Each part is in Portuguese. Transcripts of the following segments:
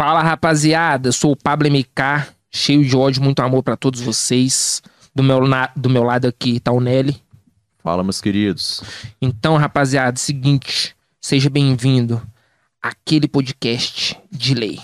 Fala rapaziada, eu sou o Pablo MK, cheio de ódio, muito amor pra todos vocês. Do meu, na- do meu lado aqui tá o Nelly. Fala, meus queridos. Então, rapaziada, seguinte, seja bem-vindo àquele podcast de lei.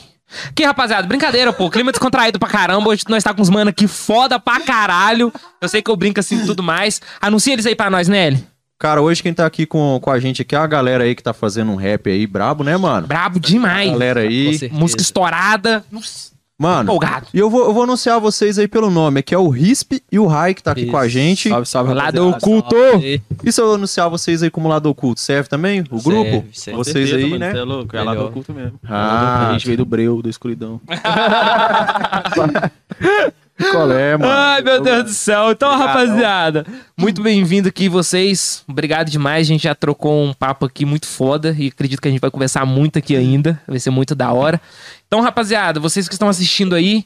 Que, rapaziada, brincadeira, pô. Clima descontraído pra caramba. Hoje nós tá com uns mano aqui foda pra caralho. Eu sei que eu brinco assim e tudo mais. Anuncia eles aí pra nós, Nelly. Cara, hoje quem tá aqui com, com a gente aqui é a galera aí que tá fazendo um rap aí brabo, né, mano? Brabo demais. Galera Com aí. Música estourada. Nossa, Mano, empolgado. e eu vou, eu vou anunciar vocês aí pelo nome. Aqui é o Risp e o Rai que tá aqui Isso. com a gente. Salve, salve, Lado rapaziada. oculto. Salve. E se eu anunciar vocês aí como lado oculto, serve também? O grupo? Serve, serve. Vocês certeza, aí, mano, né? É louco, é do Melhor. oculto mesmo. Ah. a gente veio do breu, da escuridão. Qual é, mano? Ai, meu Deus do céu. Então, Obrigadão. rapaziada, muito bem-vindo aqui vocês. Obrigado demais. A gente já trocou um papo aqui muito foda e acredito que a gente vai conversar muito aqui ainda. Vai ser muito da hora. Então, rapaziada, vocês que estão assistindo aí,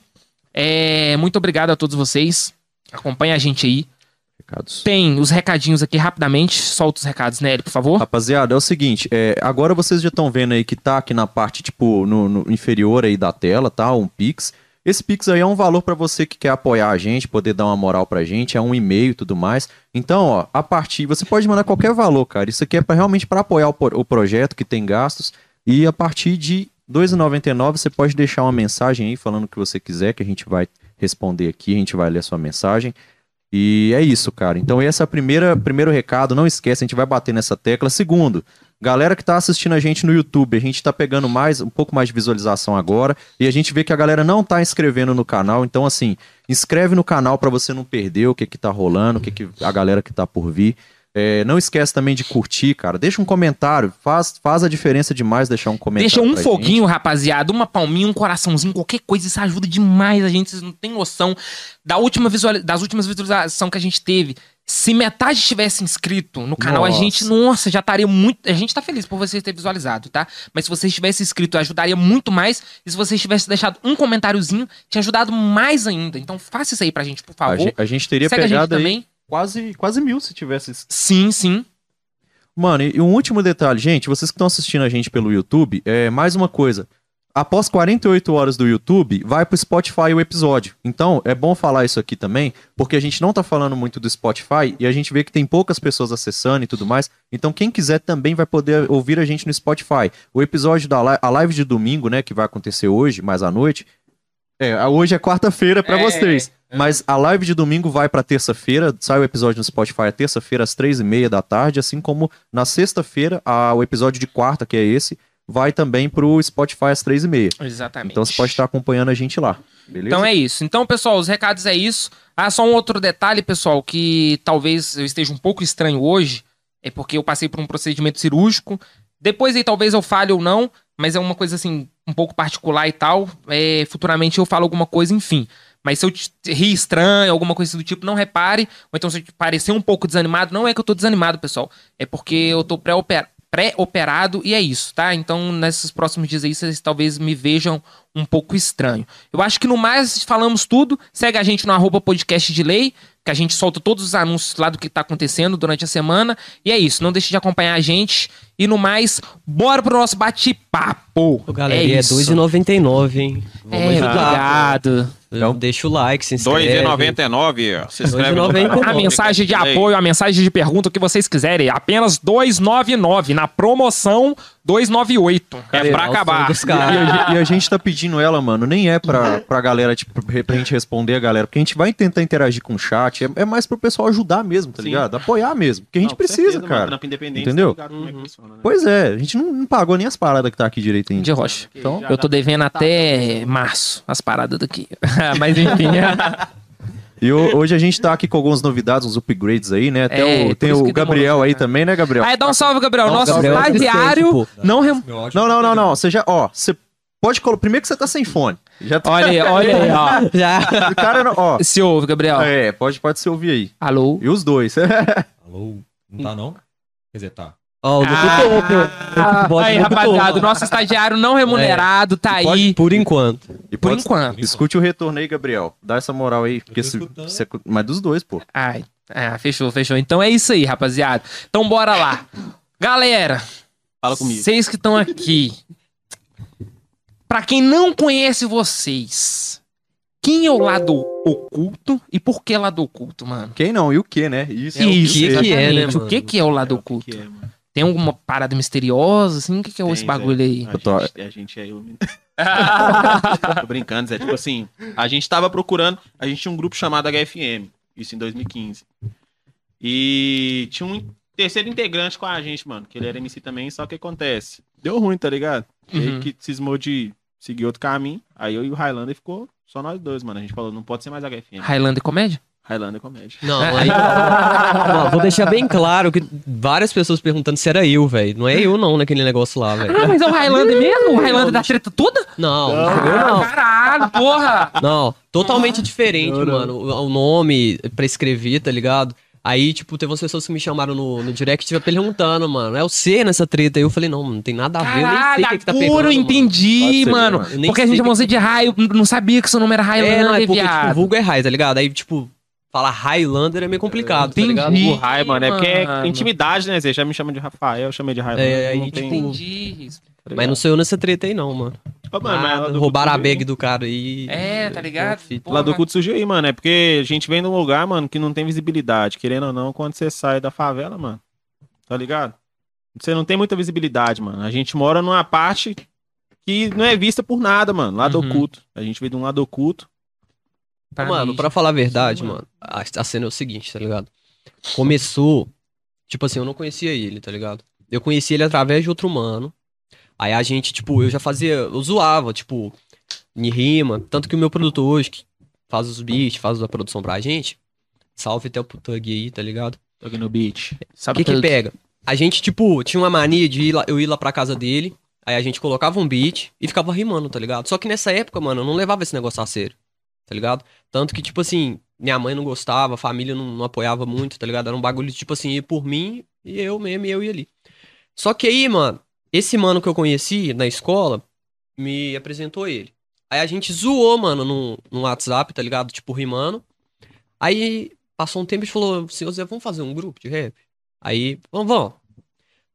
é... muito obrigado a todos vocês. Acompanha a gente aí. Recados. Tem os recadinhos aqui rapidamente. Solta os recados, Nelly, por favor. Rapaziada, é o seguinte, é, agora vocês já estão vendo aí que tá aqui na parte, tipo, no, no inferior aí da tela, tá? Um Pix. Esse Pix aí é um valor pra você que quer apoiar a gente, poder dar uma moral pra gente, é um e-mail e tudo mais. Então, ó, a partir, você pode mandar qualquer valor, cara. Isso aqui é pra, realmente para apoiar o, o projeto que tem gastos. E a partir de R$ 2,99 você pode deixar uma mensagem aí falando o que você quiser, que a gente vai responder aqui, a gente vai ler a sua mensagem. E é isso, cara. Então esse é o primeiro recado. Não esquece, a gente vai bater nessa tecla. Segundo, galera que tá assistindo a gente no YouTube, a gente tá pegando mais, um pouco mais de visualização agora. E a gente vê que a galera não tá inscrevendo no canal. Então, assim, inscreve no canal pra você não perder o que que tá rolando, o que que a galera que tá por vir. É, não esquece também de curtir, cara. Deixa um comentário. Faz, faz a diferença demais deixar um comentário. Deixa um foguinho, rapaziada, uma palminha, um coraçãozinho, qualquer coisa, isso ajuda demais a gente, vocês não têm noção da última visuali- das últimas visualizações que a gente teve. Se metade tivesse inscrito no canal, a Nossa. gente, nossa, já estaria muito. A gente tá feliz por vocês terem visualizado, tá? Mas se vocês tivessem inscrito, ajudaria muito mais. E se vocês tivessem deixado um comentáriozinho, tinha ajudado mais ainda. Então faça isso aí pra gente, por A, favor. gente, a gente teria Segue a gente pegado aí também. quase, quase mil se tivesse Sim, sim. Mano, e um último detalhe, gente, vocês que estão assistindo a gente pelo YouTube, é mais uma coisa. Após 48 horas do YouTube, vai pro Spotify o episódio. Então, é bom falar isso aqui também, porque a gente não tá falando muito do Spotify e a gente vê que tem poucas pessoas acessando e tudo mais. Então, quem quiser também vai poder ouvir a gente no Spotify. O episódio da live, a live de domingo, né, que vai acontecer hoje, mais à noite. É, hoje é quarta-feira pra É, vocês. Mas a live de domingo vai pra terça-feira. Sai o episódio no Spotify terça-feira, às três e meia da tarde. Assim como na sexta-feira, o episódio de quarta, que é esse, vai também pro Spotify às três e meia. Exatamente. Então você pode estar acompanhando a gente lá. Beleza? Então é isso. Então, pessoal, os recados é isso. Ah, só um outro detalhe, pessoal, que talvez eu esteja um pouco estranho hoje, é porque eu passei por um procedimento cirúrgico. Depois aí talvez eu fale ou não, mas é uma coisa assim, um pouco particular e tal. É, futuramente eu falo alguma coisa, enfim. Mas se eu te- rir estranho, alguma coisa do tipo, não repare. Ou então se eu te parecer um pouco desanimado, não é que eu tô desanimado, pessoal. É porque eu tô pré-oper- pré-operado e é isso, tá? Então, nesses próximos dias aí, vocês talvez me vejam um pouco estranho. Eu acho que no mais falamos tudo. Segue a gente no arroba podcast de lei, que a gente solta todos os anúncios lá do que tá acontecendo durante a semana. E é isso, não deixe de acompanhar a gente. E no mais, bora pro nosso bate-papo. Galera, e é isso. 2,99, hein? Vamos É, ajudar. obrigado. Então, deixa o like, se inscreve. 2,99. Se inscreve no 2,99. canal. A mensagem de apoio, a mensagem de pergunta, o que vocês quiserem. Apenas 299. Na promoção, 298. É pra acabar. E a, e a gente tá pedindo ela, mano, nem é pra, pra galera, tipo, pra pra gente responder a galera, porque a gente vai tentar interagir com o chat, é, é mais pro pessoal ajudar mesmo, tá Sim. ligado? Apoiar mesmo, porque a gente Não, precisa, certeza, mano, cara. independente, Entendeu? tá ligado como é que funciona, né? Pois é, a gente não, não pagou nem as paradas que tá aqui direito ainda. De rocha. Então, Eu tô devendo até março as paradas daqui. Mas enfim. E ho- hoje a gente tá aqui com algumas novidades, uns upgrades aí, né? Até É, o, tem o demorou, Gabriel aí né? também, né, Gabriel? Aí dá um salve, Gabriel. Não, Nosso Gabriel é estagiário não rem... Não, não, não, não. Você já, ó, você pode colocar. Primeiro que você tá sem fone. Já tá. Olha aí, olha aí, ó. Já. O cara, não- ó. Se ouve, Gabriel. É, pode, pode se ouvir aí. Alô? E os dois. Alô? Não tá não? Quer dizer, tá. Ó, o. Ah, aí, rapaziada, o nosso estagiário não remunerado tá aí. Por enquanto. E Por pode- enquanto. Escute o retorno aí, Gabriel. Dá essa moral aí. Porque se, escutando. se- mas dos dois, pô. Ai, ah, fechou, fechou. Então é isso aí, rapaziada. Então bora lá. Galera, Fala comigo. vocês que estão aqui, Pra quem não conhece vocês, quem é o lado oculto e por que lado oculto, mano? Quem não? E o que, né? Isso. É, o Isso, que que é, né, exatamente. O mano? que que é o lado É o oculto? que é, mano. Tem alguma parada misteriosa, assim? O que que é esse Tem, bagulho Zé. aí? A Eu tô- gente, a gente é iluminado. tô brincando, Zé. Tipo assim, a gente tava procurando. A gente tinha um grupo chamado HFM, isso em 2015. E tinha um terceiro integrante com a gente, mano, que ele era MC também, só que acontece. Deu ruim, tá ligado? Uhum. Ele que cismou de seguir outro caminho. Aí eu e o Highlander ficou só nós dois, mano. A gente falou, não pode ser mais HFM. Highlander Comédia? Highlander Comédia. Não, aí. Não, vou deixar bem claro que várias pessoas perguntando se era eu, velho. Não é eu, não, naquele negócio lá, velho. Ah, mas é o Highlander mesmo? O Highlander da treta toda? Não, não, sou eu, não. Caralho, porra! Não, totalmente diferente, mano. O, o nome pra escrever, tá ligado? Aí, tipo, teve umas pessoas que me chamaram no, no direct e perguntando, mano, é o C nessa treta? Aí eu falei, não, não tem nada a ver, eu nem sei o Caralho, que, que tá puro, pegando. entendi, mano. mano. Porque a gente que- chamou você de raio, não sabia que seu nome era É, não, Highlander, é porque, tipo, o viado. vulgo é High, tá ligado? Aí, tipo, falar Highlander é meio complicado, tá ligado? Entendi. O Rai, mano, é porque é intimidade, né, Zé? Já me chama de Rafael, eu chamei de Highlander. É, aí, não tipo. Entendi. tá Mas não sou eu nessa treta aí, não, mano. Mano, Nada, lá do roubaram a bag do cara aí. É, tá ligado? Fita. Lá do culto surgiu aí, mano. É porque a gente vem de um lugar, mano, que não tem visibilidade. Querendo ou não, quando você sai da favela, mano. Tá ligado? Você não tem muita visibilidade, mano. A gente mora numa parte que não é vista por nada, mano. Lado Uhum. oculto. A gente veio de um lado oculto. Pra mano, mim, pra falar a verdade, Sim, mano, a, a cena é o seguinte, tá ligado? Começou, tipo assim, eu não conhecia ele, tá ligado? Eu conheci ele através de outro mano. Aí a gente, tipo, eu já fazia, eu zoava, tipo, em rima. Tanto que o meu produtor hoje, que faz os beats, faz a produção pra gente, salve até o Putug aí, tá ligado? Aqui no beat. O Sabe que que pega? A gente, tipo, tinha uma mania de ir lá, eu ir lá pra casa dele, aí a gente colocava um beat e ficava rimando, tá ligado? Só que nessa época, mano, eu não levava esse negócio a sério, tá ligado? Tanto que, tipo assim, minha mãe não gostava, a família não, não apoiava muito, tá ligado? Era um bagulho, tipo assim, ir por mim e eu mesmo, e eu ia ali. Só que aí, mano, esse mano que eu conheci na escola me apresentou ele. Aí a gente zoou, mano, no, no WhatsApp, tá ligado? Tipo, rimando. Aí passou um tempo e falou, senhor Zé, vamos fazer um grupo de rap? Aí, vamos, vamos.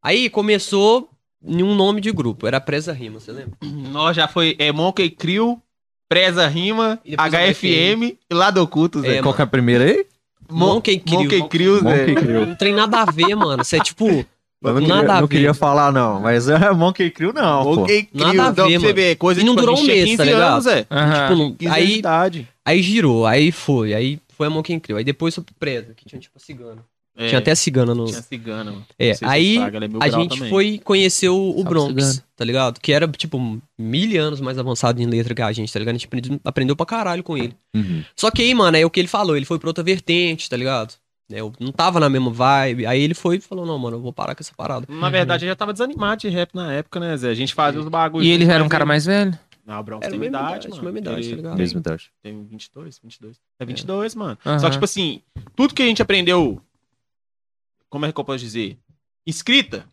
Aí começou em um nome de grupo, era Presa Rima, você lembra? Nós já foi é Monkey Crew, Preza Rima, E HFM e Lado Oculto, Zé. É, Qual que é a primeira aí? Mon- Monkey Crew. Monkey Crew, Zé. Monkey Crew. Não tem nada a ver, mano. Você é tipo. Eu não Nada queria, a não queria falar, não. Mas é Monkey Crew, não, pô. Monkey Crew. Nada a Então, ver, pra você ver, coisa E não tipo, durou a um mês, tá 15 ligado? anos, Zé. Aham. tipo, não- 15 anos de aí, idade. aí girou, aí foi. Aí foi a Monkey Crew. Aí depois foi pro Presa, que tinha tipo a cigana. É, Tinha até a cigana no. Tinha cigana, mano. É, Não aí sabe, é A gente também. foi conhecer o, o Bronx, cigano. tá ligado? Que era, tipo, mil anos mais avançado em letra que a gente, tá ligado? A gente aprendeu, aprendeu pra caralho com ele. Uhum. Só que aí, mano, é o que ele falou, ele foi pra outra vertente, tá ligado? É, Eu não tava na mesma vibe. Aí ele foi e falou, não, mano, eu vou parar com essa parada. Na verdade, eu já tava desanimado de rap na época, né, Zé? A gente fazia os bagulhos. E ele era um cara mais velho? Não, o Bronx Era tem mesma idade, idade, mano. mesma idade, Ele tá ligado? Mesma idade. Tem 22, 22. É 22, mano. Aham. Só que, tipo assim, tudo que a gente aprendeu, como é que eu posso dizer? Escrita,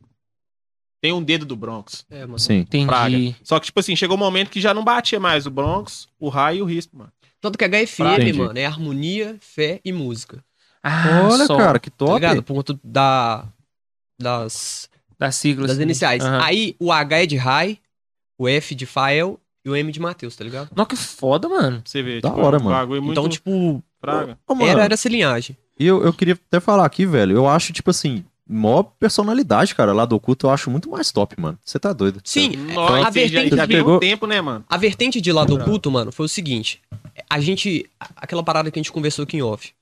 tem um dedo do Bronx. É, mano. Sim. Fraga. Entendi. Só que, tipo assim, chegou um momento que já não batia mais o Bronx, o Rai e o Risco, mano. Tanto que HFM, Entendi. mano, é harmonia, fé e música. Ah, Olha, só. cara, que Tá top. ligado? Por conta da, das, Das siglas. das iniciais. Aham. Aí o H é de Rai, o F de Fael e o M de Matheus, tá ligado? Nossa, que foda, mano. Você ver, Da tipo, hora, mano. Então, tipo. Ô, mano, era, era essa linhagem. E eu, eu queria até falar aqui, velho. Eu acho, tipo assim, mó personalidade, cara. Lá do oculto eu acho muito mais top, mano. Você tá doido. Sim, Nossa, a você já, vertente já de- pegou tempo, né, mano? A vertente de lado oculto, mano, foi o seguinte. A gente. Aquela parada que a gente conversou aqui em off.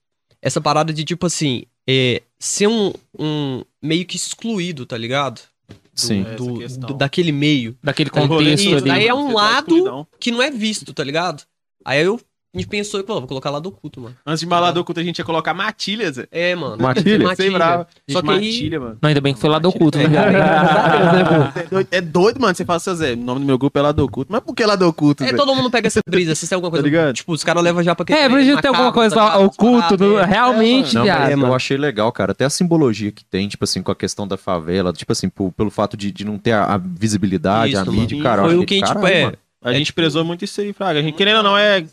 Essa parada de, tipo assim, é, ser um, um meio que excluído, tá ligado? Do- Sim. do- Essa questão. do- daquele meio. Daquele rolê contexto Isso, ali. daí é um tá lado-. Que não é visto, tá ligado? Aí eu. A gente pensou, pô, vou colocar lado oculto, mano. Antes de embalar do oculto, a gente ia colocar matilha, Zé. É, mano. Matilha? Sem brava. Só que aí- matilha, mano. Não, ainda bem que foi lá do oculto, né? É doido, é doido, mano. Você fala assim, Zé, o nome do meu grupo é Lado Oculto. Mas por que Lado Oculto, É, Zé? todo mundo pega essa brisa. Se tem alguma coisa. Tá ligado? Tipo, os caras levam já pra É, precisa ter alguma coisa lá oculto, no- realmente, Não, viado. É, mano. eu achei legal, cara. Até a simbologia que tem, tipo assim, com a questão da favela, tipo assim, por- pelo fato de, de não ter a, a visibilidade, Isso, a mano. mídia, cara. eu Foi o que, do tipo, caralho, é. mano. A gente prezou muito isso aí, Fraga. A gente, querendo ou não, é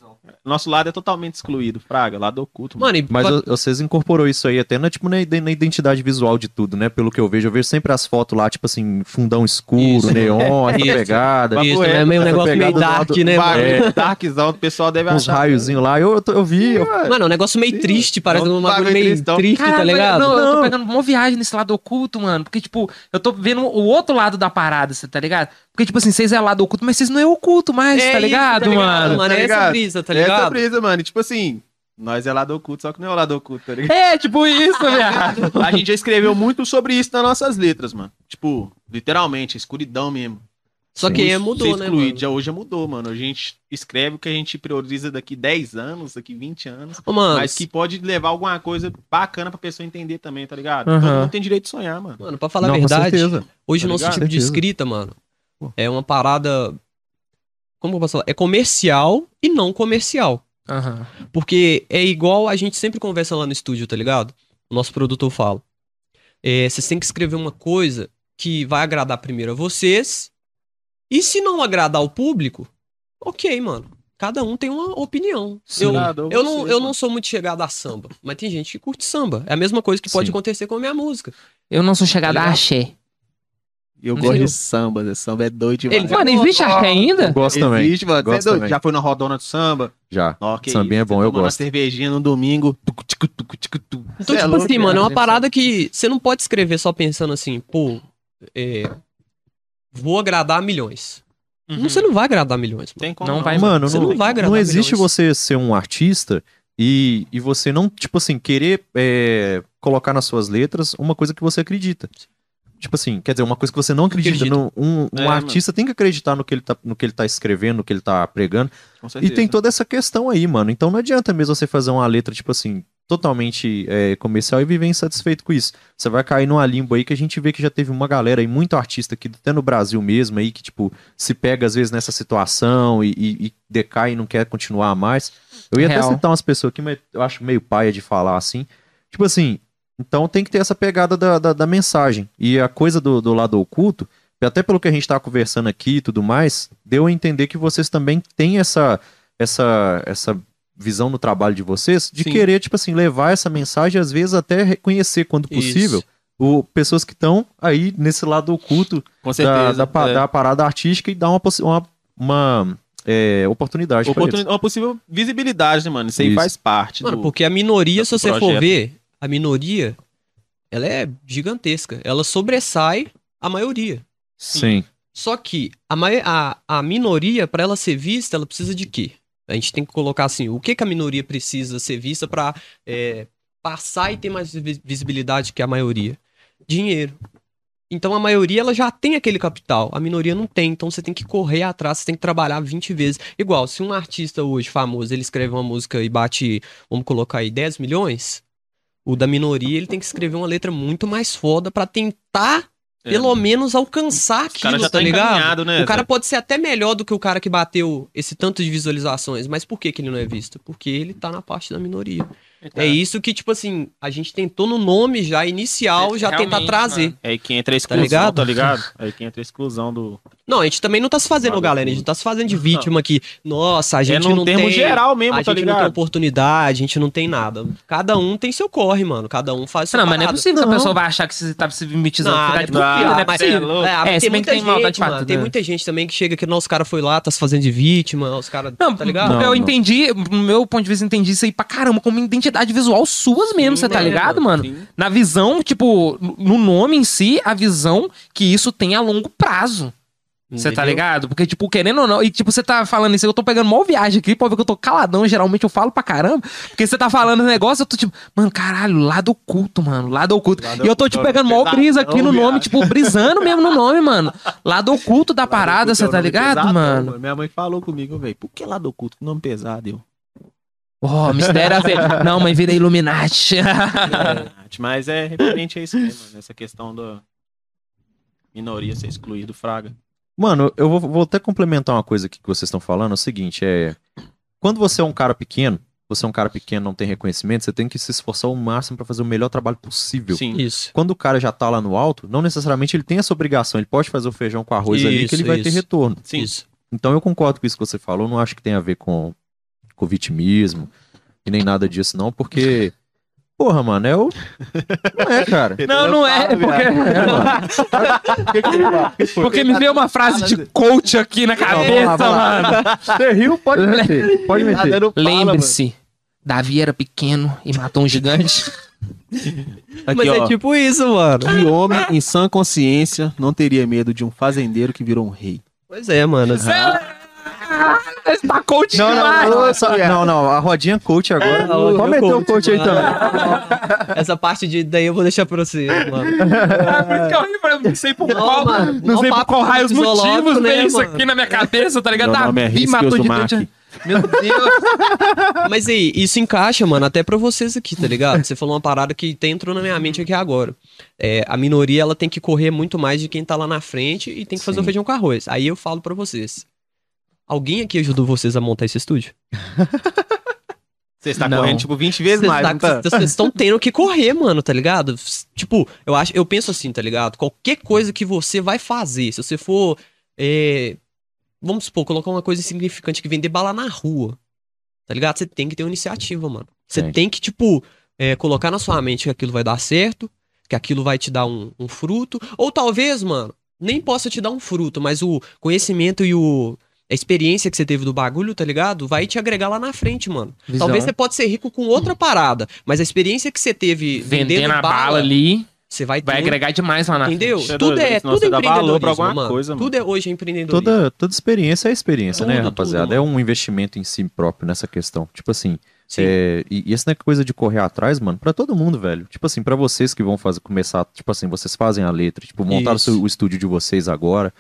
Nosso lado é totalmente excluído, Fraga, lado oculto. Mano. Mano, Mas o- vocês incorporou isso aí até na, tipo, na, na identidade visual de tudo, né? Pelo que eu vejo. Eu vejo sempre as fotos lá, tipo assim, fundão escuro, Isso. neon, essa Isso. pegada. isso, é reto, meio um negócio meio dark, lado- né, mano? Bagulho darkzão, o pessoal deve Uns achar. raiozinhos lá. Eu, eu, eu vi. eu- Mano, é um negócio meio triste, parece É um um bagulho meio tristão. triste, tá Caralho, ligado? Não, eu tô Não. pegando uma viagem nesse lado oculto, mano. Porque, tipo, eu tô vendo o outro lado da parada, você tá ligado? Porque, tipo assim, vocês é lado oculto, mas vocês não é oculto mais, É tá, isso, ligado, mano? Mano, é essa ligado? brisa, tá Essa ligado? brisa, mano. E, tipo assim, nós é lado oculto, só que não é o lado oculto, tá ligado? É, tipo isso, viado. A gente já escreveu muito sobre isso nas nossas letras, mano. Tipo, literalmente, a escuridão mesmo. Só que é mudou, ser né, excluído. mano? Já hoje já mudou, mano. A gente escreve o que a gente prioriza daqui 10 anos, daqui 20 anos. Ô, mano, mas que pode levar alguma coisa bacana pra pessoa entender também, tá ligado? Aham. Todo mundo tem direito de sonhar, mano. mano, pra falar Não, a verdade, certeza. hoje Tá o nosso ligado? tipo de escrita, mano, é uma parada. Como eu posso falar? É comercial e não comercial. Aham. Porque é igual a gente sempre conversa lá no estúdio, tá ligado? O nosso produtor fala. É, vocês têm que escrever uma coisa que vai agradar primeiro a vocês. E se não agradar o público, ok, mano. Cada um tem uma opinião. Eu, Obrigado, eu, não, vocês, eu mano. não sou muito chegado a samba, mas tem gente que curte samba. É a mesma coisa que pode Sim. acontecer com a minha música. Eu não sou chegada a Tá ligado? axé. Eu Não gosto de samba, né? Samba é doido demais. Ele- Mano, existe axé ainda? Eu gosto também. Existe, mano. Você é Gosto doido? também. Já foi na rodona do samba? Já. Que Sambinha é bom, você eu tomando uma gosto. cervejinha no domingo. Então, Cê é tipo louco, assim, mano, é uma parada que você não pode escrever só pensando assim, pô, é, vou agradar milhões. Uhum. Não, Você não vai agradar milhões, mano. Tem como Não vai- Mano, Você não, não vai agradar não existe milhões. você ser um artista e, e você não, tipo assim, querer é, colocar nas suas letras uma coisa que você acredita. Tipo assim, quer dizer, uma coisa que você não acredita. Acredita. no- um um É, artista tem que acreditar no que, ele tá, no que ele tá escrevendo, no que ele tá pregando. E tem toda essa questão aí, mano. Então não adianta mesmo você fazer uma letra, tipo assim, totalmente é, comercial e viver insatisfeito com isso. Você vai cair numa limbo aí que a gente vê que já teve uma galera aí, muito artista aqui, até no Brasil mesmo, aí, que, tipo, se pega às vezes nessa situação e, e- e decai e não quer continuar mais. Eu ia Real. até citar umas pessoas aqui, mas eu acho meio paia de falar assim. Tipo assim, então tem que ter essa pegada da, da, da mensagem. E a coisa do, do lado oculto, até pelo que a gente tá conversando aqui e tudo mais, deu a entender que vocês também têm essa, essa, essa visão no trabalho de vocês de Sim. querer, tipo assim, levar essa mensagem, às vezes até reconhecer, quando possível, Isso. o, pessoas que estão aí nesse lado oculto da, certeza. da, pa- é. da parada artística e dar uma, uma, uma, é, oportunidade pra Oportuni- eles. Uma possível visibilidade, né, mano? Isso aí Isso. faz parte Mano, do... porque a minoria, do se você for projeto. ver, a minoria, ela é gigantesca. Ela sobressai a maioria. Sim. Só que a, mai- a, a minoria, pra ela ser vista, ela precisa de quê? A gente tem que colocar assim, o que, que a minoria precisa ser vista pra é, passar e ter mais vi- visibilidade que a maioria? Dinheiro. Então a maioria ela já tem aquele capital, a minoria não tem, então você tem que correr atrás, você tem que trabalhar 20 vezes. Igual, se um artista hoje famoso, ele escreve uma música e bate, vamos colocar aí 10 milhões, o da minoria ele tem que escrever uma letra muito mais foda pra tentar É, pelo menos alcançar O cara aquilo, já tá tá ligado? né? O cara Zé? pode ser até melhor do que o cara que bateu esse tanto de visualizações, mas por que, que ele não é visto? Porque ele tá na parte da minoria. Tá. É isso que, tipo assim, a gente tentou no nome já inicial, É, já tentar trazer. mano. É aí que entra a exclusão, ligado? tá ligado? É aí que entra a exclusão do... Não, a gente também não tá se fazendo, galera. A gente tudo. tá se fazendo de vítima aqui. Nossa, a gente é num não termo tem. geral mesmo, a tá gente não tem ligado? oportunidade, a gente não tem nada. Cada um tem seu corre, mano. Cada um faz sua Não, mas não é parada. possível que a Não. pessoa vai achar que você tá se mimetizando. Não, ficar não é de possível, não é mas- possível. É, mas É, tem bem que muita tem maldade gente, pra mano. tudo, Tem né? muita gente também que chega que nosso cara foi lá, tá se fazendo de vítima, os caras. Não, tá ligado? porque Não, eu não. entendi, no meu ponto de vista, eu entendi isso aí pra caramba, como identidade visual suas mesmo, você tá mano, ligado, mano? Sim. Na visão, tipo, no nome em si, a visão que isso tem a longo prazo. Você tá ligado? Porque, tipo, querendo ou não, e tipo, você tá falando isso, eu tô pegando mó viagem aqui, pode ver que eu tô caladão, geralmente eu falo pra caramba. Porque você tá falando esse negócio, eu tô tipo, mano, caralho, lado oculto, mano, lado oculto. Lado e eu tô, tipo, pegando mó pesadão, brisa aqui no nome, viado. tipo, brisando mesmo no nome, mano. Lado oculto da parada, Lado você oculto tá é nome ligado, pesadão, mano? Minha mãe falou comigo, velho, por que lado oculto? Que nome pesado, eu. Ó, mistério. assim. Não, mãe, vira Illuminati. Mas é referente a isso mesmo, nessa questão da minoria ser excluído, fraga. Mano, eu vou, vou até complementar uma coisa aqui que vocês estão falando. É o seguinte, é. Quando você é um cara pequeno, você é um cara pequeno, não tem reconhecimento, você tem que se esforçar ao máximo pra fazer o melhor trabalho possível. Sim. Isso. Quando o cara já tá lá no alto, não necessariamente ele tem essa obrigação. Ele pode fazer o feijão com arroz ali que Isso, ele vai ter isso. retorno. Sim. Isso. Então eu concordo com isso que você falou. Não acho que tem a ver com, com vitimismo e nem nada disso, não, porque. Porra, mano, é o. Não é, cara. Não, não é, é porque, É, porque me veio uma frase de coach aqui na cabeça, mano. Você riu, pode meter. Pode meter. Lembre-se, Davi era pequeno e matou um gigante. Aqui, Mas ó. é tipo isso, mano. Que homem em sã consciência não teria medo de um fazendeiro que virou um rei. Pois é, mano. Esse tá coach Não, demais. não, não, não, não, a rodinha coach agora. rodinha Pode meter o coach, coach aí mano. também. Essa parte de daí eu vou deixar pra você, mano. É por não sei por Não, qual, mano, não sei por qual raio os motivos né, isso mano? aqui na minha cabeça, tá ligado? Meu nome é Risco matou Uzumaki. gigante. Meu Deus. Mas aí, isso encaixa, mano, até pra vocês aqui, tá ligado? Você falou uma parada que até entrou na minha mente aqui agora. É, a minoria, ela tem que correr muito mais de quem tá lá na frente e tem que fazer o Sim. feijão com arroz. Aí eu falo pra vocês. Alguém aqui ajudou vocês a montar esse estúdio? Você está Não. correndo, tipo, 20 vezes Vocês mais, tá- não tá? Vocês estão tendo que correr, mano, tá ligado? Tipo, eu acho, eu penso assim, tá ligado? Qualquer coisa que você vai fazer, se você for, é, vamos supor, colocar uma coisa insignificante que vender bala na rua, tá ligado? Você tem que ter uma iniciativa, mano. Você Tem. tem que, tipo, é, colocar na sua mente que aquilo vai dar certo, que aquilo vai te dar um, um fruto, ou talvez, mano, nem possa te dar um fruto, mas o conhecimento e o a experiência que você teve do bagulho, tá ligado? Vai te agregar lá na frente, mano. Visão. Talvez você pode ser rico com outra parada, mas a experiência que você teve vendendo, Vendendo a bala, bala ali, você vai ter. vai agregar demais lá na Entendeu? frente. Tudo é, Senão tudo é empreendedorismo, pra alguma mano. coisa, mano. Tudo é hoje é empreendedorismo. Toda, toda experiência é experiência, né, Tudo, rapaziada? tudo, é um investimento em si próprio nessa questão. Tipo assim, Sim. é, e, e essa não é coisa de correr atrás, mano, pra todo mundo, velho. Tipo assim, pra vocês que vão fazer, começar, tipo assim, vocês fazem a letra, tipo, montar o, seu- o estúdio de vocês agora.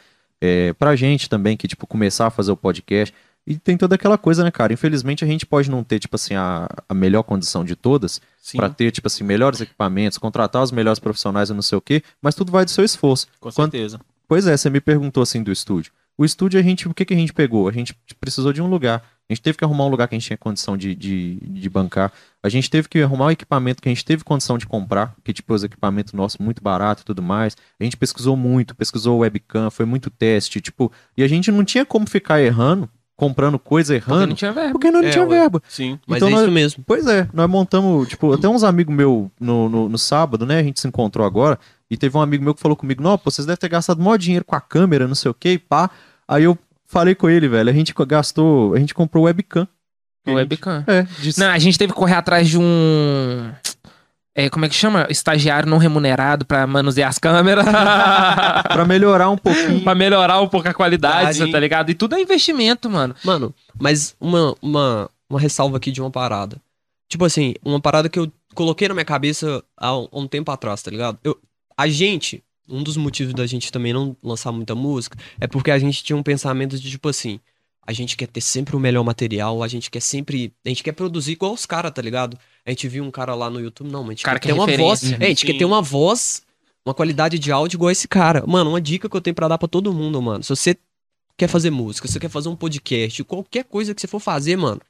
É, pra gente também, que, tipo, começar a fazer o podcast. E tem toda aquela coisa, né, cara? Infelizmente a gente pode não ter, tipo assim, a, a melhor condição de todas, pra ter, tipo assim, melhores equipamentos, contratar os melhores profissionais e não sei o quê, mas tudo vai do seu esforço. com Quando- certeza. Pois é, você me perguntou assim do estúdio. O estúdio, a gente, o que, que a gente pegou? A gente precisou de um lugar. A gente teve que arrumar um lugar que a gente tinha condição de, de, de bancar. A gente teve que arrumar um equipamento que a gente teve condição de comprar, que tipo, os equipamentos nossos muito barato e tudo mais. A gente pesquisou muito, pesquisou webcam, foi muito teste, tipo, e a gente não tinha como ficar errando, comprando coisa Porque errando, não tinha verba. porque não É, tinha ué. verba. Sim. Mas então é nós- isso mesmo. Pois é, nós montamos, tipo, até uns amigos meus no, no, no sábado, né? A gente se encontrou agora, e teve um amigo meu que falou comigo, não, pô, vocês devem ter gastado maior dinheiro com a câmera, não sei o que, e pá. Aí eu falei com ele, velho, a gente gastou, a gente comprou webcam. O webcam. É, de, Não, a gente teve que correr atrás de um. É, como é que chama? Estagiário não remunerado pra manusear as câmeras. pra melhorar um pouquinho. pra melhorar um pouco a qualidade, tá ligado? E tudo é investimento, mano. Mano, mas uma, uma, uma ressalva aqui de uma parada. Tipo assim, uma parada que eu coloquei na minha cabeça há um, há um tempo atrás, tá ligado? Eu, a gente, um dos motivos da gente também não lançar muita música é porque a gente tinha um pensamento de tipo assim, a gente quer ter sempre o melhor material, a gente quer sempre, a gente quer produzir igual os caras, tá ligado? A gente viu um cara lá no YouTube, não, mas a gente Cara quer que ter uma voz, referência. é, a gente Sim. quer ter uma voz, uma qualidade de áudio igual esse cara. Mano, uma dica que eu tenho pra dar pra todo mundo, mano. Se você quer fazer música, se você quer fazer um podcast, qualquer coisa que você for fazer, mano.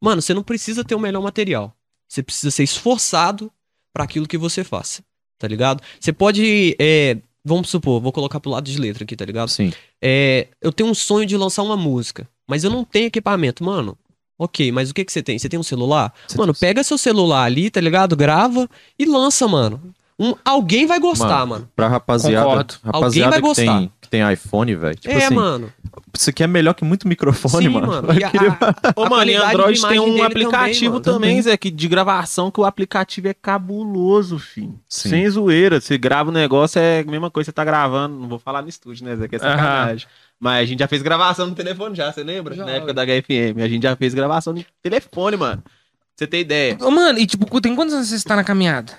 Mano, você não precisa ter o melhor material. Você precisa ser esforçado pra aquilo que você faça, tá ligado? Você pode, é, vamos supor, vou colocar pro lado de letra aqui, tá ligado? Sim. É, eu tenho um sonho de lançar uma música, mas eu não tenho equipamento, mano. Ok, mas o que que você tem? Você tem um celular? Você mano, tem- pega seu celular ali, tá ligado? Grava e lança, mano. Um, alguém vai gostar, mano. Pra rapaziada, Concordo. rapaziada Alguém vai que, tem, gostar. que tem iPhone, velho. Tipo é, assim, mano. isso aqui é melhor que muito microfone, Sim, mano. mano. E a- querer- a- Ô, a mano, e Android tem um aplicativo também, também. Zé, que de gravação, que o aplicativo é cabuloso, filho. Sim. Sem zoeira. Você grava o negócio, é a mesma coisa que você tá gravando. Não vou falar no estúdio, né, Zé? Que é sacanagem. Mas a gente já fez gravação no telefone já, você lembra? Já. Na época da HFM. A gente já fez gravação no telefone, mano. Pra você ter ideia. Ô, Mano, e tipo, tem quantos anos você está na caminhada?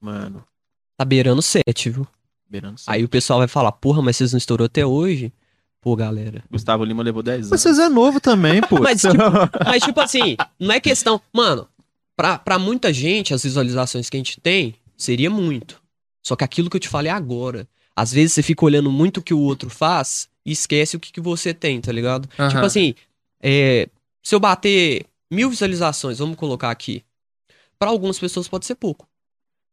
Mano, Tá beirando sete, viu? Beirando Aí o pessoal vai falar, porra, mas vocês não estourou até hoje? Pô, galera. Gustavo Lima levou 10 anos. Mas vocês é novo também, pô. Mas, tipo, mas, tipo assim, não é questão. Mano, pra, pra muita gente, as visualizações que a gente tem, seria muito. Só que aquilo que eu te falei agora. Às vezes você fica olhando muito o que o outro faz e esquece o que, que você tem, tá ligado? Aham. Tipo assim, é, se eu bater mil visualizações, vamos colocar aqui. Pra algumas pessoas pode ser pouco.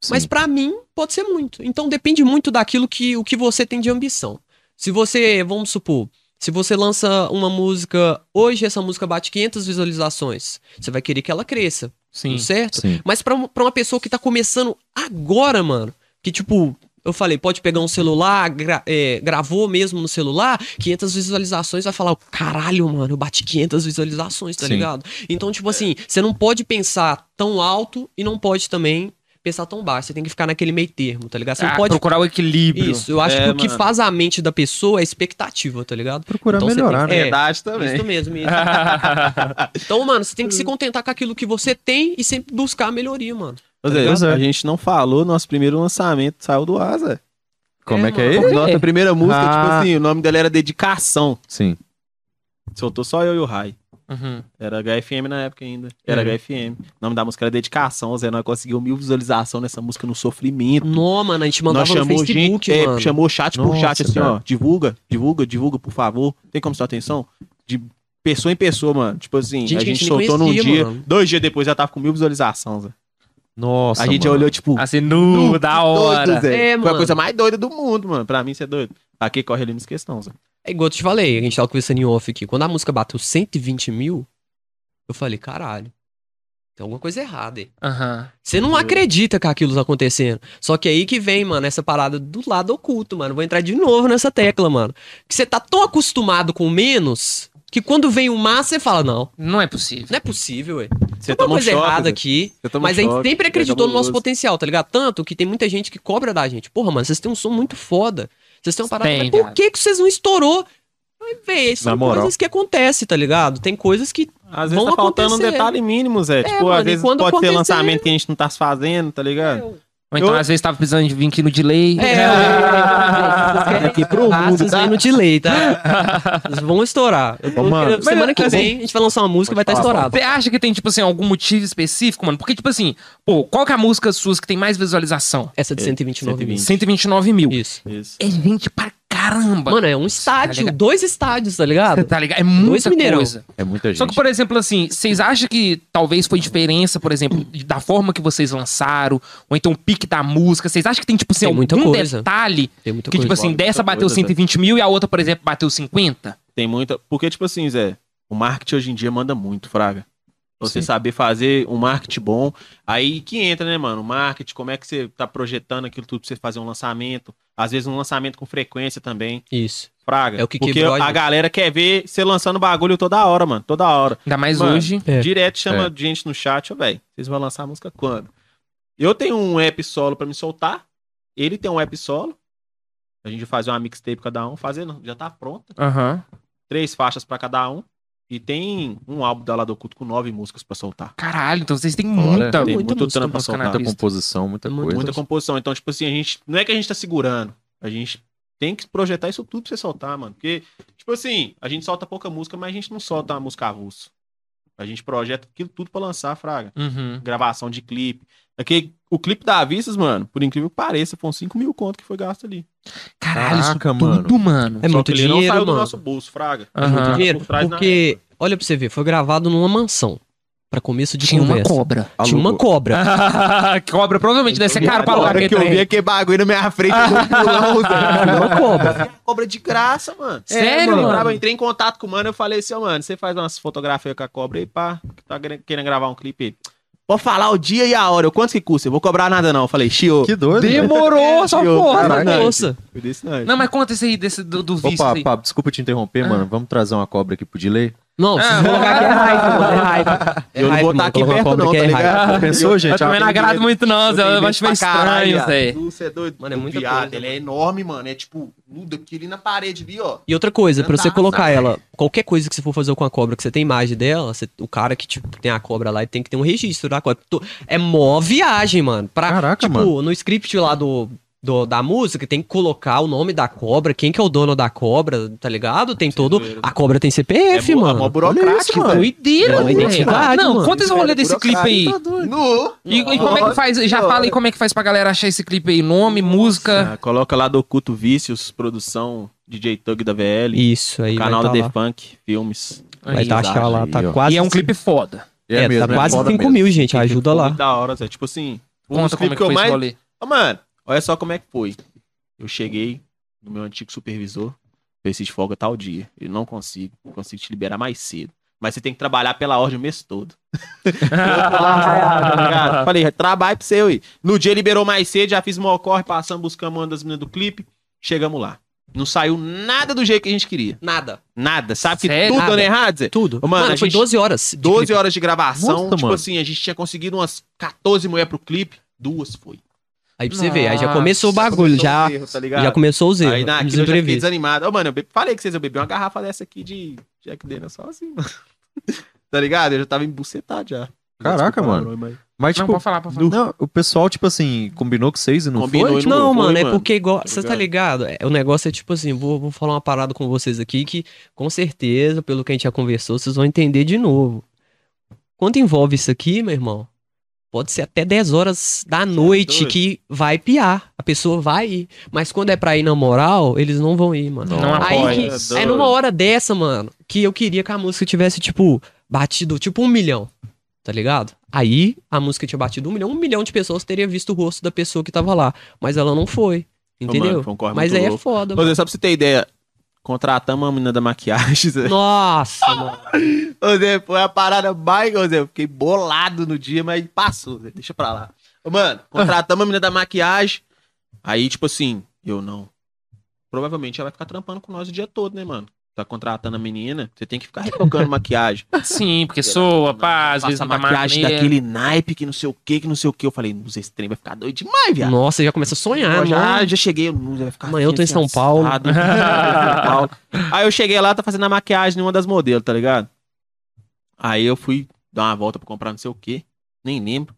Mas pra mim pode ser muito. Então depende muito daquilo que o que você tem de ambição. Se você, vamos supor, Se você lança uma música hoje, essa música bate 500 visualizações. Você vai querer que ela cresça, Sim. certo? Sim. Mas pra, pra uma pessoa que tá começando agora, mano, que tipo, eu falei, pode pegar um celular, gra- é, gravou mesmo no celular, 500 visualizações, vai falar, caralho, mano, eu bati 500 visualizações, tá Sim. ligado? Então, tipo assim, você não pode pensar tão alto e não pode também pensar tão baixo. Você tem que ficar naquele meio termo, tá ligado? Você Ah, pode. procurar o equilíbrio. Isso, eu acho É, que o que mano. faz a mente da pessoa é a expectativa, tá ligado? Procurar Então melhorar, tem- né? É, Verdade também. Isso mesmo, isso. Então, mano, você tem que se contentar com aquilo que você tem e sempre buscar a melhoria, mano. Tá Zé, ligado? a gente não falou, nosso primeiro lançamento saiu do Zé. Como É, é que é mano. ele? Nossa primeira música, Ah. tipo assim, o nome dela era Dedicação. Sim. Soltou só eu e o Rai. Uhum. Era HFM na época ainda. Era Uhum. HFM. O nome da música era Dedicação. Zé, nós conseguimos mil visualizações nessa música no sofrimento. Não, mano, a gente mandava nós no Facebook, gente, é, mano. chamou chat por Nossa, chat assim, cara. ó. Divulga, divulga, divulga, por favor. Tem como sua atenção? De pessoa em pessoa, mano. Tipo assim, Gente a gente gente soltou num dia. mano. Dois dias depois já tava com mil visualizações, Zé. Nossa, a gente mano. olhou, tipo, Assim, nu, da hora. doido, Zé. É, Foi a coisa mais doida do mundo, mano. Pra mim, você é doido. Aqui corre ali nos questões, Zé. É igual eu te falei, a gente tava conversando em off aqui. Quando a música bateu 120 mil, eu falei, caralho, tem alguma coisa errada aí. Aham. Você não acredita que aquilo tá acontecendo. Só que aí que vem, mano, essa parada do lado oculto, mano. Vou entrar de novo nessa tecla, mano. Que você tá tão acostumado com menos que quando vem o mais, você fala, não, Não é possível. não é possível, ué. Você Tem toma uma um coisa choque, errada Zé. aqui. Mas um a gente sempre é acreditou no nosso potencial, tá ligado? Tanto que tem muita gente que cobra da gente. Porra, mano, vocês têm um som muito foda. Vocês têm uma parada. Tem, mas por que, que vocês não estourou? Véi, são Na moral. coisas que acontecem, tá ligado? Tem coisas que. Às vezes vão tá faltando um acontecer. detalhe mínimo, Zé. tipo, mano, às vezes pode ser acontecer- lançamento que a gente não tá fazendo, tá ligado? Ou então, Eu- às vezes, tava precisando de vir aqui no delay. É, Aqui pro mundo, tá? no delay, tá? Eles vão estourar. Ô, mano, semana que vem a gente vai lançar uma música e vai estar falar, estourado. Você acha que tem, tipo assim, algum motivo específico, mano? Porque, tipo assim, pô, qual que é a música suas que tem mais visualização? Essa de 129 mil. 129 mil. Isso. Isso. É gente pra caramba. Mano, é um estádio, ligado? dois estádios, tá ligado? tá ligado? É muita coisa. É muita gente. Só que, por exemplo, assim, vocês acham que talvez foi diferença, por exemplo, da forma que vocês lançaram, ou então o pique da música? Vocês acham que tem, tipo assim, Tem muita algum coisa. detalhe Tem muita que, coisa. tipo assim, dessa bateu coisa, 120 mil e a outra, por exemplo, bateu 50? Tem muita. Porque, tipo assim, Zé, o marketing hoje em dia manda muito, Fraga. Você Sim. saber fazer um marketing bom. Aí que entra, né, mano? O marketing, como é que você tá projetando aquilo tudo pra você fazer um lançamento. Às vezes um lançamento com frequência também. Isso. Fraga. É o que Porque quebrou a gente. galera quer ver você lançando bagulho toda hora, mano. Toda hora. Ainda mais Mano, hoje. É. Direto chama É. gente no chat, ó, velho. Vocês vão lançar a música quando? Eu tenho um app solo pra me soltar. Ele tem um app solo. A gente vai fazer uma mixtape cada um. Fazendo, já tá pronta. Aham. Três faixas pra cada um. E tem um álbum da Lado Oculto com nove músicas pra soltar. Caralho, então vocês têm muita, tem muita muito música pra soltar. Muita composição, muita Muita coisa. Muita composição. Então, tipo assim, a gente. Não é que a gente tá segurando. A gente tem que projetar isso tudo pra você soltar, mano. Porque, tipo assim, a gente solta pouca música, mas a gente não solta uma música avulso. A gente projeta aquilo tudo pra lançar, Fraga. Uhum. gravação de clipe. Aqui, o clipe da Avistas, mano, por incrível que pareça, foram 5 mil conto que foi gasto ali. Caralho, isso Caraca, tudo, mano. É Só muito que ele não dinheiro, saiu do mano. nosso bolso, Fraga. Aham. Ele Muito dinheiro. por trás na Porque, olha pra você ver, foi gravado numa mansão. Pra começo de Tinha uma conversa. cobra. Tinha uma cobra. cobra provavelmente deve ser caro pra alugar que eu vi aquele bagulho na minha frente, eu vou pulão. Uma cobra. Cobra de graça, mano. Sério, mano? mano? Eu entrei em contato com o mano, eu falei assim, ó, mano, você faz umas fotografias com a cobra aí, pá, que tá querendo gravar um clipe aí. Pode falar o dia e a hora, eu, quanto que custa? Eu vou cobrar nada não. Eu falei, xio. Que doido. né? Demorou essa porra. Moça. Não. Não, mas conta esse aí desse, do, do vício Opa. Pablo, desculpa te interromper, Ah. mano. Vamos trazer uma cobra aqui pro delay? Não, Ah, vocês vão colocar aqui é raiva, mano. É raiva. É Eu não vou estar aqui perto cobra não, que tá é ligado? Pensou, gente? Eu também não Ah, agrado muito, não. Eu acho meio estranho, Zé. Você é doido? Mano, é O muita viado, Ele é enorme, mano. É tipo, nudo aqui ali na parede ali, ó. E outra coisa, pra você colocar ela, qualquer coisa que você for fazer com a cobra, que você tem imagem dela, o cara que tipo, tem a cobra lá, ele tem que ter um registro da cobra. É mó viagem, mano. Pra, Caraca, tipo, mano. no script lá do, do- da música, tem que colocar o nome da cobra, quem que é o dono da cobra, tá ligado? Tem todo. A cobra tem CPF, é mó- mano. mó burocrático, mano. velho. Doideira, É uma identidade, Não, mano. conta esse rolê desse clipe aí. Nu. E, e como é que faz? Já fala aí como é que faz pra galera achar esse clipe aí. Nome, música. Ah, coloca lá do Oculto Vícios, produção DJ Tug da VL. Isso aí. canal da tá The lá. Funk, filmes. Vai tá, achar lá, tá Aí, quase. E é um clipe foda. É, mesmo, tá quase foda 5 mesmo. mil, gente. Ajuda lá. da hora, Zé. Tipo assim, um dos como é clipes que eu mais mano, olha só como é que foi. Eu cheguei no meu antigo supervisor, Preciso de folga tal dia. Eu não consigo. Não consigo te liberar mais cedo. Mas você tem que trabalhar pela ordem o mês todo. Lá, tá? Falei, trabalho pra você, aí. No dia liberou mais cedo, já fiz uma corre, passamos, buscamos uma das meninas do clipe. Chegamos lá. Não saiu nada do jeito que a gente queria. Nada. Nada. Sabe que Sério? tudo Nada. dando errado, Zé? Tudo. Mano, Mano, a foi gente- 12 horas. de 12 clipe. horas de gravação. Nossa, tipo mano. assim, a gente tinha conseguido umas 14 mulheres pro clipe. Duas foi. Aí pra você ver, aí já começou o bagulho, começou já, os erros, tá ligado? já começou os erros. Aí os naquilo eu já fiquei desanimado. Ô, mano, eu be- falei que vocês, eu bebi uma garrafa dessa aqui de Jack Daniels só assim, mano. tá ligado? Eu já tava embucetado já. Caraca, Desculpa, mano. mas- Mas, Não, tipo, pode falar, pode falar. não, o pessoal, tipo assim, combinou com vocês e não Combinou foi? e Tipo, Não, foi, mano, é mano. porque igual. Tá Você tá ligado? É, o negócio é tipo assim, vou, vou falar uma parada com vocês aqui que, com certeza, pelo que a gente já conversou, vocês vão entender de novo. Quando envolve isso aqui, meu irmão, pode ser até 10 horas da noite doido. que vai piar. A pessoa vai ir. Mas quando é pra ir na moral, eles não vão ir, mano. Não aí que, É doido. numa hora dessa, mano, que eu queria que a música tivesse, tipo, batido, tipo, um milhão. Tá ligado? Aí a música tinha batido um milhão, um milhão de pessoas teria visto o rosto da pessoa que tava lá. Mas ela não foi. Entendeu? mano, um corre mas aí é louco. foda. Ô, Zé, só pra você ter ideia, contratamos uma menina da maquiagem, Zé. Nossa, mano. Ô, Zé, foi a parada mais, Zé, eu fiquei bolado no dia, mas passou, Zé, deixa pra lá. Ô, mano, contratamos a menina da maquiagem, aí, tipo assim, eu não. Provavelmente ela vai ficar trampando com nós o dia todo, né, mano? Tá contratando a menina, você tem que ficar retocando maquiagem. Sim, porque soa, pá, às vezes não tá maquiagem maneiro. daquele naipe que não sei o que, que não sei o que. Eu falei, "Nossa, esse trem vai ficar doido demais, viado. Nossa, já começa a sonhar, eu já, já cheguei, eu, "Nossa, vai ficar Amanhã eu tô em assim, São Paulo." assado." Eu tô em São Paulo. Aí eu cheguei lá, tá fazendo a maquiagem em uma das modelos, tá ligado? Aí eu fui dar uma volta pra comprar não sei o que, nem lembro.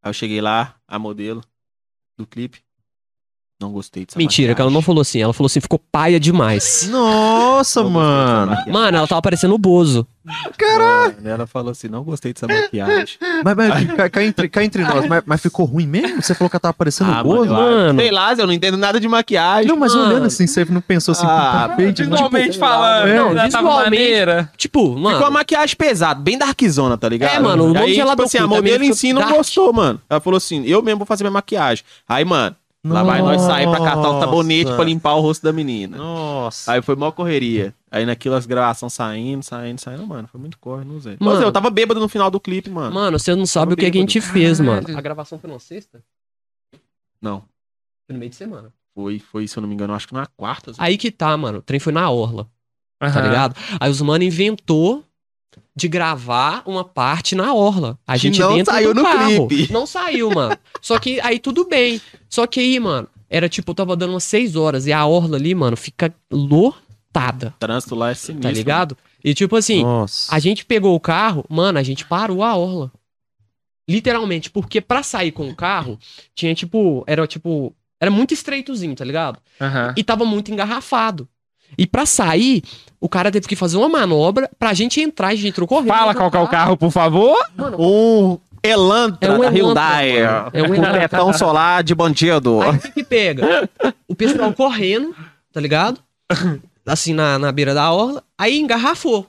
Aí eu cheguei lá, a modelo do clipe. Não gostei dessa Mentira, que ela não maquiagem. falou assim. Ela falou assim, ficou paia demais. Nossa, Não mano. maquiagem. Mano, ela tava parecendo o Bozo. Mano, Ela falou assim, não gostei dessa maquiagem. Mas, mas cá, cá entre, cá entre nós, mas, mas ficou ruim mesmo? Você falou que ela tava parecendo Ah, bozo? eu- mano. Sei lá, Zé, eu não entendo nada de maquiagem. Não, mas Mano. olhando assim, você não pensou assim, Ah, puta, demais. Visualmente Tipo, falando, é, ela tava visualmente- maneira. Tipo, mano. Ficou uma maquiagem pesada, bem darkzona, tá ligado? É, mano, o nome Aí, de ela tipo assim, a modelo em si não dark. gostou, mano. Ela falou assim, eu mesmo vou fazer minha maquiagem. Aí, mano, lá vai nós sair pra catar um sabonete pra limpar o rosto da menina. Nossa. Aí foi mó correria. Aí naquilo as gravações saindo, saindo, saindo, mano. Foi muito corre, não sei. Mano. Mas eu tava bêbado no final do clipe, mano. Mano, você não sabe o que, que a gente fez, mano. Caralho. A gravação foi na sexta? Não. Foi no meio de semana. Foi, foi, se eu não me engano, acho que na quarta. Aí que tá, mano. O trem foi na orla, tá Aham. ligado? Aí os mano inventou de gravar uma parte na orla. A Que gente não dentro saiu do no carro. clipe. Não saiu, mano. Só que aí tudo bem. Só que aí, mano, era tipo, eu tava dando umas 6 horas e a orla ali, mano, fica lotada, O trânsito lá é sinistro. tá ligado? E tipo assim, Nossa. a gente pegou o carro, mano, a gente parou a orla. Literalmente, porque pra sair com o carro, tinha tipo, era tipo, era muito estreitozinho, tá ligado? Aham. E tava muito engarrafado. E pra sair, o cara teve que fazer uma manobra pra gente entrar, a gente entrou correndo. Fala qual que é o carro, por favor. Mano, Um Elantra É um Elantra, Hyundai. mano. É um com Elantra. tetão solar de bandido. Aí o que que pega? O pessoal correndo, tá ligado? Assim, na, na beira da orla. Aí engarrafou.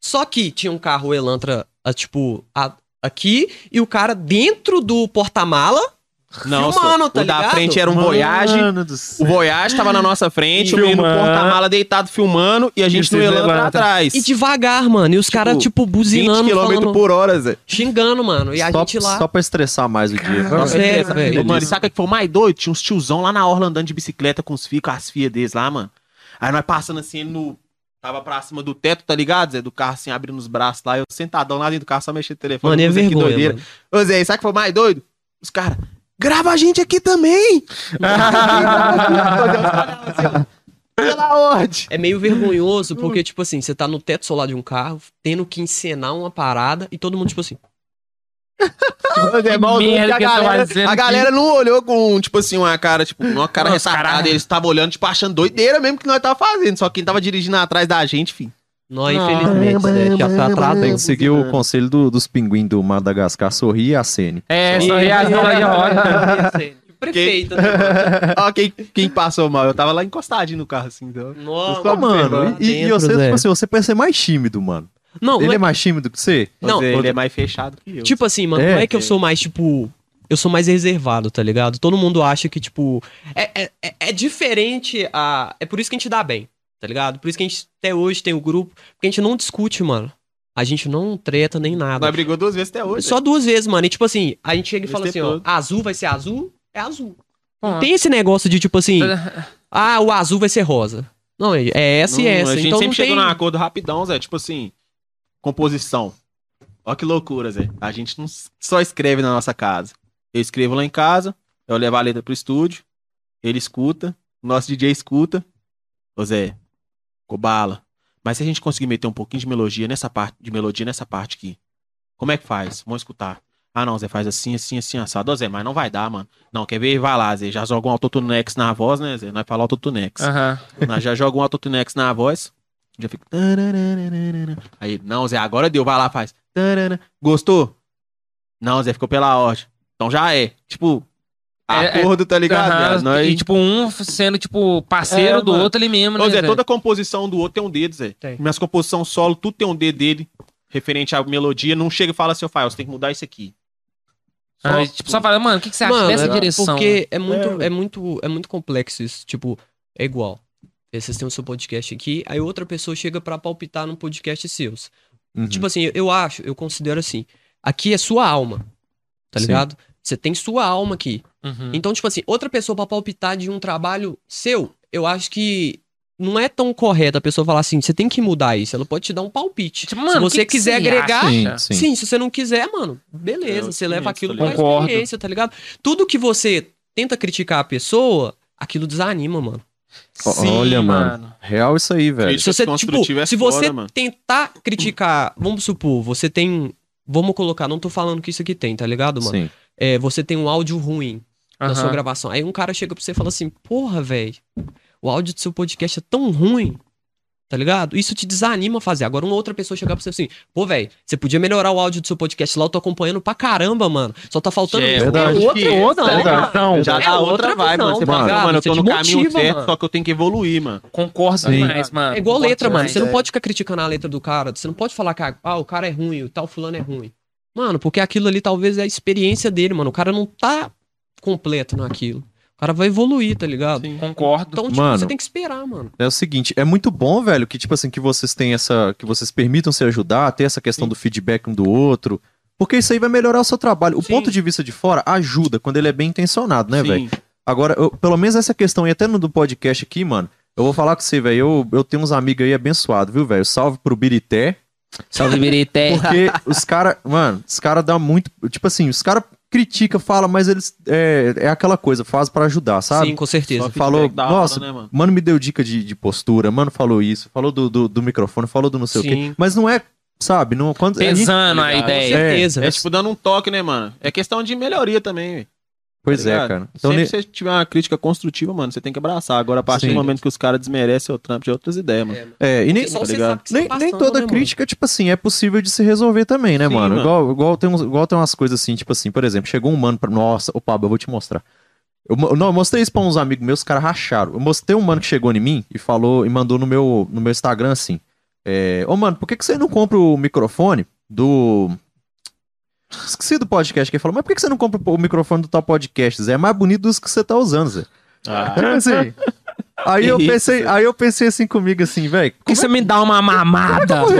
Só que tinha um carro Elantra, ah, tipo, a- aqui, e o cara dentro do porta-mala. Não, Filmando, tá o da ligado? frente era um Voyage. Mano do O. Voyage tava na nossa frente, o menino porta-mala deitado filmando e a gente Isso, no Elantra Elantra. atrás. E devagar, mano. E os caras, tipo, 20 buzinando, km falando, por hora, Zé. xingando, mano. E a só, gente lá. só pra estressar mais o dia. Nossa, é, velho. Mano, e sabe o que foi o mais doido? Tinha uns tiozão lá na orla andando de bicicleta com os fios, com as fias deles lá, mano. Aí nós passando assim, ele no... Tava pra cima do teto, tá ligado, Zé? Do carro assim, abrindo os braços lá. Eu sentadão lá dentro do carro, só mexendo no telefone. Mano, é vergonha, doideira. mano. Ô, Zé, e sabe o que foi o mais doido? Os caras, grava a gente aqui também! Pela ordem! É meio vergonhoso, porque, tipo assim, você tá no teto solar de um carro, tendo que encenar uma parada, e todo mundo, tipo assim, merda que a galera, a galera não olhou com, tipo assim, uma cara, tipo, uma cara Nossa, ressacada. Eles estavam olhando, tipo, achando doideira mesmo que nós tava fazendo. Só quem tava dirigindo atrás da gente, filho. Nós, infelizmente, né, já tá atrás Tem que seguir o conselho do- dos pinguins do Madagascar, sorrir e acene. É, reação aí, ó. Prefeita. né? Ó, quem, quem passou mal? Eu tava lá encostadinho no carro, assim, então. Nossa, mano, e, e você, tipo assim, você parece ser mais tímido, mano. Não, Ele não é é, mais tímido que você? Não, Não, ele é mais fechado que eu. tipo assim, mano, É, não é que eu sou mais, tipo, eu sou mais reservado, tá ligado? Todo mundo acha que, tipo, é, é- é diferente a... É por isso que a gente dá bem, Tá ligado? Por isso que a gente até hoje tem o grupo. Porque a gente não discute, mano. A gente não treta nem nada. Nós brigou duas vezes até hoje. Só duas vezes, mano. E tipo assim, a gente chega e fala assim, tempo ó, todo. azul vai ser azul, é azul. Pô, Não tem esse negócio de tipo assim, ah, o azul vai ser rosa. Não, é é essa e Não, essa. A gente então sempre chegou tem... num acordo rapidão, Zé. Tipo assim, composição. Ó que loucura, Zé. A gente não só escreve na nossa casa. Eu escrevo lá em casa, eu levo a letra pro estúdio, ele escuta, o nosso DJ escuta. Ô Zé, bala. Mas se a gente conseguir meter um pouquinho de melodia nessa parte, de melodia nessa parte aqui, como é que faz? Vamos escutar. Ah, não, Zé, faz assim, assim, assim, assado. Ô, Zé, mas não vai dar, mano. Não, quer ver? Vai lá, Zé. Já joga um autotunex na voz, né, Zé? Nós falamos autotunex. Aham. Nós já joga um autotunex na voz. Já fica. Aí, não, Zé, agora deu, vai lá, faz. Gostou? Não, Zé, ficou pela ordem. Então já é. Tipo, acordo, tá ligado? Nós... E tipo, um sendo, tipo, parceiro É, do mano. outro ali mesmo, né? Ô, Zé, Zé? toda composição do outro tem um dedo, Zé. Tem. Minhas composições solo, tudo tem um dedo dele. Referente à melodia. Não chega e fala assim, ô, Fael, você tem que mudar isso aqui. Ah, tipo, só fala, mano, o que, que você acha Mano, dessa é direção? Porque é muito, é. muito, é muito complexo isso. Tipo, é igual. Vocês têm o seu podcast aqui, aí outra pessoa chega pra palpitar num podcast seus. Uhum. Tipo assim, eu acho, eu considero assim. Aqui é sua alma. Tá Sim. ligado? Você tem sua alma aqui. Uhum. Então, tipo assim, outra pessoa pra palpitar de um trabalho seu, eu acho que não é tão correto a pessoa falar assim, você tem que mudar isso. Ela pode te dar um palpite. Tipo, se mano, o você que que quiser você agregar? Sim, sim. Sim, se você não quiser, mano, beleza, É, você leva 500, aquilo pra experiência, tá ligado? Tudo que você tenta criticar a pessoa, aquilo desanima, mano. Olha, mano. Real isso aí, velho. Crítica Se você, tipo, é se você mano. tentar criticar, vamos supor, você tem, vamos colocar, não tô falando que isso aqui tem, tá ligado, mano? Sim. É, você tem um áudio ruim na Aham. sua gravação. Aí um cara chega pra você e fala assim: Porra, velho, o áudio do seu podcast é tão ruim. Tá ligado? Isso te desanima a fazer. Agora, uma outra pessoa chegar pra você assim: Pô, velho, você podia melhorar o áudio do seu podcast lá, eu tô acompanhando pra caramba, mano. Só tá faltando. É, verdade. outra, Que- outra, Verdade. Então, Já É dá outra outra vibe, mano. Você fala, tá mano, eu ligado? tô Você no te caminho motiva, certo, mano. só que eu tenho que evoluir, mano. Concordo Sim. demais, mano. É igual Concordo letra, mano. demais. Você não é. pode ficar criticando a letra do cara. Você não pode falar que ah, o cara é ruim, o tal fulano é ruim. Mano, porque aquilo ali talvez é a experiência dele, mano. O cara não tá completo naquilo. O cara vai evoluir, tá ligado? Concordo. Então, tipo, Mano. você tem que esperar, mano. É o seguinte, é muito bom, velho, que tipo assim, que vocês têm essa, que vocês permitam se ajudar, ter essa questão do feedback um do outro, porque isso aí vai melhorar o seu trabalho. O Sim. ponto de vista de fora ajuda quando ele é bem intencionado, né, Sim. velho? Agora, eu- pelo menos essa questão, e até no do podcast aqui, mano, eu vou falar com você, velho, eu, eu tenho uns amigos aí abençoados, viu, velho? Salve pro Birité, Salve, Birité. porque os caras, mano, os caras dão muito, tipo assim, os caras criticam, falam, mas eles, é, é aquela coisa, faz pra ajudar, sabe? Sim, com certeza. Falou, hora, nossa, né, mano? Mano me deu dica de, de postura, mano falou isso, falou do, do, do microfone, falou do não sei o quê. Sim. Mas não é, sabe, não, quando, a gente- Pesando a Ligado. Com ideia. certeza. É tipo dando um toque, né, mano? É questão de melhoria também, velho. Pois tá é, cara. Então, Sempre ne- você tiver uma crítica construtiva, mano, você tem que abraçar. Agora, a partir Sim. do momento que os caras desmerecem o trampo de outras ideias, mano. é, e nem, Porque só tá você ligado? sabe o que você nem, tá nem passando, toda né, mano? crítica, tipo assim, é possível de se resolver também, né, Sim, mano? mano. Igual, igual, tem uns, igual tem umas coisas assim, tipo assim, por exemplo, chegou um mano pra. Nossa, ô Pablo, eu vou te mostrar. Eu, não, eu mostrei isso pra uns amigos meus, os caras racharam. Eu mostrei um mano que chegou em mim e falou, e mandou no meu, no meu Instagram assim: é, Ô, mano, por que, que você não compra o microfone do. Esqueci do podcast que ele falou, mas por que, você não compra o microfone do tal podcast, Zé? É mais bonito dos que você tá usando, Zé. Ah, Tipo assim. Aí eu pensei, aí eu pensei assim comigo assim, velho. Por que você me dá uma mamada?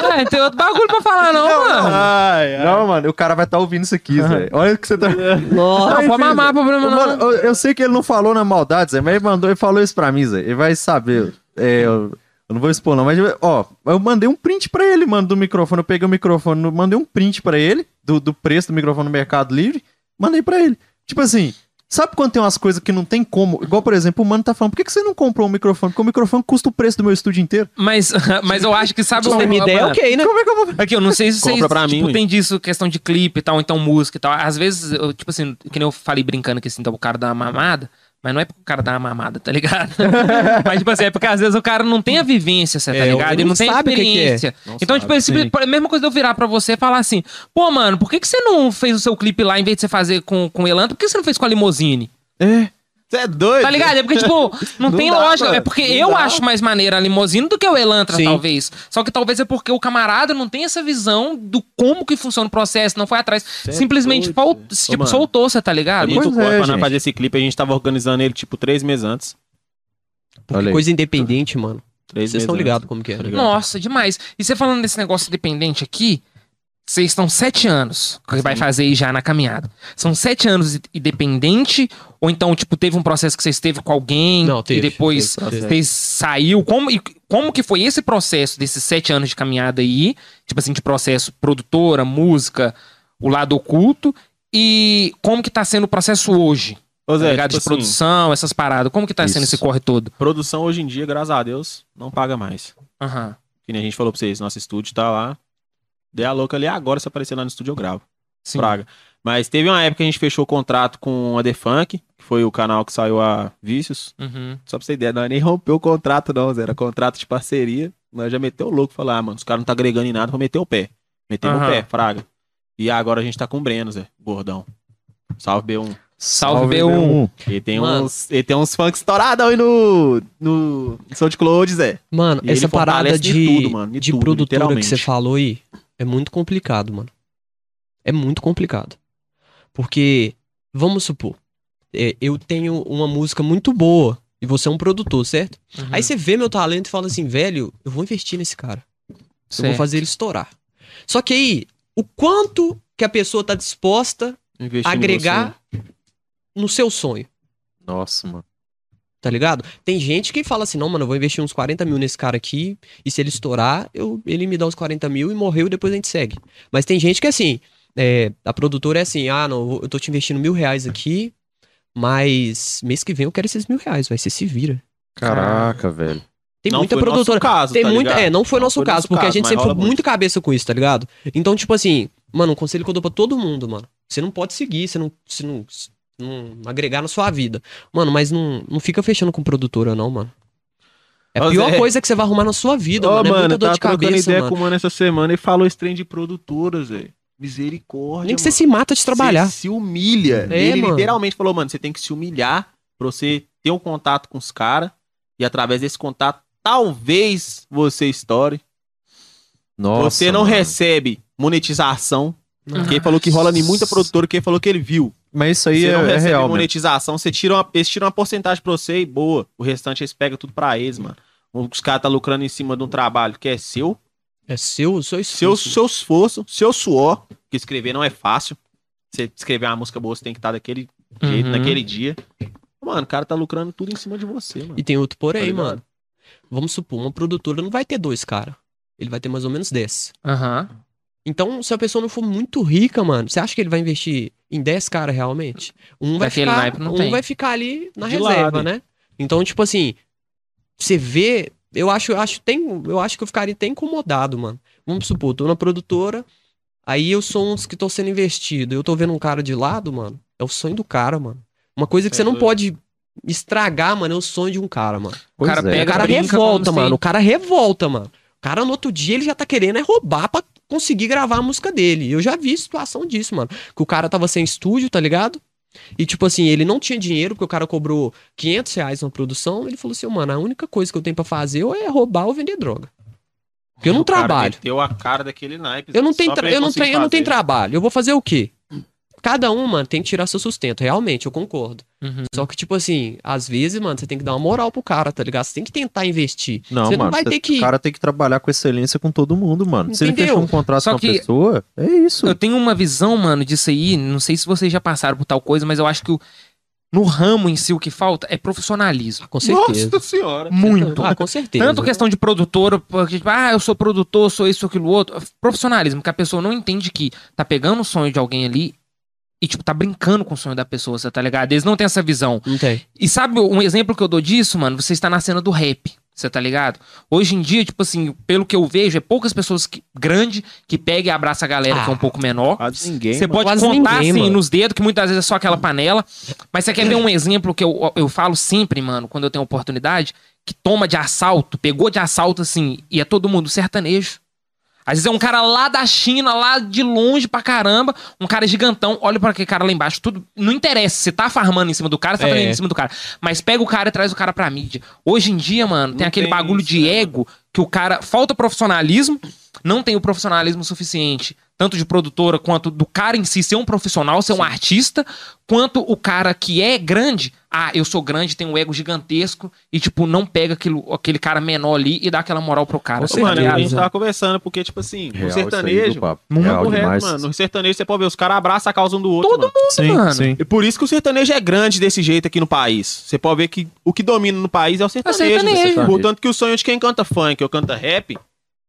É, tem outro bagulho pra falar, não, mano. Ai, ai. Não, mano, o cara vai estar ouvindo isso aqui, Zé. Olha o que você tá. Nossa. Não, pode mamar, problema não. Mano, eu, eu sei que ele não falou na maldade, Zé, mas ele mandou, ele falou isso pra mim, Zé. Ele vai saber. É, eu, eu não vou expor, não, mas, ó, eu mandei um print pra ele, mano, do microfone. Eu peguei o microfone, mandei um print pra ele, do, do preço do microfone no Mercado Livre, mandei pra ele. Tipo assim. Sabe quando tem umas coisas que não tem como? Igual, por exemplo, o mano tá falando, por que, que você não comprou um microfone? Porque o microfone custa o preço do meu estúdio inteiro. Mas, mas eu acho que sabe Se você me der, mano, ok, né? Como é que eu vou. Aqui, eu não sei se Compra vocês, pra mim, tipo, ui. tem disso, questão de clipe e tal, então música e tal. Às vezes, eu, tipo assim, que nem eu falei brincando que assim, então o cara dá uma mamada, mas não é porque o cara dá uma mamada, tá ligado? mas, tipo assim, é porque às vezes o cara não tem a vivência, tá É, ligado? ele não não tem a o que que é. experiência. Não então, sabe, tipo, sim. a mesma coisa de eu virar pra você e falar assim, pô, mano, por que, que você não fez o seu clipe lá em vez de você fazer com, com o Elantra? Por que você não fez com a Limousine? É. Você é doido? Tá ligado? É porque, tipo, não, Não tem dá, lógica. mano. É porque Não eu dá. acho mais maneira a limousine do que o Elantra, Sim. talvez. Só que talvez é porque o camarada não tem essa visão do como que funciona o processo, não foi atrás. é Simplesmente tipo, Ô, mano. soltou, você tá É ligado? muito Pois é, pra fazer esse clipe. A gente tava organizando ele, tipo, três meses antes. Coisa independente, mano. Três Vocês estão meses ligados como que é. Tá ligado? Nossa, demais. E você falando desse negócio independente aqui, vocês estão sete anos que vai fazer aí já na caminhada. São sete anos independente? Ou então, tipo, teve um processo que vocês teve com alguém Não, teve, e depois teve saiu? Como, e como que foi esse processo desses sete anos de caminhada aí? Tipo assim, de processo produtora, música, o lado oculto. E como que tá sendo o processo hoje? Ô, Tá Zé, ligado? tipo de assim, produção, essas paradas. Como que tá sendo Isso. esse corre todo? produção hoje em dia, graças a Deus, não paga mais. Aham. Que nem a gente falou pra vocês, nosso estúdio tá lá. Dê a louca ali agora, se aparecer lá no estúdio eu gravo. Sim. Praga. Mas teve uma época que a gente fechou o contrato com a The Funk, que foi o canal que saiu a Vícios. Uhum. Só pra você ter ideia, nós nem rompeu o contrato, não, Zé. Era contrato de parceria. Nós já meteu o louco falar, ah, mano, os caras não tá agregando em nada, vou meter o pé. Meter Aham. o pé, Fraga. E agora a gente tá com o Breno, Zé, gordão. Salve B1. Salve, B1. Ele tem Mano. uns, ele tem uns funk estourados aí no, no SoundCloud, Zé. Mano, E essa parada de de, tudo, mano, de de tudo, produtora que você falou aí é muito complicado, mano. É muito complicado. Porque, vamos supor, é, eu tenho uma música muito boa e você é um produtor, certo? Uhum. Aí você vê meu talento e fala assim, velho, eu vou investir nesse cara. Eu Certo. vou fazer ele estourar. Só que aí, o quanto que a pessoa tá disposta Investir a agregar no seu sonho? Nossa, mano. Tá ligado? Tem gente que fala assim, não, mano, eu vou investir uns 40 mil nesse cara aqui, e se ele estourar, eu, ele me dá os 40 mil e morreu e depois a gente segue. Mas tem gente que é assim, é, a produtora é assim, ah, não, eu tô te investindo mil reais aqui, mas mês que vem eu quero esses mil reais, vai, você se vira. Caraca, velho. Tem Não muita foi nosso produtora. caso, tem tá muita, ligado? é, não foi Não nosso foi caso, nosso porque a caso, gente mas sempre foi rola muito cabeça com isso, tá ligado? Então, tipo assim, mano, um conselho que eu dou pra todo mundo, mano. Você não pode seguir, você não, você não, não agregar na sua vida. Mano, mas não, não fica fechando com produtora, não, mano. É a pior Zé. coisa que você vai arrumar na sua vida, Ô, mano. É mano, muita eu dor tava de cabeça, ideia mano. com o mano essa semana e falou esse trem de produtora, Zé. Misericórdia, Nem que você se mata de trabalhar. Você se humilha. É, Ele mano. literalmente falou, mano, você tem que se humilhar pra você ter um contato com os caras. E através desse contato, talvez você estoure. Nossa. você não mano. recebe monetização. Porque ele falou que rola em muita produtora, que ele falou que ele viu. Mas isso aí você é, não é recebe real, mesmo. monetização, você tira uma, eles tiram uma porcentagem pra você e boa. O restante eles pegam tudo pra eles, mano. Os caras tá lucrando em cima de um trabalho que é seu, É seu, seu seu, esforço. seu esforço, seu suor, que escrever não é fácil. Você escrever uma música boa, você tem que estar daquele jeito, Uhum. naquele dia. Mano, o cara tá lucrando tudo em cima de você, mano. E tem outro porém, Tá mano. Vamos supor, uma produtora não vai ter dois caras. Ele vai ter mais ou menos 10. Aham. Então, se a pessoa não for muito rica, mano, você acha que ele vai investir em 10 caras realmente? Um vai, Daquele ficar, um tem. vai ficar ali na De reserva, lado. né? Então, tipo assim, você vê, eu acho, eu acho, tem, eu acho que eu ficaria até incomodado, mano. Vamos supor, tô na produtora, aí eu sou um dos que tô sendo investido, eu tô vendo um cara de lado, mano, é o sonho do cara, mano. Uma coisa que É você não pode estragar, mano, é o sonho de um cara, mano. O cara é. pega, O cara revolta, mano. O cara revolta, mano. O cara no outro dia ele já tá querendo é roubar pra conseguir gravar a música dele. Eu já vi situação disso, mano. Que o cara tava sem estúdio, tá ligado? E tipo assim, ele não tinha dinheiro porque o cara cobrou 500 reais na produção. Ele falou assim, mano, a única coisa que eu tenho pra fazer ou é roubar ou vender droga. Porque eu não O trabalho. meteu a cara daquele naipe. Eu não tenho, eu não tenho, eu não tenho trabalho. Eu vou fazer o quê? Cada um, mano, tem que tirar seu sustento. Realmente, eu concordo. Uhum. Só que, tipo assim, às vezes, mano, você tem que dar uma moral pro cara, tá ligado? Você tem que tentar investir. Não, você mano, não vai ter que. o cara tem que trabalhar com excelência com todo mundo, mano. Se ele Entendeu? fechou um contrato Só com que- uma pessoa, é isso. Eu tenho uma visão, mano, disso aí. Não sei se vocês já passaram por tal coisa, mas eu acho que o- no ramo em si o que falta é profissionalismo. Com certeza. Nossa senhora. Muito. Ah, com certeza. Tanto questão de produtora, porque, tipo, ah, eu sou produtor, sou isso, aquilo, outro. Profissionalismo, que a pessoa não entende que tá pegando o sonho de alguém ali e, tipo, tá brincando com o sonho da pessoa, você tá ligado? Eles não têm essa visão. Não tem. E sabe um exemplo que eu dou disso, mano? Você está na cena do rap, você tá ligado? Hoje em dia, tipo assim, pelo que eu vejo, é poucas pessoas que, grande que pega e abraça a galera que é um Ah. pouco menor. Quase ninguém. Você mano. pode Quase contar ninguém, assim mano. nos dedos, que muitas vezes é só aquela panela. Mas você quer ver um exemplo que eu, eu falo sempre, mano, quando eu tenho oportunidade, que toma de assalto, pegou de assalto assim, e é todo mundo sertanejo. Às vezes é um cara lá da China, lá de longe pra caramba, um cara gigantão, olha pra aquele cara lá embaixo, tudo. Não interessa, você tá farmando em cima do cara, você tá É. em cima do cara. Mas pega o cara e traz o cara pra mídia. Hoje em dia, mano, tem Não aquele tem bagulho isso, de né, ego que o cara. Falta profissionalismo, não tem o profissionalismo suficiente, tanto de produtora quanto do cara em si ser um profissional, ser um artista, quanto o cara que é grande ah, eu sou grande, tenho um ego gigantesco, e, tipo, não pega aquilo, aquele cara menor ali e dá aquela moral pro cara. Tá Mano, a gente tava conversando, porque, tipo assim, Real no sertanejo. Não é Real correto, demais. mano. No sertanejo você pode ver, os caras abraçam a causa um do outro. Todo mano. Sim, mano. sim. E por isso que o sertanejo é grande desse jeito aqui no país. Você pode ver que o que domina no país é o sertanejo. sertanejo. velho. Portanto, que o sonho de quem canta funk ou canta rap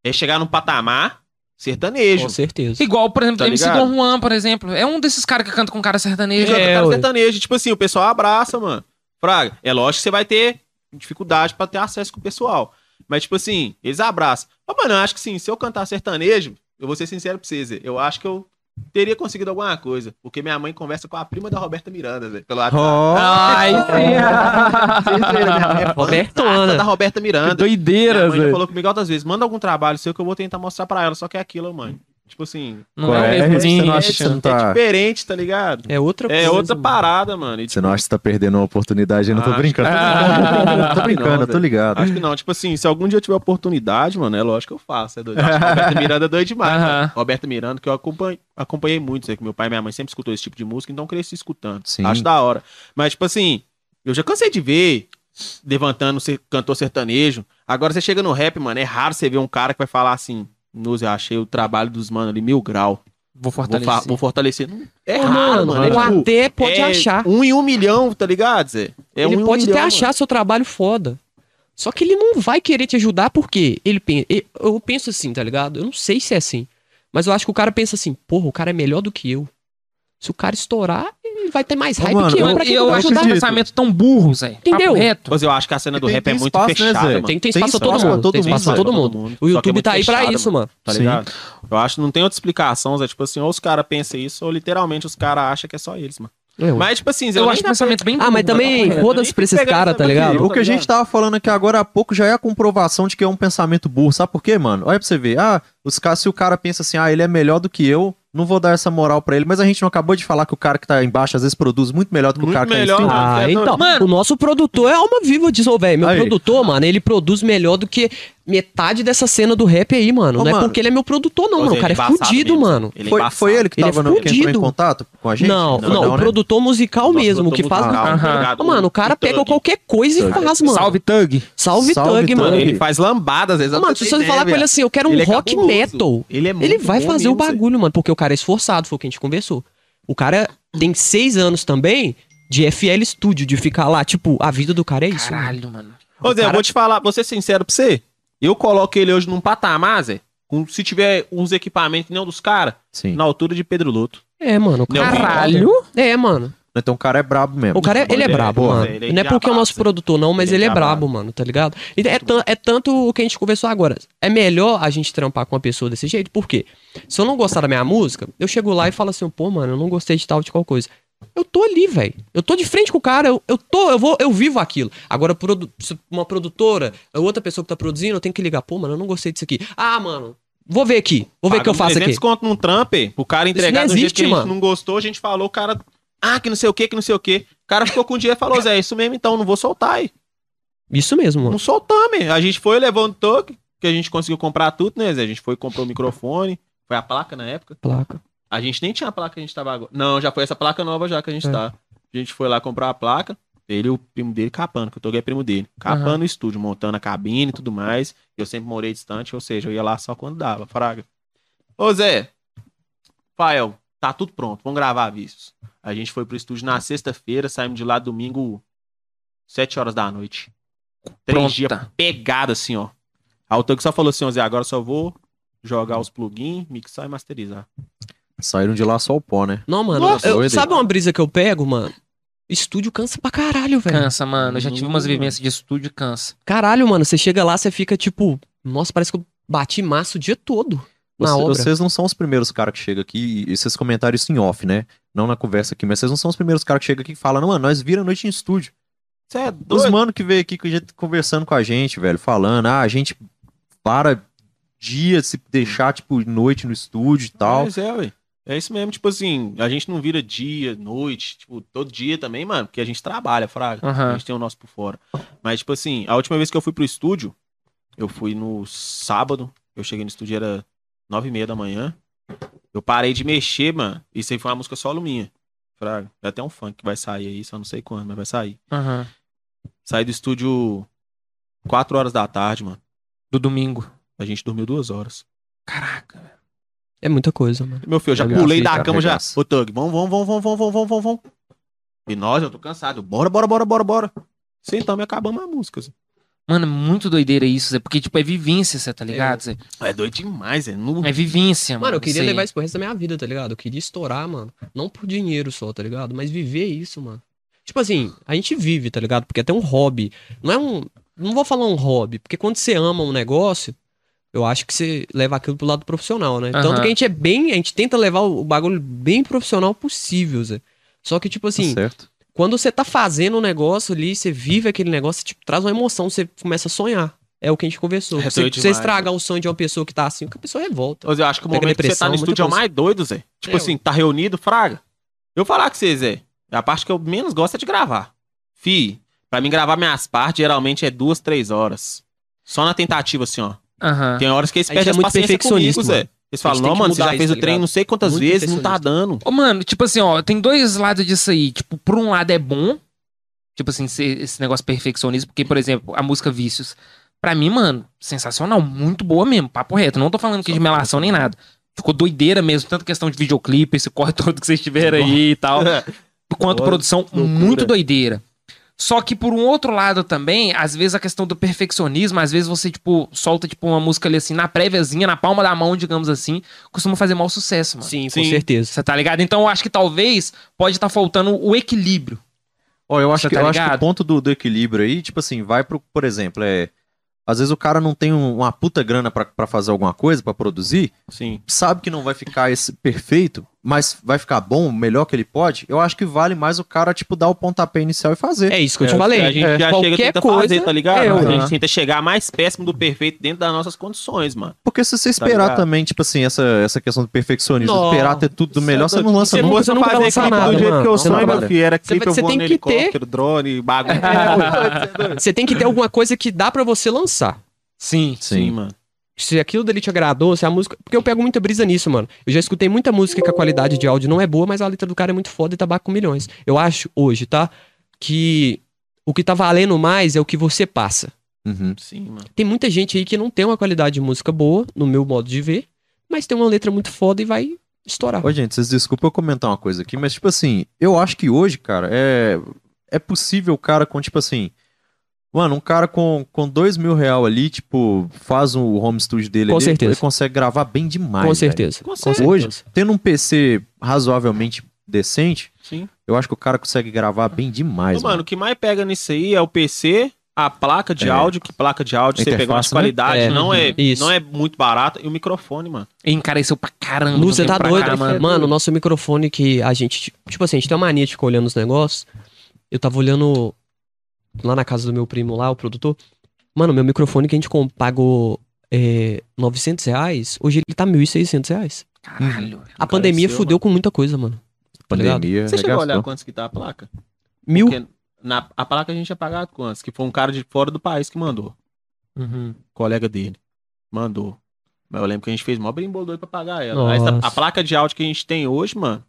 é chegar num patamar sertanejo. Com certeza. Igual, por exemplo, Tá MC ligado? Don Juan, por exemplo. É um desses caras que canta com cara sertanejo. É, cara ué. sertanejo. Tipo assim, o pessoal abraça, mano. Fraga, é lógico que você vai ter dificuldade pra ter acesso com o pessoal. Mas, tipo assim, eles abraçam. Mas, mano, eu acho que sim, se eu cantar sertanejo, eu vou ser sincero pra vocês, eu acho que eu teria conseguido alguma coisa. Porque minha mãe conversa com a prima da Roberta Miranda, Zé, pelo WhatsApp. Ai, viram, minha mãe é Robertona. da Roberta que Miranda. doideira, Minha mãe já velho. falou comigo altas vezes, manda algum trabalho seu que eu vou tentar mostrar pra ela, só que é aquilo, mãe. Tipo assim, Não é, é? mesmo, Você assim, não acha que você não é tá... diferente, tá ligado? É outra É coisa, outra mano. parada, mano. E, Você não acha que você tá perdendo uma oportunidade? Eu não tô Ah, brincando. Ah, tô brincando, eu tô ligado. Acho que não. Tipo assim, se algum dia eu tiver oportunidade, mano, é lógico que eu faço. É doido. Acho que a Roberta Miranda é doido demais. Aham. cara. Roberta Miranda, que eu acompanhei, acompanhei muito, sei que meu pai e minha mãe sempre escutou esse tipo de música, então eu cresci escutando. Sim. Acho da hora. Mas, tipo assim, eu já cansei de ver levantando cantor sertanejo. Agora você chega no rap, mano, é raro você ver um cara que vai falar assim. Nuse, eu achei o trabalho dos manos ali mil grau. Vou Vou, fortalecer. fa- vou fortalecer. Não- É Ô, raro, mano, mano. É, o tipo, AT pode é achar. Um em um milhão, tá ligado, Zé? É um ele um pode milhão, até mano. achar seu trabalho foda. Só que ele não vai querer te ajudar porque ele pensa. Eu penso assim, tá ligado? Eu não sei se é assim. Mas eu acho que o cara pensa assim, porra, o cara é melhor do que eu. Se o cara estourar, ele vai ter mais hype mano, que eu Eu, pra que eu eu acho acredito. pensamento tão burro, Zé. Entendeu? reto. Mas eu acho que a cena do Tem- rap tem é muito espaço, né, fechada, mano. Tem, tem Tem espaço pra todo espaço pra mundo. todo Tem mundo, espaço pra Zé. todo mundo. O é YouTube muito tá aí pra fechada, isso, mano. Tá Sim. ligado? Eu acho que não tem outra explicação, Zé. Tipo assim, ou os caras pensam isso, ou literalmente os caras acham que é só eles, mano. É, ué. Mas, tipo assim, Zé, Eu nem acho pensamento bem Ah, mas também foda-se pra esses caras, tá ligado? daqui, O que a gente tava falando aqui agora há pouco já é a comprovação de que é um pensamento burro. Sabe por quê, mano? Olha pra você ver. Ah, os caras, se o cara pensa assim, ah, ele é melhor do que eu, não vou dar essa moral pra ele. Mas a gente não acabou de falar que o cara que tá embaixo às vezes produz muito melhor do que Muito o cara que tá em cima. Ah, Você é então. Mano. O nosso produtor é alma viva disso, velho. Meu Aí. produtor, mano, ele produz melhor do que metade dessa cena do rap aí, mano. Ô, não é mano. porque ele é meu produtor, não, mano. O cara é embaçado fudido, mesmo, mano. Ele é Foi, foi ele que Ele é tava no, que em contato com a gente? Não, não, o né? produtor musical Nosso mesmo, produtor que faz. musical, ligado? Ô, mano, o cara pega Thug. qualquer coisa e faz, mano. Salve, Thug. Salve, Salve, Thug, Thug. mano. Ele faz lambadas, às vezes. Mano, se você falar com ele assim, eu quero um é rock metal. Ele é vai fazer o bagulho, mano, porque o cara é esforçado, foi o que a gente conversou. O cara tem seis anos também de FL Studio, de ficar lá, tipo, a vida do cara é isso. mano. Caralho, mano. Ô, Zé, eu vou te falar, vou ser sincero pra você. Eu coloco ele hoje num patamar, Zé, com- se tiver uns equipamentos que nem o dos caras, Sim. na altura de Pedro Luto. É, mano. O Não, cara... Caralho. É, mano. Então o cara é brabo mesmo. O cara, é- ele é é- brabo, mano. ele é não é porque é o nosso produtor, não, mas Ele é ele é brabo, mano, tá ligado? E É, tan- é tanto o que a gente conversou agora. É melhor a gente trampar com uma pessoa desse jeito, por quê? Se eu não gostar da minha música, eu chego lá e falo assim, pô, mano, eu não gostei de tal, de qual coisa. Eu tô ali, velho. Eu tô de frente com o cara, eu, eu tô, eu vou, eu vivo aquilo. Agora, produ- uma produtora, outra pessoa que tá produzindo, eu tenho que ligar, pô, mano, eu não gostei disso aqui. Ah, mano, vou ver aqui. Vou ver o que eu faço aqui. 300 conto num tramper, o cara entregar do jeito existe, que a gente mano. não gostou, a gente falou, o cara... Ah, que não sei o que, que não sei o que. O cara ficou com o dinheiro e falou, Zé, é isso mesmo então, não vou soltar aí. Isso mesmo, mano. Não soltamos, A gente foi, um toque, que a gente conseguiu comprar tudo, né, Zé? A gente foi, comprou o microfone, foi a placa na época. Placa. A gente nem tinha a placa que a gente tava agora. Não, já foi essa placa nova já que a gente É. tá. A gente foi lá comprar a placa. Ele e o primo dele capando, que o Togo é primo dele. Capando o estúdio, montando a cabine e tudo mais. Eu sempre morei distante, ou seja, eu ia lá só quando dava, fraga. Ô Zé, Fael, tá tudo pronto, vamos gravar vídeos. A gente foi pro estúdio na sexta-feira, saímos de lá domingo, sete horas da noite. Três dias pegado assim, ó. Aí o Togo só falou assim, ó, Zé, agora eu só vou jogar os plugins, mixar e masterizar. Saíram de lá só o pó, né? Não, mano, Nossa, eu- sabe uma brisa que eu pego, mano? Estúdio cansa pra caralho, velho. Cansa, mano. Eu já tive umas vivências de estúdio e cansa. Caralho, mano, você chega lá, você fica tipo, nossa, parece que eu bati massa o dia todo na Você- obra. Vocês não são os primeiros caras que chegam aqui, e vocês comentaram isso em off, né? Não na conversa aqui, mas vocês não são os primeiros caras que chegam aqui e falam, não, mano, nós vira a noite em estúdio. Você é Os doido? mano que veio aqui com a gente, conversando com a gente, velho, falando, ah, a gente para dias se deixar, tipo, noite no estúdio e tal. Mas é, ué. É isso mesmo, tipo assim, a gente não vira dia, noite, tipo, todo dia também, mano, porque a gente trabalha, fraga. Aham. A gente tem o nosso por fora. Mas, tipo assim, a última vez que eu fui pro estúdio, eu fui no sábado, eu cheguei no estúdio, era nove e meia da manhã. Eu parei de mexer, mano. Isso aí foi uma música solo minha. Fraga. Vai até um funk que vai sair aí, só não sei quando, mas vai sair. Aham. Saí do estúdio 4 horas da tarde, mano. Do domingo. A gente dormiu duas horas. Caraca, velho. É muita coisa, mano. Meu filho, eu já pulei da cama já. Ô, Tug, vamos, vamos, vamos, vamos, vamos, vamos, vamos, vamos. E nós, eu tô cansado. Bora, bora, bora, bora, bora. Sentamos e acabamos a música. Zé. Mano, é muito doideira isso, Zé. Porque, tipo, é vivência, você tá ligado, Zé? É doido demais, é. No... É vivência, mano. Mano, eu queria levar isso pro resto da minha vida, tá ligado? Eu queria estourar, mano. Não por dinheiro só, tá ligado? Mas viver isso, mano. Tipo assim, a gente vive, tá ligado? Porque é até um hobby. Não é um. Não vou falar um hobby, porque quando você ama um negócio, eu acho que você leva aquilo pro lado profissional, né? Aham. Tanto que a gente é bem. A gente tenta levar o bagulho bem profissional possível, Zé. Só que, tipo assim, Tá certo. quando você tá fazendo um negócio ali, você vive aquele negócio, tipo, traz uma emoção, você começa a sonhar. É o que a gente conversou. É doido você demais, estragar o sonho de uma pessoa que tá assim, a pessoa revolta. Mas eu acho que o momento que você tá no estúdio é o mais doido, Zé. Tipo É, assim, tá reunido, fraga. Eu falar com você, Zé. A parte que eu menos gosto é de gravar. Fi, pra mim gravar minhas partes, geralmente é duas, três horas. Só na tentativa, assim, ó. Aham. Tem horas que eles perdem é as muito perfeccionista, comigo, Zé. mano. Eles falam, não, que mano, você já fez tá o treino ligado? não sei quantas Muito vezes, não tá perfeccionista. dando. Ô, mano, tipo assim, ó, tem dois lados disso aí. Tipo, por um lado é bom, tipo assim, esse negócio perfeccionismo, porque, por exemplo, a música Vícios, pra mim, mano, sensacional, muito boa mesmo, papo reto. Não tô falando aqui de melação nem nada. Ficou doideira mesmo, tanto questão de videoclipe, esse corre todo que vocês tiveram aí e tal. Quanto Boa produção, loucura. muito doideira. Só que por um outro lado também, às vezes a questão do perfeccionismo, às vezes você, tipo, solta, tipo, uma música ali assim, na préviazinha, na palma da mão, digamos assim, costuma fazer mau sucesso, mano. Sim, com Sim. certeza. Você tá ligado? Então eu acho que talvez pode estar faltando o equilíbrio. Ó, eu acho, que, tá eu acho que o ponto do, do equilíbrio aí, tipo assim, vai pro, por exemplo, é. Às vezes o cara não tem um- uma puta grana pra, pra fazer alguma coisa, pra produzir, Sim. sabe que não vai ficar esse perfeito, mas vai ficar bom, melhor que ele pode. Eu acho que vale mais o cara, tipo, dar o pontapé inicial e fazer. É isso que eu É, te falei. A gente É, já chega qualquer tenta coisa, fazer, tá ligado? é, a gente tenta chegar mais péssimo do perfeito dentro das nossas condições, mano. Porque se você Tá esperar ligado? também, tipo assim, essa, essa questão do perfeccionismo, Não. esperar ter tudo do melhor, você não lança Se nunca. você nunca vai lançar nada, do jeito mano. que eu Você sonho, não meu filho, era Você clipe, vai- eu você vou tem no que ter- helicóptero, drone, bagulho. Você tem que ter alguma coisa que dá pra você lançar. Sim. Sim, mano. Se aquilo dele te agradou, se a música. Porque eu pego muita brisa nisso, mano. Eu já escutei muita música que a qualidade de áudio não é boa, mas a letra do cara é muito foda e tabaco com milhões. Eu acho hoje, tá? Que o que tá valendo mais é o que você passa. Uhum. Sim, mano. Tem muita gente aí que não tem uma qualidade de música boa, no meu modo de ver, mas tem uma letra muito foda e vai estourar. Ô, gente, vocês desculpem eu comentar uma coisa aqui, mas, tipo assim, eu acho que hoje, cara, é, é possível o cara com, tipo assim. Mano, um cara com, com dois mil real ali, tipo, faz o home studio dele Com ali, certeza. ele consegue gravar bem demais. com certeza. Com Com certeza. Hoje, certeza. tendo um PC razoavelmente decente, Sim. eu acho que o cara consegue gravar bem demais, Ô, mano, o que mais pega nisso aí é o PC, a placa de É. áudio, que placa de áudio você pegou de interface, né? qualidade, É. não, é, Isso. não é muito barata, e o microfone, mano. Encareceu pra caramba. Lu, um você tá doido? cá, mano. mano, o nosso microfone que a gente. Tipo assim, a gente tem uma mania de ficar olhando os negócios. Eu tava olhando lá na casa do meu primo lá, o produtor. Mano, meu microfone que a gente pagou é, 900 reais, hoje ele tá 1.600 reais. Caralho. A pandemia fudeu com muita coisa, mano. Tá pandemia. Você chegou a olhar quantos que tá a placa? Mil. Porque na, a placa a gente ia pagar quantos? Que foi um cara de fora do país que mandou. Uhum. colega dele. Mandou. Mas eu lembro que a gente fez mó brimbolo doido pra pagar ela. Essa- a placa de áudio que a gente tem hoje, mano,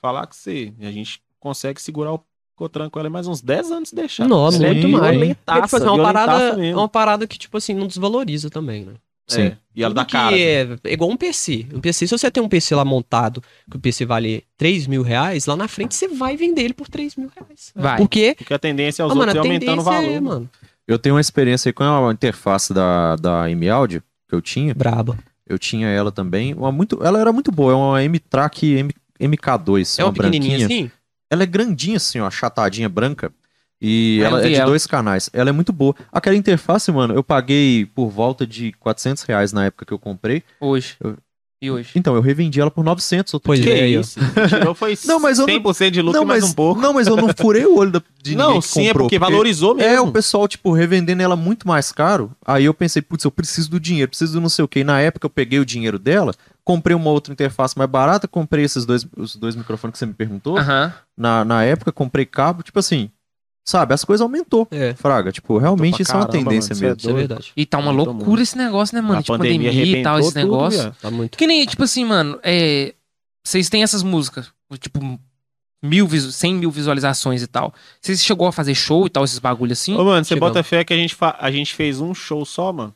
falar que você, a gente consegue segurar o Cotran com ela mais uns 10 anos de deixar. Nossa, é muito mais. violentaça, Porque, tipo assim, é uma parada, é mesmo. uma parada que, tipo assim, não desvaloriza também, né? Sim. É, E ela Tudo dá cara. É, é igual um PC. Um PC, se você tem um PC lá montado, que o PC vale 3 mil reais, lá na frente você vai vender ele por 3 mil reais. Vai. Porque, Porque a tendência é os ah, mano, outros ir aumentando o tendência valor. é, mano. mano, Eu tenho uma experiência aí com a interface da, da M-Audio que eu tinha. braba. Eu tinha ela também. Uma muito, ela era muito boa, é uma M-Track M, MK2. É uma pequenininha branquinha. assim? Ela é grandinha assim, ó, achatadinha branca. E eu ela é de ela. dois canais. Ela é muito boa. Aquela interface, mano, eu paguei por volta de 400 reais na época que eu comprei. Hoje. Eu- E hoje? Então, eu revendi ela por 900 outro Pois dia. Que é, isso? Tirou foi Não, mas eu não- 100% de lucro não, mais mas, um pouco. não, mas eu não furei o olho da, de não, ninguém que sim, é comprou, porque valorizou mesmo. É, o pessoal, tipo, revendendo ela muito mais caro. Aí eu pensei, putz, eu preciso do dinheiro, preciso do não sei o quê. E na época eu peguei o dinheiro dela, comprei uma outra interface mais barata, comprei esses dois, os dois microfones que você me perguntou. Na, na época, comprei cabo, tipo assim, sabe, as coisas aumentou. É, Fraga, tipo, realmente isso é uma caramba, tendência mano, isso é mesmo. isso é verdade. E tá uma Muito loucura muito. esse negócio, né, mano? A de pandemia, e tal, esse tudo, negócio. viado. Tá muito. Que nem, tipo assim, mano, é... Vocês têm essas músicas, tipo, mil, visu- 100 mil visualizações e tal. Você chegou a fazer show e tal, esses bagulho assim? Ô, mano, você Chegamos. bota fé que a gente, fa- a gente fez um show só, mano?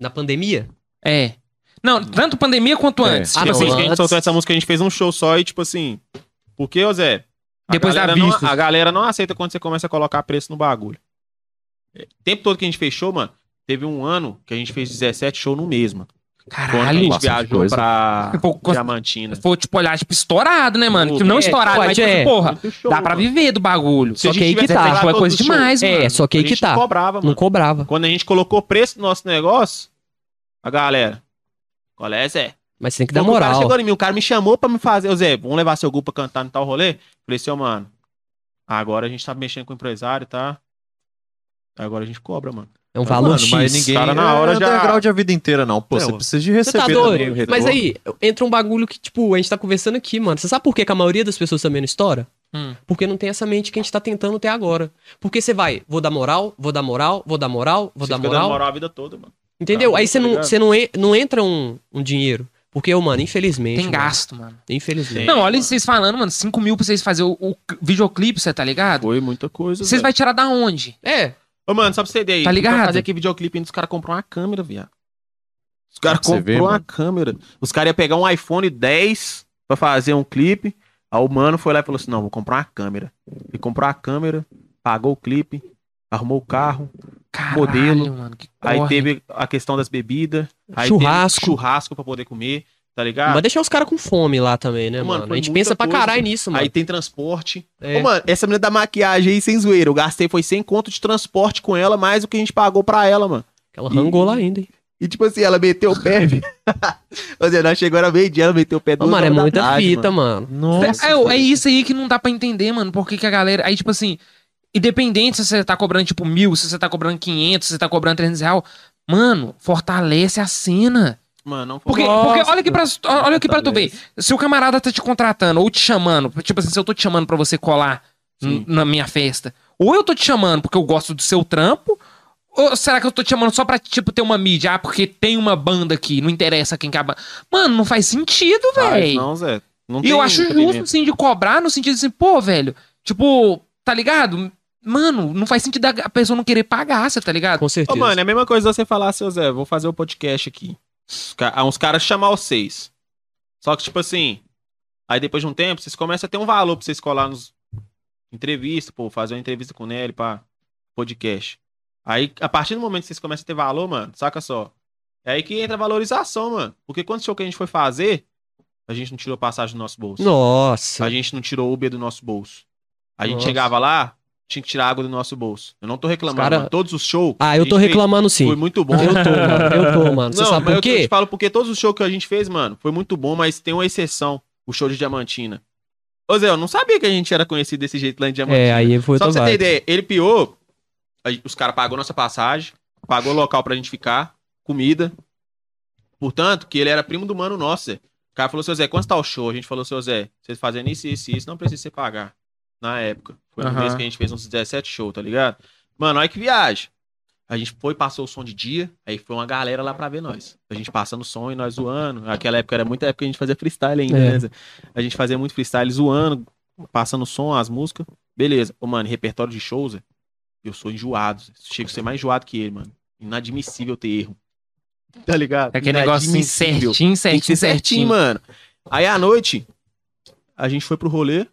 Na pandemia? É. Não, tanto pandemia quanto É. antes. Ah, tipo não, assim, que a gente soltou essa música, a gente fez um show só e, tipo assim. Porque, ô Zé. a Depois da galera não-. A galera não aceita quando você começa a colocar preço no bagulho. É, O tempo todo que a gente fez show, mano, teve um ano que a gente fez 17 shows no mês, mano. Quando a caralho. gente viajou coisa. pra Diamantina. Foi, tipo, olhar, tipo, estourado, né, mano? Tipo, não é, estourado, mas, tipo, é. porra, show, dá pra viver do bagulho. Se Só a que gente aí que tá. Foi coisa demais, É, mano. só que aí que tá. não cobrava, Não mano. cobrava. Quando a gente colocou preço no nosso negócio, a galera. Qual é, Zé? Mas você tem que dar Pô, O cara moral. chegou em mim, o cara me chamou pra me fazer. Ô Zé, vamos levar seu grupo pra cantar no tal rolê? Falei assim, ô mano, agora a gente tá mexendo com o empresário, tá? Agora a gente cobra, mano. É um valor Mano, X. mas ninguém cara na hora é já- underground a vida inteira, não. Pô, É, você ó. precisa de Você receber tá também doido? o retorno. Mas aí, entra um bagulho que, tipo, a gente tá conversando aqui, mano. Você sabe por que, que a maioria das pessoas também não estoura? Hum. Porque não tem essa mente que a gente tá tentando ter agora. Porque você vai, vou dar moral, vou dar moral, vou dar moral, vou Você dar moral. dando moral a vida toda, mano. Entendeu? Tá, aí você tá não, você não, não entra um, um dinheiro. Porque, ô, mano, infelizmente. Tem mano, gasto, mano. Infelizmente. Não, olha mano. vocês falando, mano, 5 mil pra vocês fazerem o, o videoclipe, você tá ligado? Foi muita coisa. Vocês vai... vão tirar da onde? É, Ô, mano, só pra você ter ideia. Tá ligado? Pra fazer aqui videoclipe, ainda os caras compram uma câmera, viado. Os caras ver, uma mano. câmera. Os caras iam pegar um iPhone 10 pra fazer um clipe. Aí o mano foi lá e falou assim: não, vou comprar uma câmera. E comprou a câmera, pagou o clipe, arrumou o carro. Caralho, Modelo. mano, que Aí teve a questão das bebidas. Aí Churrasco. Teve churrasco pra poder comer, tá ligado? vai deixar os caras com fome lá também, né, Mano, mano? A gente pensa pra coisa. caralho nisso, mano. Aí tem transporte. É. Ô, mano, essa menina da maquiagem aí, sem zoeira, eu gastei foi 100 conto de transporte com ela, mais do que a gente pagou pra ela, mano. Ela rangou lá ainda, hein? E tipo assim, ela meteu o pé, viu? Ou seja, nós chegou era meio dia, ela meteu o pé Ô, duas mano, é muita tarde, fita, mano. Nossa. É, é isso aí que não dá pra entender, mano. Por que, que a galera. Aí, tipo assim, independente se você tá cobrando, tipo, mil, se você tá cobrando 500, se você tá cobrando 300 real, mano, fortalece a cena. Mano, não. Porque, Nossa. porque olha aqui pra, olha aqui pra tu ver. Se o camarada tá te contratando ou te chamando, tipo assim, se eu tô te chamando pra você colar na minha festa, ou eu tô te chamando porque eu gosto do seu trampo, ou será que eu tô te chamando só pra, tipo, ter uma mídia? Ah, porque tem uma banda aqui, não interessa quem acaba. Mano, não faz sentido, Faz, velho. Não, Zé. Não E eu acho justo, assim, de cobrar no sentido assim, pô, velho, tipo, tá ligado? Mano, não faz sentido a a pessoa não querer pagar, você tá ligado? Com Ô, certeza. mano, é a mesma coisa você falar, seu Zé, vou fazer o podcast aqui. Ah, uns caras chamar vocês. Só que, tipo assim, aí depois de um tempo, vocês começam a ter um valor pra vocês colar nos entrevista, pô, fazer uma entrevista com o Nelly pra podcast. Aí, a partir do momento que vocês começam a ter valor, mano, saca só. É aí que entra a valorização, mano. Porque quando show que a gente foi fazer, a gente não tirou passagem do nosso bolso. Nossa. A gente não tirou Uber do nosso bolso. A gente Nossa. chegava lá, tinha que tirar água do nosso bolso. Eu não tô reclamando, Os cara- mano. Todos os shows. Ah, eu tô gente fez reclamando sim. Foi muito bom. Eu tô, mano. Eu tô, mano. Você Não, sabe por eu quê? te falo porque todos os shows que a gente fez, mano, foi muito bom, mas tem uma exceção. O show de Diamantina. Ô Zé, eu não sabia que a gente era conhecido desse jeito lá em Diamantina. É, aí foi Só pra você ter ideia, ele piou, os caras pagou nossa passagem, pagou o local pra gente ficar, comida. Portanto, que ele era primo do mano nosso, Zé. O cara falou, seu Zé, quanto tá o show? A gente falou, seu Zé, vocês fazendo isso, isso isso, não precisa você pagar. Na época. Foi no Aham. mês que a gente fez uns 17 shows, tá ligado? Mano, olha que viagem. A gente foi, passou o som de dia, aí foi uma galera lá pra ver nós. A gente passando o som e nós zoando. Naquela época era muita época que a gente fazia freestyle ainda, É. né? A gente fazia muito freestyle zoando, passando o som, as músicas. Beleza. Ô, mano, repertório de shows, eu sou enjoado. Chego a ser mais enjoado que ele, mano. Inadmissível ter erro. Tá ligado? É aquele negócio assim, certinho, certinho, certinho, certinho. mano. Aí à noite, a gente foi pro rolê,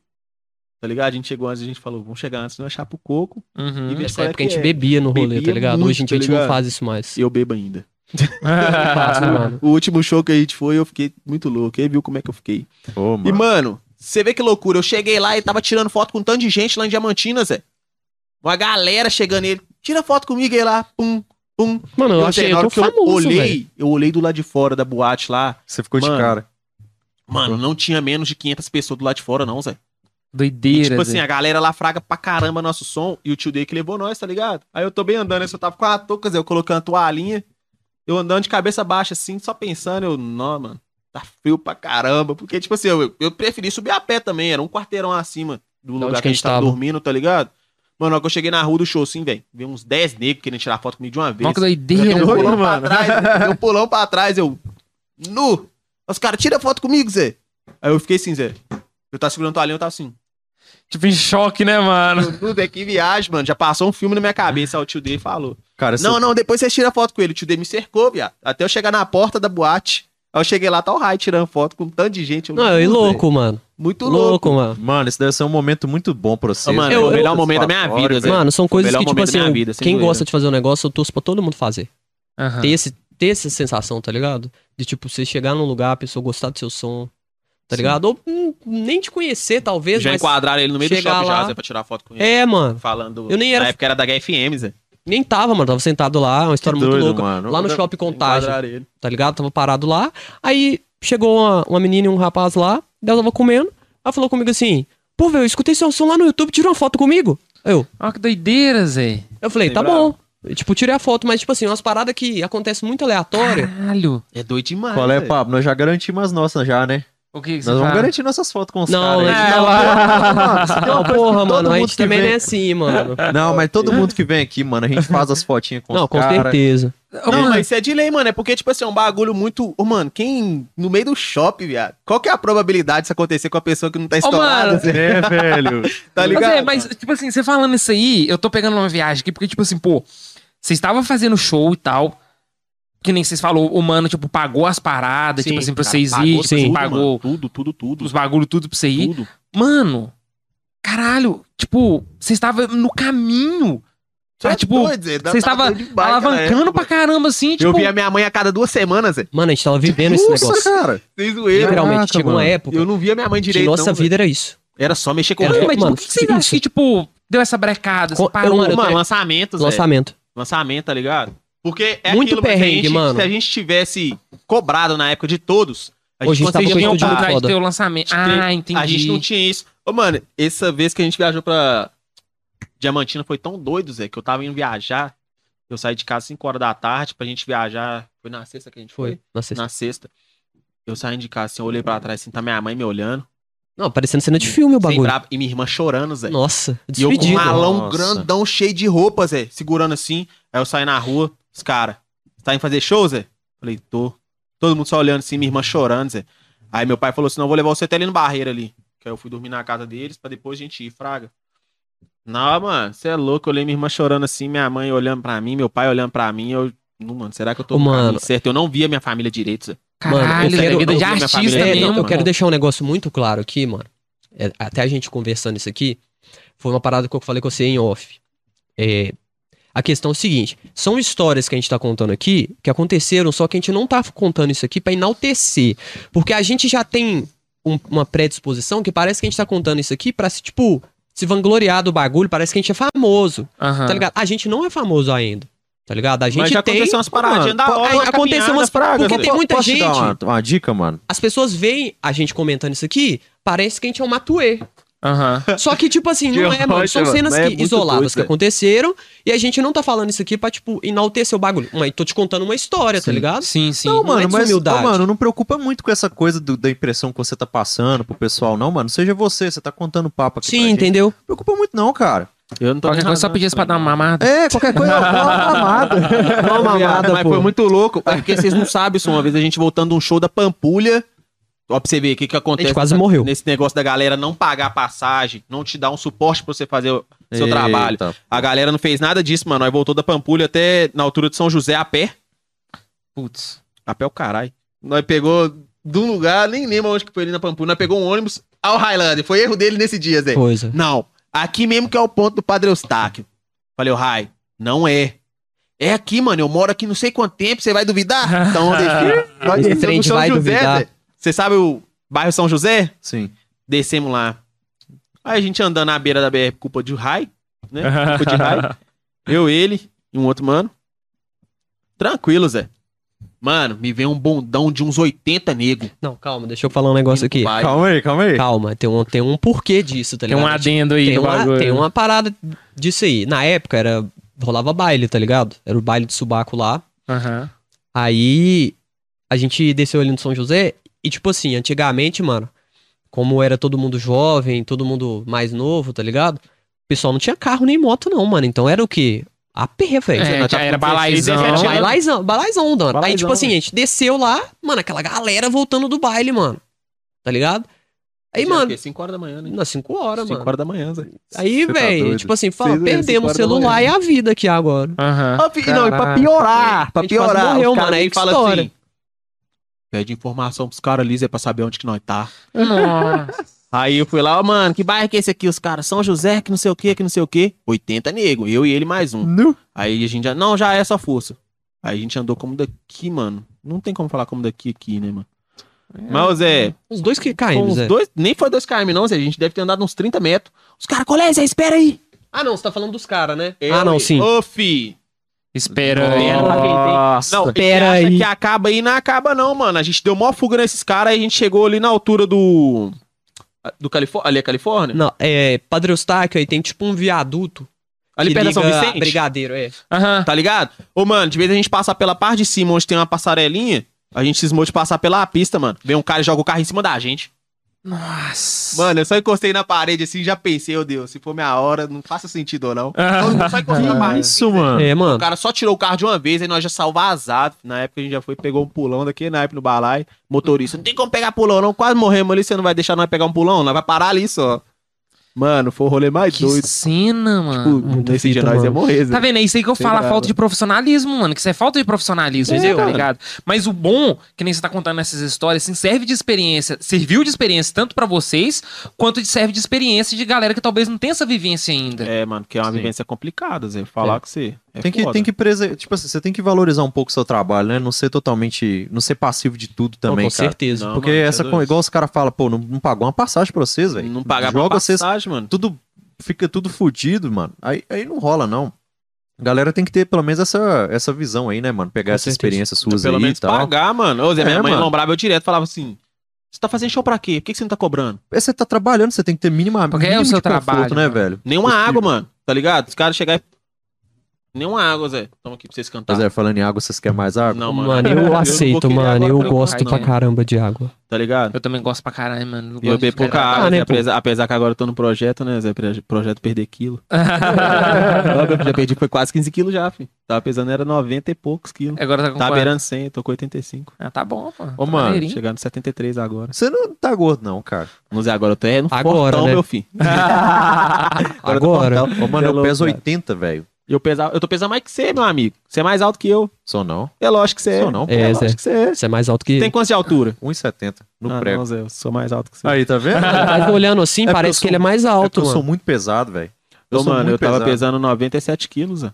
tá ligado? A gente chegou antes, a gente falou, vamos chegar antes, não achar pro coco. Uhum. E ver Nessa é época a gente é. bebia no rolê, Bebia tá ligado? muito, Hoje em dia a tá gente não faz isso mais. Eu bebo ainda. Mano. O último show que a gente foi, eu fiquei muito louco. Aí viu como é que eu fiquei. Ô, E, mano. mano, você vê que loucura. Eu cheguei lá e tava tirando foto com um tanto de gente lá em Diamantina, Zé. Uma galera chegando nele. Tira foto comigo aí lá. Pum, pum. Mano, eu Zé, achei na eu tô que eu famoso, velho. olhei, eu olhei do lado de fora da boate lá. Você ficou de Mano, cara. Mano, não tinha menos de 500 pessoas do lado de fora, não, Zé. E, Doideira. tipo assim, Zé. a galera lá fraga pra caramba nosso som e o tio Day que levou nós, tá ligado? Aí eu tô bem andando, eu só tava com a touca, Zé, eu colocando a toalhinha, eu andando de cabeça baixa assim, só pensando, eu, não, mano, tá frio pra caramba. Porque, tipo assim, eu, eu preferi subir a pé também, era um quarteirão acima do lugar que que a gente tava tava? dormindo, tá ligado? Mano, na hora que eu cheguei na rua do show, assim, velho, veio uns 10 negros querendo tirar foto comigo de uma vez. Olha que Eu doideira. dei um Zé. pulão pra mano. trás, dei um pulão pra trás, eu. Nu! Os caras, tira foto comigo, Zé. Aí eu fiquei assim, Zé. Eu tava segurando a toalhinha, eu tava assim. Tipo, em choque, né, mano? Tudo é que viagem, mano. Já passou um filme na minha cabeça, aí o tio dele falou. Cara, Não, não, depois vocês tiram foto com ele. O tio dele me cercou, viado. Até eu chegar na porta da boate. Aí eu cheguei lá, tá o Rai tirando foto com um tanto de gente. Eu, Não, e "Putz, louco, mano. velho, Muito louco. Louco, mano. Mano, isso deve ser um momento muito bom pra você. Mano, Eu- foi o melhor eu- momento da minha vida, Zé. Mano, são coisas melhor que, tipo assim, vida, quem gosta de fazer um negócio, eu torço pra todo mundo fazer. Aham. Ter, esse, ter essa sensação, tá ligado? De, tipo, você chegar num lugar, a pessoa gostar do seu som, tá ligado? Ou hum, nem te conhecer, talvez, Já mas... enquadraram ele no meio do shopping já, lá- Zé, pra tirar foto com ele. É, mano. Falando. Eu nem era- Na época era da HFM, Zé. Nem tava, mano. Tava sentado lá, uma história muito doido, louca. mano. Lá no shopping Contagem, tá ligado? Tava parado lá. Aí chegou uma, uma menina e um rapaz lá, ela tava comendo. Ela falou comigo assim: Pô, velho, eu escutei seu som lá no YouTube, tira uma foto comigo. Eu, Ó, que doideira, Zé. eu falei, tá bravo. bom. Tipo, tirei a foto, mas, tipo assim, umas paradas que acontecem muito aleatória. Caralho. É doido demais. Qual é. Pablo? Nós já garantimos as nossas já, né? O que, que você Nós vamos fala? garantir nossas fotos com os Não, caras. a É, não, é uma não, que porra, todo mano, a mundo gente também vem- não é assim, mano. Não, mas todo mundo que vem aqui, mano, a gente faz as fotinhas com Não, os com caras. certeza. Não, mano, mas isso é de lei, mano. É porque, tipo assim, é um bagulho muito. Ô, mano, quem. No meio do shopping, viado. Qual que é a probabilidade disso acontecer com a pessoa que não tá estourada? mano. Zé? É, velho. Tá Mas, ligado? é, mas, tipo assim, você falando isso aí, eu tô pegando uma viagem aqui, porque, tipo assim, pô, você estava fazendo show e tal. Que nem vocês falou, o mano, tipo, pagou as paradas, tipo assim, pra cara, vocês irem, tipo assim, tudo, pagou mano. Tudo, tudo, tudo. os bagulho tudo pra você ir. Tudo. Mano, caralho, tipo, você estava no caminho. Você é tipo, Você estava na alavancando pra caramba, assim, tipo. Eu via minha mãe a cada duas semanas, Zé. Mano, a gente tava vivendo esse Nossa, negócio. cara. Sem zoeira. Literalmente, Caraca, chegou uma mano. época Eu não via minha mãe direito. nossa não, vida era isso. Era só mexer com Era, Mano, mas mano, por que vocês acham que, tipo, deu essa brecada? Você Co- parou? eu, mano, Mano, eu- lançamento, Zé. Lançamento. Lançamento, tá ligado? Porque é Muito aquilo, a perrengue, gente- mano. Se a gente tivesse cobrado na época de todos, a Hoje a gente gente tava tinham a de foda. ter o lançamento. Ah, entendi. A gente não tinha isso. Ô, mano, essa vez que a gente viajou pra Diamantina foi tão doido, Zé, que eu tava indo viajar. Eu saí de casa às 5 horas da tarde pra gente viajar. Foi na sexta que a gente foi? Foi. Na sexta. Na sexta. Eu saí de casa assim, eu olhei pra trás assim, tá minha mãe me olhando. Não, parecendo cena de filme o bagulho. brava, e minha irmã chorando, Zé. Nossa, E eu com um despedido. malão Nossa. grandão, cheio de roupa, Zé, segurando assim. Aí eu saí na rua, os caras, você tá indo fazer show, Zé? Falei, tô. Todo mundo só olhando assim, minha irmã chorando, Zé. Aí meu pai falou assim, não, vou levar você até ali no barreiro ali. Que aí eu fui dormir na casa deles, pra depois a gente ir, fraga. Não, mano, você é louco, eu olhei minha irmã chorando assim, minha mãe olhando pra mim, meu pai olhando pra mim, eu... Não, mano, será que eu tô mano. certo? Eu não via minha família direito, Zé. Mano, eu Caralho, quero- vida eu de minha artista É, eu mano. quero deixar um negócio muito claro aqui, mano. É, até a gente conversando isso aqui, foi uma parada que eu falei com você em off. É, a questão é o seguinte: são histórias que a gente tá contando aqui que aconteceram, só que a gente não tá contando isso aqui pra enaltecer. Porque a gente já tem um- uma predisposição que parece que a gente tá contando isso aqui pra, se, tipo, se vangloriar do bagulho, parece que a gente é famoso. Aham. Tá ligado? A gente não é famoso ainda. Tá ligado? A gente Mas já tem. aconteceu umas paradinhas Mano, da hora. uma aconteceu umas- fraga, porque Zé. tem muita Posso te dar gente- uma, uma dica, mano? As pessoas veem a gente comentando isso aqui, parece que a gente é um matuê. Aham. Só que, tipo assim, não é, mano. São cenas mas é que- muito isoladas doido, que aconteceram e a gente não tá falando isso aqui pra, tipo, enaltecer o bagulho. Mas tô te contando uma história, tá ligado? Sim, sim. Não, não é mano, mas, desumildade. ô, mano, não preocupa muito com essa coisa do- da impressão que você tá passando pro pessoal, não, mano. Seja você, você tá contando papo aqui pra Sim, gente. entendeu? Não preocupa muito não, cara. Eu não tô Qualquer coisa só pedir pra dar uma mamada. É, qualquer coisa, dá uma mamada. Dá uma mamada, mas pô. foi muito louco. É porque vocês não sabem isso. Uma vez a gente voltando de um show da Pampulha. Ó, pra você ver o que, que acontece. A gente quase nessa- morreu. Nesse negócio da galera não pagar a passagem, não te dar um suporte pra você fazer o seu Eita. trabalho. A galera não fez nada disso, mano. Nós voltou da Pampulha até na altura de São José a pé. Putz. A pé é o caralho. Nós pegou de um lugar, nem lembro onde que foi ali na Pampulha. Nós pegou um ônibus ao Highlander. Foi erro dele nesse dia, Zé. Coisa. Não, aqui mesmo que é o ponto do Padre Eustáquio. Falei, ô Rai, não é. É aqui, mano. Eu moro aqui não sei quanto tempo. Você vai duvidar? Então, deixa. Nós Esse trem vai José, duvidar. Zé. Você sabe o bairro São José? Sim. Descemos lá. Aí a gente andando na beira da BR, culpa de Rai, né? Culpa de Rai. Eu, ele e um outro mano. Tranquilo, Zé. Mano, me vem um bondão de uns 80 nego. Não, calma, deixa eu falar um negócio aqui. Vai. Calma aí, calma aí. Calma, tem um, tem um porquê disso, tá Tem ligado? um adendo aí tem do uma, bagulho. tem uma parada disso aí. Na época era rolava baile, tá ligado? Era o baile de subaco lá. Aham. Aí a gente desceu ali no São José e, tipo assim, antigamente, mano, como era todo mundo jovem, todo mundo mais novo, tá ligado? O pessoal não tinha carro nem moto, não, mano. Então era o quê? A pé, velho. É, já tá era com 16, balaizão. 17 anos. Balaizão, balaizão, mano. Aí, Balaizão, tipo assim, a gente desceu lá, mano, aquela galera voltando do baile, mano. Tá ligado? Aí, Dia mano, o quê? 5 horas da manhã, né? nas 5 horas, 5 mano. horas da manhã, Zé. Aí, tá velho, doido. tipo assim, fala, Seis- perdemos o celular e a vida aqui agora. Aham. Fi- não, e pra piorar, pra A gente quase piorar. morreu, mano, aí que história. assim, Pede informação pros caras ali, Zé, pra saber onde que nós tá. Nossa. Aí eu fui lá, ó, mano, que bairro que é esse aqui? Os caras, São José, que não sei o que, que não sei o que. 80 nego, eu e ele mais um. Nu. Aí a gente já, não, já é só força. Aí a gente andou como daqui, mano. Não tem como falar como daqui aqui, né, mano? Mas, ô, Zé, Uns dois que uns Zé. dois, nem foi 2 km não, Zé. A gente deve ter andado uns 30 metros. Os caras, colé, Zé, espera aí. Ah, não, você tá falando dos caras, né? Eu ah, não, e- sim. Ô, fi. Espera aí. Espera pra quem tem- Nossa. Não, Pera ele acha aí. que acaba aí, não acaba não, mano. A gente deu maior fuga nesses caras e a gente chegou ali na altura do... Do Califórnia? Ali é Califórnia? Não, é Padre Eustáquio, aí tem tipo um viaduto. Ali perto da São Vicente? Brigadeiro, é. Aham. Tá ligado? Ô, mano, de vez a gente passar pela parte de cima, onde tem uma passarelinha, a gente cismou de passar pela pista, mano. Vem um cara e joga o carro em cima da gente. Nossa. Mano, eu só encostei na parede assim e já pensei, ô Deus, se for minha hora, não faça sentido ou não. Eu só encostei na parede. Isso, mano. É, O mano. cara só tirou o carro de uma vez, aí nós já saiu vazado. Na época a gente já foi, pegou um pulão daqui, na época no balai. Motorista, não tem como pegar pulão não, quase morremos ali, você não vai deixar nós pegar um pulão? Nós vai parar ali só. Mano, foi o rolê mais Que doido. cena, mano. Tipo, muito nesse dia nós ia morrer, Zé. Tá vendo? É isso aí que eu Sem falo, a brava. falta de profissionalismo, mano. Que isso é falta de profissionalismo, É, tá mano. ligado? Mas o bom, que nem você tá contando essas histórias, assim, serve de experiência, serviu de experiência tanto pra vocês, quanto de- serve de experiência de galera que talvez não tenha essa vivência ainda. É, mano, que é uma Sim. vivência complicada, Zé. Falar com você. É tem que, tem que prese... tipo assim, você tem que valorizar um pouco o seu trabalho, né? Não ser totalmente, não ser passivo de tudo também, com cara. certeza. Não, Porque mano, essa, é igual os caras falam, pô, não, não pagou uma passagem pra vocês, velho. Não pagar Joga pra vocês, passagem, mano. tudo, fica tudo fudido, mano. Aí, aí não rola, não. A galera tem que ter pelo menos essa, essa visão aí, né, mano? Pegar Com essa certeza. experiência suas Pelo aí menos e tal. pagar, mano. Ô, Zé, minha É, mãe mano. lembrava eu direto, falava assim, você tá fazendo show pra quê? Por que você não tá cobrando? É, Você tá trabalhando, você tem que ter mínima, Porque é o mínimo seu conforto, trabalho, né, velho? Nenhuma Possível. água, mano. Tá ligado? Os caras chegar e... Nenhuma água, Zé. Toma aqui pra vocês Mas cantarem. é, falando em água, vocês querem mais água? Não, Mano, eu não vou aceito, querer mano. Eu pra gosto não. pra caramba de água. Tá ligado? Eu também gosto pra caralho, mano. Eu eu bebo pouca água, Ah, né, Zé, apesar, apesar que agora eu tô no projeto, né, Zé? Proje- Projeto perder quilo. Eu já perdi, foi quase 15 quilos já, filho. Tava pesando, era 90 e poucos quilos. Agora tá com Tá quanto? beirando 100, tô com 85. Ah, tá bom, pô. Ô, Tá mano, maneirinho. Chegando 73 agora. Você não tá gordo, não, cara. Vamos ver, agora eu tô é no Agora, fortão, né? meu filho. Agora. Ô, mano, é eu louco, peso cara. 80, velho. Eu, pesava, eu tô pesando mais que você, meu amigo. Você é mais alto que eu. Sou não. É lógico que você é. Sou não. É, É lógico que você é. Você é mais alto que Tem ele. quantos de altura? 1,70 no ah, prego. não, Zé, eu sou mais alto que você. Aí, tá vendo? Mas olhando assim, É parece eu que sou- ele é mais É alto, eu sou muito pesado, velho. Eu Ô, sou mano, eu muito tava pesado. pesando 97 quilos, Zé.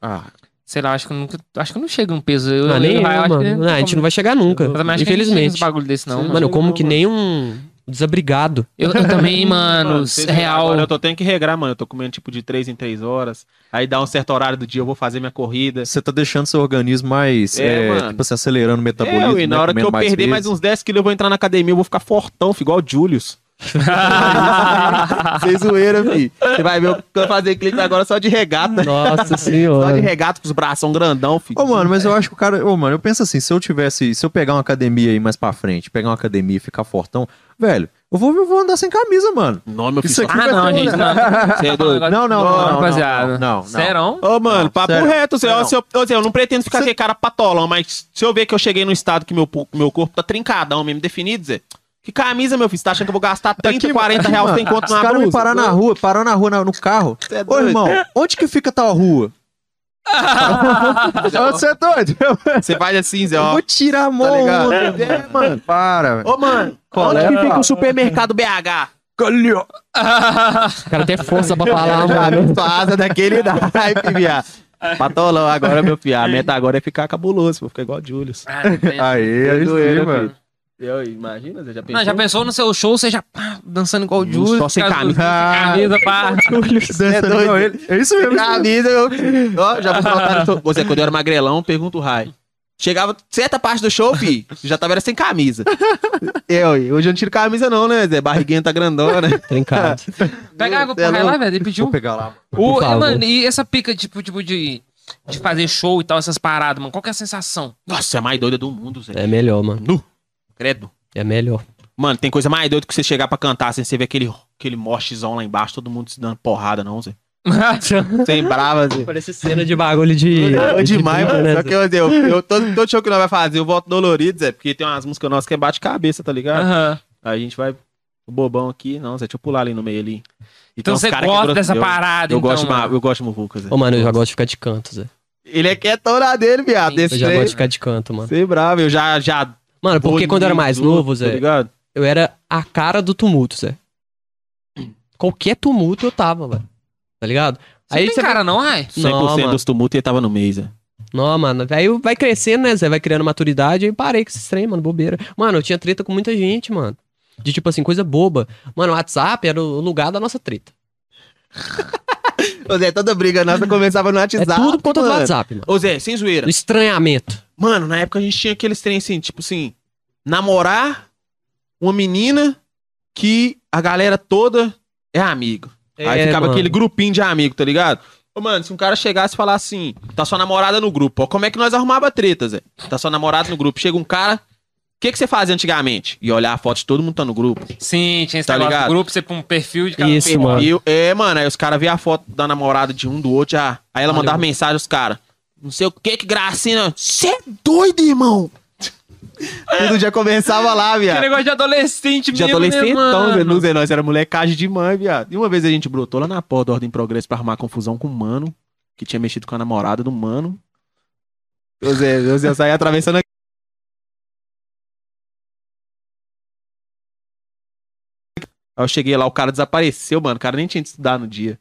Ah, Sei lá, acho que eu nunca. Acho que eu não chego um peso. Eu, Não, eu, nem eu, eu acho que mano. Não, a gente não vai chegar nunca. Que a gente não chega Infelizmente. nesse bagulho desse, não. Sim, mano. Mano, eu como Não, que mano. nem um desabrigado. Eu, eu também, mano. vocês- real. Agora eu tô tendo que regrar, mano. Eu tô comendo tipo de 3 em 3 horas. Aí dá um certo horário do dia, eu vou fazer minha corrida. você tá deixando seu organismo mais, É, é, mano. tipo assim, acelerando o metabolismo, É, e na né? hora que eu perder vezes. mais uns 10 quilos, eu vou entrar na academia, eu vou ficar fortão, igual o Julius. Sem zoeira, filho. Você vai ver eu vou fazer clipe agora só de regata. Nossa Só de senhora. regata com os bração grandão, filho. Ô, mano, mas eu acho que o cara. Ô, mano, eu penso assim, se eu tivesse. Se eu pegar uma academia aí mais pra frente, pegar uma academia e ficar fortão, velho, eu vou, eu vou andar sem camisa, mano. Não, meu filho. Isso aqui Ah, não, ter um- gente. Não. Você é doido. Não, não, não, Não, não, rapaziada. Não, não. Serão? Ô, mano, Não, papo sério. reto. Você, se eu, eu não pretendo ficar com aquele cara patolão, mas se eu ver que eu cheguei num estado que meu, meu corpo tá trincadão mesmo, definido, Zé. Que camisa, meu filho? Você tá achando que eu vou gastar 30, Aqui, 40 reais mano, sem conto Os na caras me blusa? parar na rua, parou na rua, na- no carro. É Ô, irmão, onde que fica tal rua? Você é doido? Você faz assim, Zé, ó. vou tirar a mão. Tá ligado? mano. É, mano. Para, velho. Ô, mano, Qual onde é, que fica o supermercado BH? O cara tem força pra falar, mano. sua asa daquele naipe, viado. Patolão, agora, meu filho. A meta agora é ficar cabuloso. Vou ficar igual o Julius. Ah, Aí, aí sim, Zoeira, mano. filho. Eu, imagina, você já pensou? Não, já pensou no seu show, você já pá, dançando igual o Hum, Júlio? só sem camisa. Sem camisa, pá. Dançando doido. É isso mesmo. Camisa, eu... Ó, já vou colocar... no- Você, quando eu era magrelão, pergunta o Rai. Chegava certa parte do show, fi, já tava era sem camisa. Eu, hoje eu não tiro camisa não, né, Zé? Barriguinha tá grandona. Trincado. Pega água Cê é pro Rai lá, velho. Ele pediu. Vou pegar lá. O, e, favor. mano, e essa pica, tipo, tipo de, de fazer show e tal, essas paradas, mano? Qual que é a sensação? Nossa, é a mais doida do mundo, Zé. É melhor, mano. Nu. Credo. É melhor. Mano, tem coisa mais doida que você chegar pra cantar sem você ver aquele, aquele lá embaixo, todo mundo se dando porrada, não, Zé. Sem brava, Zé. Parece cena de bagulho de. É demais, de- mano. né, Só que eu, eu, eu- todo, todo show que nós vai fazer, eu volto dolorido, Zé. Porque tem umas músicas nossas que é bate-cabeça, tá ligado? Aham. Aí a gente vai. O bobão aqui, não, Zé, deixa eu pular ali no meio ali. Então os você que é gosta dessa eu- parada, Eu então, gosto, mano. eu gosto de muvuca, Zé. Ô, mano, eu já gosto de ficar de canto, Zé. Ele é quietão na dele, viado. Sim. Desse Eu já trem. gosto de ficar de canto, mano. Sei bravo, eu já. já Mano, porque quando eu era mais bonito, novo, Tá Zé, ligado? eu era a cara do tumulto, Zé. Qualquer tumulto eu tava, velho. Tá ligado? Você não tem você- cara não, Rai? 100% Não, mano. dos tumultos ele tava no mês, Zé. Não, mano. Aí vai crescendo, né, Zé? Vai criando maturidade. Aí parei com esse trem, mano. Bobeira. Mano, eu tinha treta com muita gente, mano. De tipo assim, coisa boba. Mano, o WhatsApp era o lugar da nossa treta. Ô Zé, toda briga nossa começava no É WhatsApp. tudo por conta do mano. WhatsApp, mano. Ô Zé, sem zoeira. Do estranhamento. Mano, na época a gente tinha aqueles trem assim, tipo assim, namorar uma menina que a galera toda é amigo. Aí É, ficava mano. aquele grupinho de amigo, tá ligado? Ô, mano, se um cara chegasse e falasse assim, tá sua namorada no grupo, ó, como é que nós arrumava treta, Zé? Tá sua namorada no grupo, chega um cara, o que que você fazia antigamente? E olhar a foto de todo mundo tá no grupo. Sim, tinha esse Tá negócio ligado? grupo, você pra um perfil de cada Isso, perfil. mano. E eu- é, mano, aí os caras viam a foto da namorada de um do outro, já. Aí ela Olha, mandava mensagem aos caras. Não sei o que, que gracinha. Você é doido, irmão? Tudo já começava lá, Que viado. negócio de adolescente De mesmo, adolescente, né, então, mano? não, Zé, nós era molecagem de mãe, viado. E uma vez a gente brotou lá na porta do Ordem Progresso pra arrumar confusão com um mano, que tinha mexido com a namorada do mano. Ô Zé, eu saí atravessando a... Aí eu cheguei lá, o cara desapareceu, mano. O cara nem tinha estudado no dia.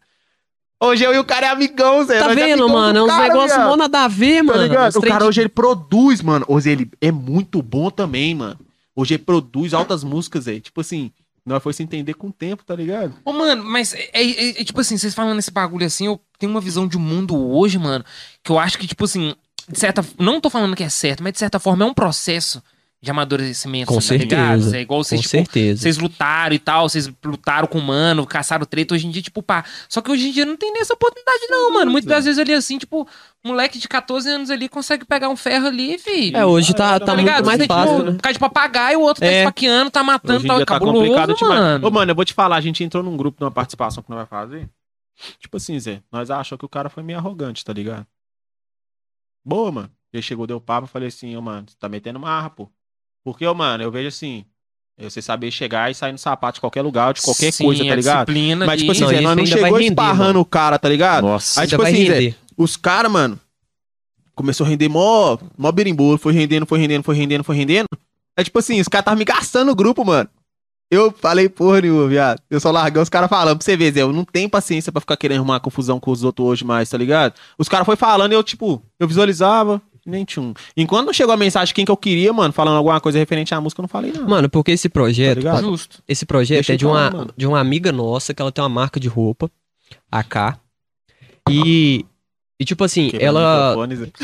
Hoje eu e o cara é amigão, Zé. Tá nós é vendo, do mano? É uns negócios mó nada a ver, Tá mano. ligado? O cara de- hoje ele produz, mano. Hoje ele é muito bom também, mano. Hoje ele produz altas músicas, Zé. Tipo assim, nós foi se entender com o tempo, tá ligado? Ô, mano, mas é, é- é tipo assim, vocês falando esse bagulho assim, eu tenho uma visão de mundo hoje, mano, que eu acho que, tipo assim, de certa. Não tô falando que é certo, mas de certa forma é um processo de amadurecimento, Com tá ligado? certeza. É igual Com vocês, tipo, certeza. vocês lutaram e tal, vocês lutaram com o mano, caçaram treta, hoje em dia, tipo, pá. Só que hoje em dia não tem nem essa oportunidade, não, mano. Muitas das vezes ali, assim, tipo, moleque de 14 anos ali consegue pegar um ferro ali, filho. É, hoje tá, tá Tá muito ligado? mais Você, fácil, tipo, né? Ficar de papagaio, o outro tá É. esfaqueando, tá matando, Hoje em tá dia tá cabuloso, complicado demais. mano. Ô, mano, eu vou te falar, a gente entrou num grupo numa participação que nós vai fazer. Tipo assim, Zé, nós achamos que o cara foi meio arrogante, tá ligado? Boa, mano. Ele chegou, deu papo, eu falei assim, ô, mano, você tá metendo marra, pô. Porque, mano, eu vejo assim, é você saber chegar e sair no sapato de qualquer lugar, de qualquer Sim, coisa, tá a ligado? disciplina Mas, tipo assim, Não, Zé, nós não chegou render, esparrando mano. o cara, tá ligado? Nossa. Aí, tipo assim, Zé, os caras, mano, começou a render mó, mó berimbolo, foi rendendo, foi rendendo, foi rendendo, foi rendendo. Aí, tipo assim, os caras estavam me gastando o grupo, mano. Eu falei, porra nenhuma, viado. Eu só larguei os caras falando pra você ver, Zé. Eu não tenho paciência pra ficar querendo arrumar confusão com os outros hoje mais, tá ligado? Os caras foi falando e eu, tipo, eu visualizava, nem tinha um. Enquanto não chegou a mensagem quem que eu queria, mano, falando alguma coisa referente à música, eu não falei nada. Mano, porque esse Tá projeto, ligado? Justo. esse projeto Deixa é de falar, uma, mano. de uma amiga nossa, que ela tem uma marca de roupa, AK. E, e tipo assim, ela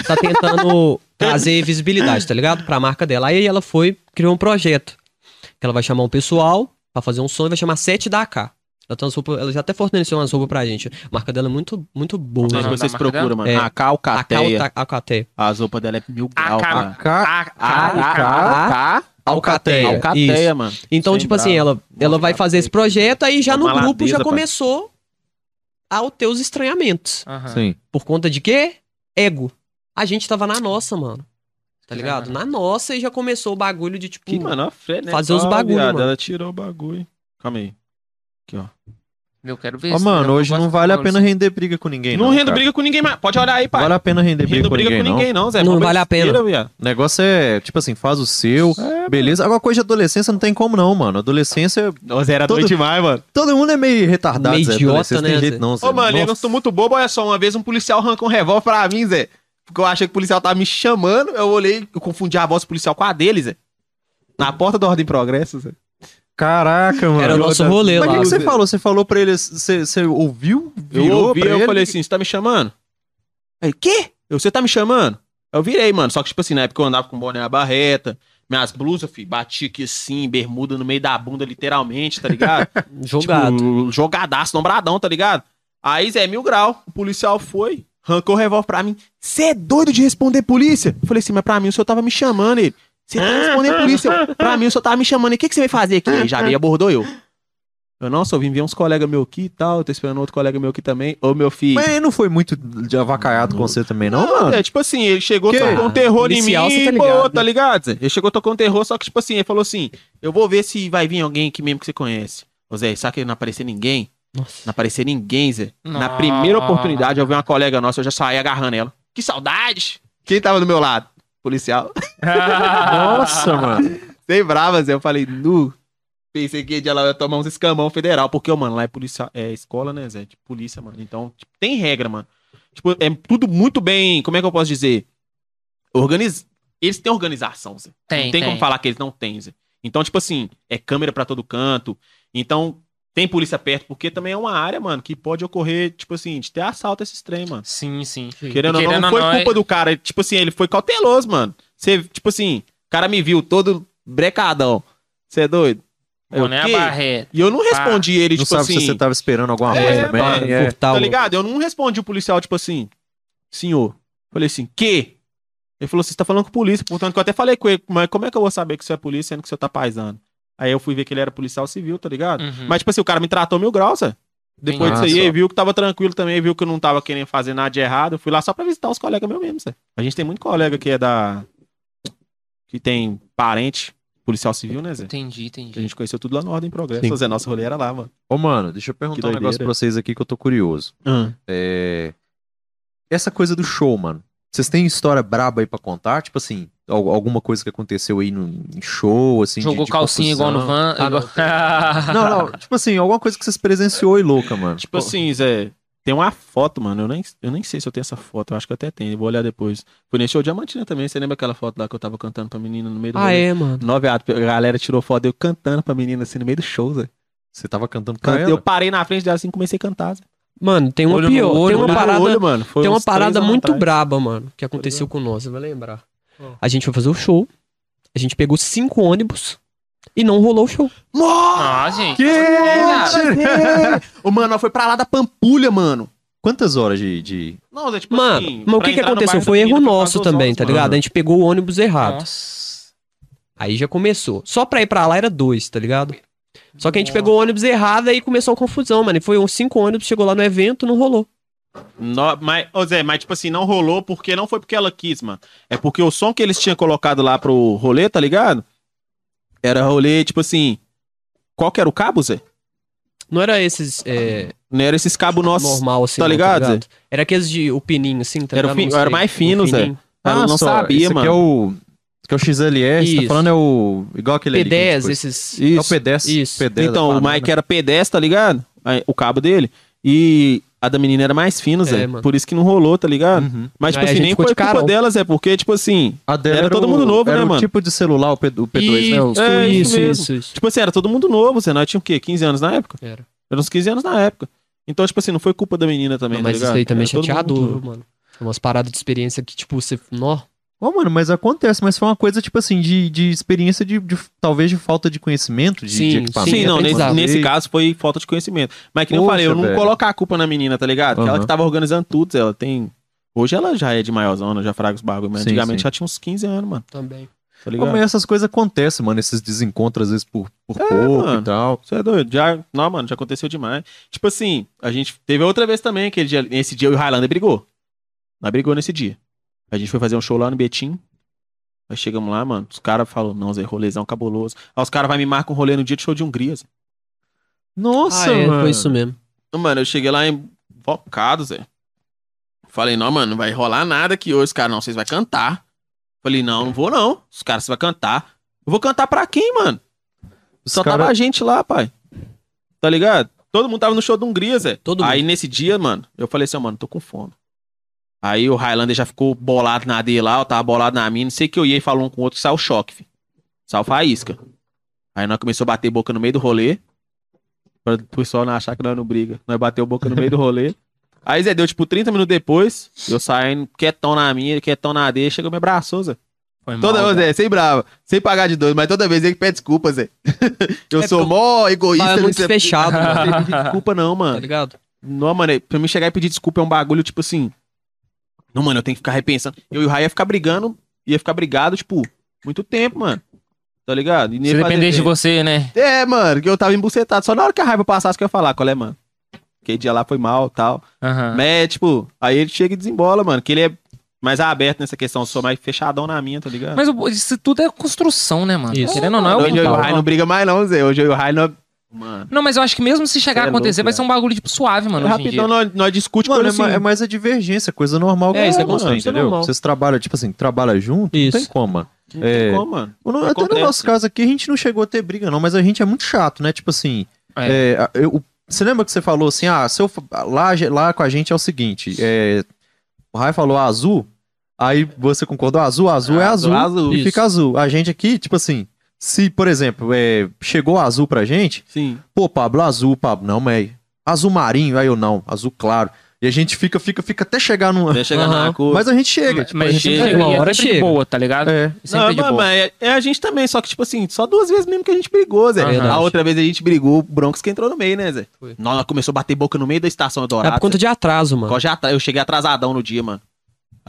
tá tentando trazer visibilidade, tá ligado? Pra marca dela. Aí ela foi, criou um projeto. Que ela vai chamar um pessoal pra fazer um som e vai chamar 7 da AK. Ela, tem umas roupas- ela já até forneceu umas roupas pra gente. A marca dela é muito, muito boa. Não, vocês da marca procuram, mano. É. A Calcateia. AK Alcateia. As roupas dela é mil grau, AK. cara. Ca- A Alcateia. Alcateia, Isso. mano. Então, Sem tipo assim, ela, ela vai fazer esse projeto, aí já no grupo já começou a ter os estranhamentos. Aham. Sim. Por conta de quê? Ego. A gente tava na nossa, mano. Tá ligado? Na nossa e já começou o bagulho de tipo. Que, mano, a Fred, né? Fazer os Ó, bagulho, viado, mano. Ela tirou o bagulho. Calma aí. Aqui, ó. Eu quero ver. Ó, mano, hoje não vale a pena render briga com ninguém, não não. rendo cara. briga com ninguém mais. Pode olhar aí, pai. vale a pena render briga Rendo com briga ninguém, com ninguém, não, Zé. Não vale a pena. besteira, viado. O negócio é, tipo assim, faz o seu, É, beleza. Agora, coisa de adolescência não tem como não, mano. Adolescência, Ô, Zé, era Todo- doido demais, mano. todo mundo é meio retardado, Meio Zé. idiota, Adolescência né, tem jeito Zé? não, Zé. Ô, mano, eu não Nossa. sou muito bobo, olha só. Uma vez um policial arrancou um revólver pra mim, Zé. Porque eu achei que o policial tava me chamando. Eu olhei, eu confundi a voz do policial com a dele, Zé. Na porta da Ordem e Progresso, Zé. Caraca, mano. Era o nosso Mas rolê o lá. que, que você falou? Você falou pra ele, você, você ouviu? Eu Virou ouvi, pra eu ele? falei assim, você tá me chamando? Aí, quê? Eu, você tá me chamando? Eu virei, mano. Só que, tipo assim, na época eu andava com boné a barreta, minhas blusas, fi, bati aqui assim, bermuda no meio da bunda, literalmente, tá ligado? Jogado. Tipo, jogadaço, nombradão, tá ligado? Aí, Zé, mil grau, o policial foi, arrancou o revólver pra mim. Você é doido de responder polícia? Eu falei assim, mas pra mim o senhor tava me chamando, ele. Você tá respondendo polícia? Eu, pra mim o senhor tava me chamando, e o que, que você vai fazer aqui? Já veio e abordou eu. Eu, não, só vim ver uns colegas meus aqui e tal, tô esperando outro colega meu aqui também. Ô, meu filho. Mas ele não foi muito de avacaiado com você também, não, mano? É, tipo assim, ele chegou, Que? tocou um terror em mim, tá pô, ligado, tá né? ligado? Zé? Ele chegou, tocou um terror, só que, tipo assim, ele falou assim, eu vou ver se vai vir alguém aqui mesmo que você conhece. Ô, Zé, sabe que não aparecer ninguém? Nossa. Não aparecer ninguém, Zé. Na Nossa. primeira oportunidade, eu vi uma colega nossa, eu já saí agarrando ela. Que saudade! Quem tava do meu lado? Policial. Nossa, mano. Sem brava, Zé. Eu falei, nu. Pensei que ela ia tomar uns escamão federal. Porque, mano, lá é polícia, é escola, né, Zé? De polícia, mano. Então, tipo, tem regra, mano. Tipo, é tudo muito bem. Como é que eu posso dizer? Organiz... Eles têm organização, Zé. Tem, não tem, tem. como falar que eles não têm, Zé. Então, tipo assim, é câmera pra todo canto. Então, tem polícia perto, porque também é uma área, mano, que pode ocorrer, tipo assim, de ter assalto esses trem, mano. Sim, sim. Querendo ou Querendo não, não ou foi não, culpa é- do cara. Tipo assim, ele foi cauteloso, mano. Você, tipo assim, o cara me viu todo brecadão. Você é doido? Eu, Boné "Quê?" Barreto. E eu não respondi ele, Não tipo sabe assim. se você tava esperando alguma É, coisa também. mano, é. Tá o- ligado? Eu não respondi o policial, tipo assim, senhor. Falei assim, que? Ele falou, você tá falando com polícia, portanto que eu até falei com ele, mas como é que eu vou saber que você é polícia sendo que você tá paisando? Aí eu fui ver que ele era policial civil, tá ligado? Uhum. Mas, tipo assim, o cara me tratou mil graus, Zé. Depois Entendi. disso aí, viu que tava tranquilo também, viu que eu não tava querendo fazer nada de errado. Eu fui lá só pra visitar os colegas meus mesmo, Zé. A gente tem muito colega que é da. que tem parente policial civil, né, Zé? Entendi, Que a entendi. gente conheceu tudo lá no Ordem em Progresso. Sim. Zé, nosso rolê era lá, mano. Ô, mano, deixa eu perguntar um negócio pra vocês aqui que eu tô curioso. É... Essa coisa do show, mano. Vocês têm história braba aí pra contar? Tipo assim, al- alguma coisa que aconteceu aí no em show, assim, de- Jogou de calcinha igual no confusão? van. Ah, igual... Não, não, tipo assim, alguma coisa que vocês presenciou e louca, mano. Tipo assim, Zé, tem uma foto, mano. Eu nem, eu nem sei se eu tenho essa foto. Eu acho que eu até tenho. Eu vou olhar depois. Foi nesse show Diamantina também. Você lembra aquela foto lá que eu tava cantando pra menina no meio do Ah, rolê? é, mano. Nove atos. A galera tirou foto eu cantando pra menina assim no meio do show, Zé. Você tava cantando pra eu parei na frente dela assim e comecei a cantar. Zé. Mano, tem uma Olho pior. olho, tem uma parada, olho, mano. Foi tem uma parada muito atrás. braba, mano, que aconteceu com nós. Você vai lembrar. A gente foi fazer o show. A gente pegou cinco ônibus e não rolou o show. Ah, gente. Ô, mano, nós foi pra lá da Pampulha, mano. Quantas horas de. de... Não, Zé, tipo Mano, assim, mas o que que aconteceu? Foi erro nosso também, horas, tá mano. ligado? A gente pegou o ônibus errado. Nossa. Aí já começou. Só pra ir pra lá era dois, tá ligado? Só que a gente pegou o ônibus errado aí começou a confusão, mano. E foi uns cinco ônibus, chegou lá no evento, não rolou. No- mas, ô Zé, mas tipo assim, não rolou porque não foi porque ela quis, mano. É porque o som que eles tinham colocado lá pro rolê, tá ligado? Era rolê, tipo assim. Qual que era o cabo, Zé? Não era esses é, Não era esses cabos nossos. normal assim, tá não, ligado, Era aqueles de o pininho assim, tá Era o ligado? Não era mais fino, O Zé. fininho. Ela não só, sabia, esse mano. Aqui é o. Aqui é o XLS, tá Isso. falando é o. Igual aquele ali. que a gente P10, foi. esses. É o Isso. P10. Isso. P10 Então, o. Mike era P10, tá ligado? O cabo dele. E a da menina era mais fina, Zé. É, mano. Por isso que não rolou, tá ligado? Uhum. Mas, tipo Aí assim, nem foi de culpa carão. delas, é porque, tipo assim. A dela Era todo o- mundo novo, era né, o mano? tipo de celular, o, P, o P2, né? O- Isso, É, isso, isso mesmo. isso, isso. Tipo assim, era todo mundo novo, Zé. Nós tínhamos o quê? 15 anos na época? Era. Era uns 15 anos na época. Então, tipo assim, não foi culpa da menina também, Não, tá mas ligado? isso aí também é Era todo mundo chateador, mano. É Umas paradas de experiência que, tipo, você. Nó. Ô, mano, mas acontece, mas foi uma coisa, tipo assim, de, de experiência de, de- talvez de falta de conhecimento, de, Sim, de equipamento. Sim, não, nesse, nesse caso foi falta de conhecimento. Mas que nem eu Poxa, falei, eu não velho. colocar a culpa na menina, tá ligado? Porque ela Aham. que tava organizando tudo, ela tem. Hoje ela já é de maiorzona, já fraga os bagulho, mas Sim, antigamente sim. já tinha uns 15 anos, mano. Também. Tá ligado? mas essas coisas acontecem, mano, esses desencontros às vezes por, por pouco mano. e tal. Você é doido? Já, não, mano, já aconteceu demais. Tipo assim, a gente teve outra vez também, aquele dia, nesse dia eu e o Highlander brigou. Nós brigou nesse dia. A gente foi fazer um show lá no Betim. Aí chegamos lá, mano, os caras falaram, não, Zé, rolezão cabuloso. Aí os caras vão me marcar um rolê no dia de show de Hungria, Zé. Nossa, ah, é, mano. foi isso mesmo. Mano, eu cheguei lá invocado, Zé. Falei, não, mano, não vai rolar nada aqui hoje, cara. Não, vocês vão cantar. Falei, não, não vou não. Os caras você vai cantar. Eu vou cantar pra quem, mano? Os Só cara- tava a gente lá, pai. Tá ligado? Todo mundo tava no show da Hungria, Zé. Todo Aí nesse dia, mano, eu falei assim, ó, mano, tô com fome. Aí o Highlander já ficou bolado na dele lá, eu tava bolado na minha. Não sei que eu ia e falou um com o outro, saiu o choque, filho. Saiu faísca. Aí nós começou a bater boca no meio do rolê. Pra o pessoal não achar que nós não briga. Nós bateu boca no meio do rolê. Aí, Zé, deu tipo 30 minutos depois, eu saindo quietão na minha, quietão na dele, chegou e me abraçou, Zé. Foi Toda mal, vez, Zé, sem brava, sem pagar de doido, mas toda vez ele pede desculpa, Zé. eu É sou porque mó egoísta. Fala não muito fechado, Não mano. sei pedir desculpa não, Tá mano. ligado? Não, mano, é- pra mim chegar e pedir desculpa é um bagulho, tipo assim. Não, mano, eu tenho que ficar repensando. Eu e o Rai ia ficar brigando, ia ficar brigado, tipo, muito tempo, mano. Tá ligado? E Se dependesse de você, né? É, mano, que eu tava embucetado. Só na hora que a raiva passasse que eu ia falar, qual é, mano? Aquele dia lá foi mal tal. Aham. Mas, é, tipo, aí ele chega e desembola, mano. Que ele é mais aberto nessa questão. Eu sou mais fechadão na minha, tá ligado? Mas o- isso tudo é construção, né, mano? Isso. Querendo ou não, é Hoje eu e o o Rai não briga mais, não, Zé. Hoje eu e o Rai não. Mano. Não, mas eu acho que mesmo se chegar Cê a é acontecer, louco, vai ser um bagulho, tipo, suave, mano, hoje em dia. Rapidão, nós, nós discute Mano, é, assim. é mais a divergência, coisa normal. É, isso é mano, é entendeu? normal. Vocês trabalham, tipo assim, trabalham junto, Isso. não tem como, mano. Não tem é- como, mano. No- Até no nosso caso aqui, a gente não chegou a ter briga, não, mas a gente é muito chato, né? Tipo assim, É. é, eu- você lembra que você falou assim, ah, se eu, lá, lá com a gente é o seguinte, é, o Rai falou azul, aí você concordou, azul, azul é Azul, azul, azul. e Isso. fica azul. A gente aqui, tipo assim, se, por exemplo, é, chegou azul pra gente, Sim. pô, Pablo, azul, Pablo, não, mas azul marinho, aí eu não, azul claro. E a gente fica, fica, fica até chegar numa... Até chegar na cor. Mas a gente chega, tipo, mas a gente chega, chega, uma é hora de chega. boa, tá ligado? É. Sempre Não, de mas, boa. mas é, é a gente também, só que, tipo assim, só duas vezes mesmo que a gente brigou, Zé. Aham. A outra vez a gente brigou, o Broncos que entrou no meio, né, Zé? Foi. Nós começou a bater boca no meio da estação É Dourado. por conta de atraso, mano. Eu, já, eu cheguei atrasadão no dia, mano.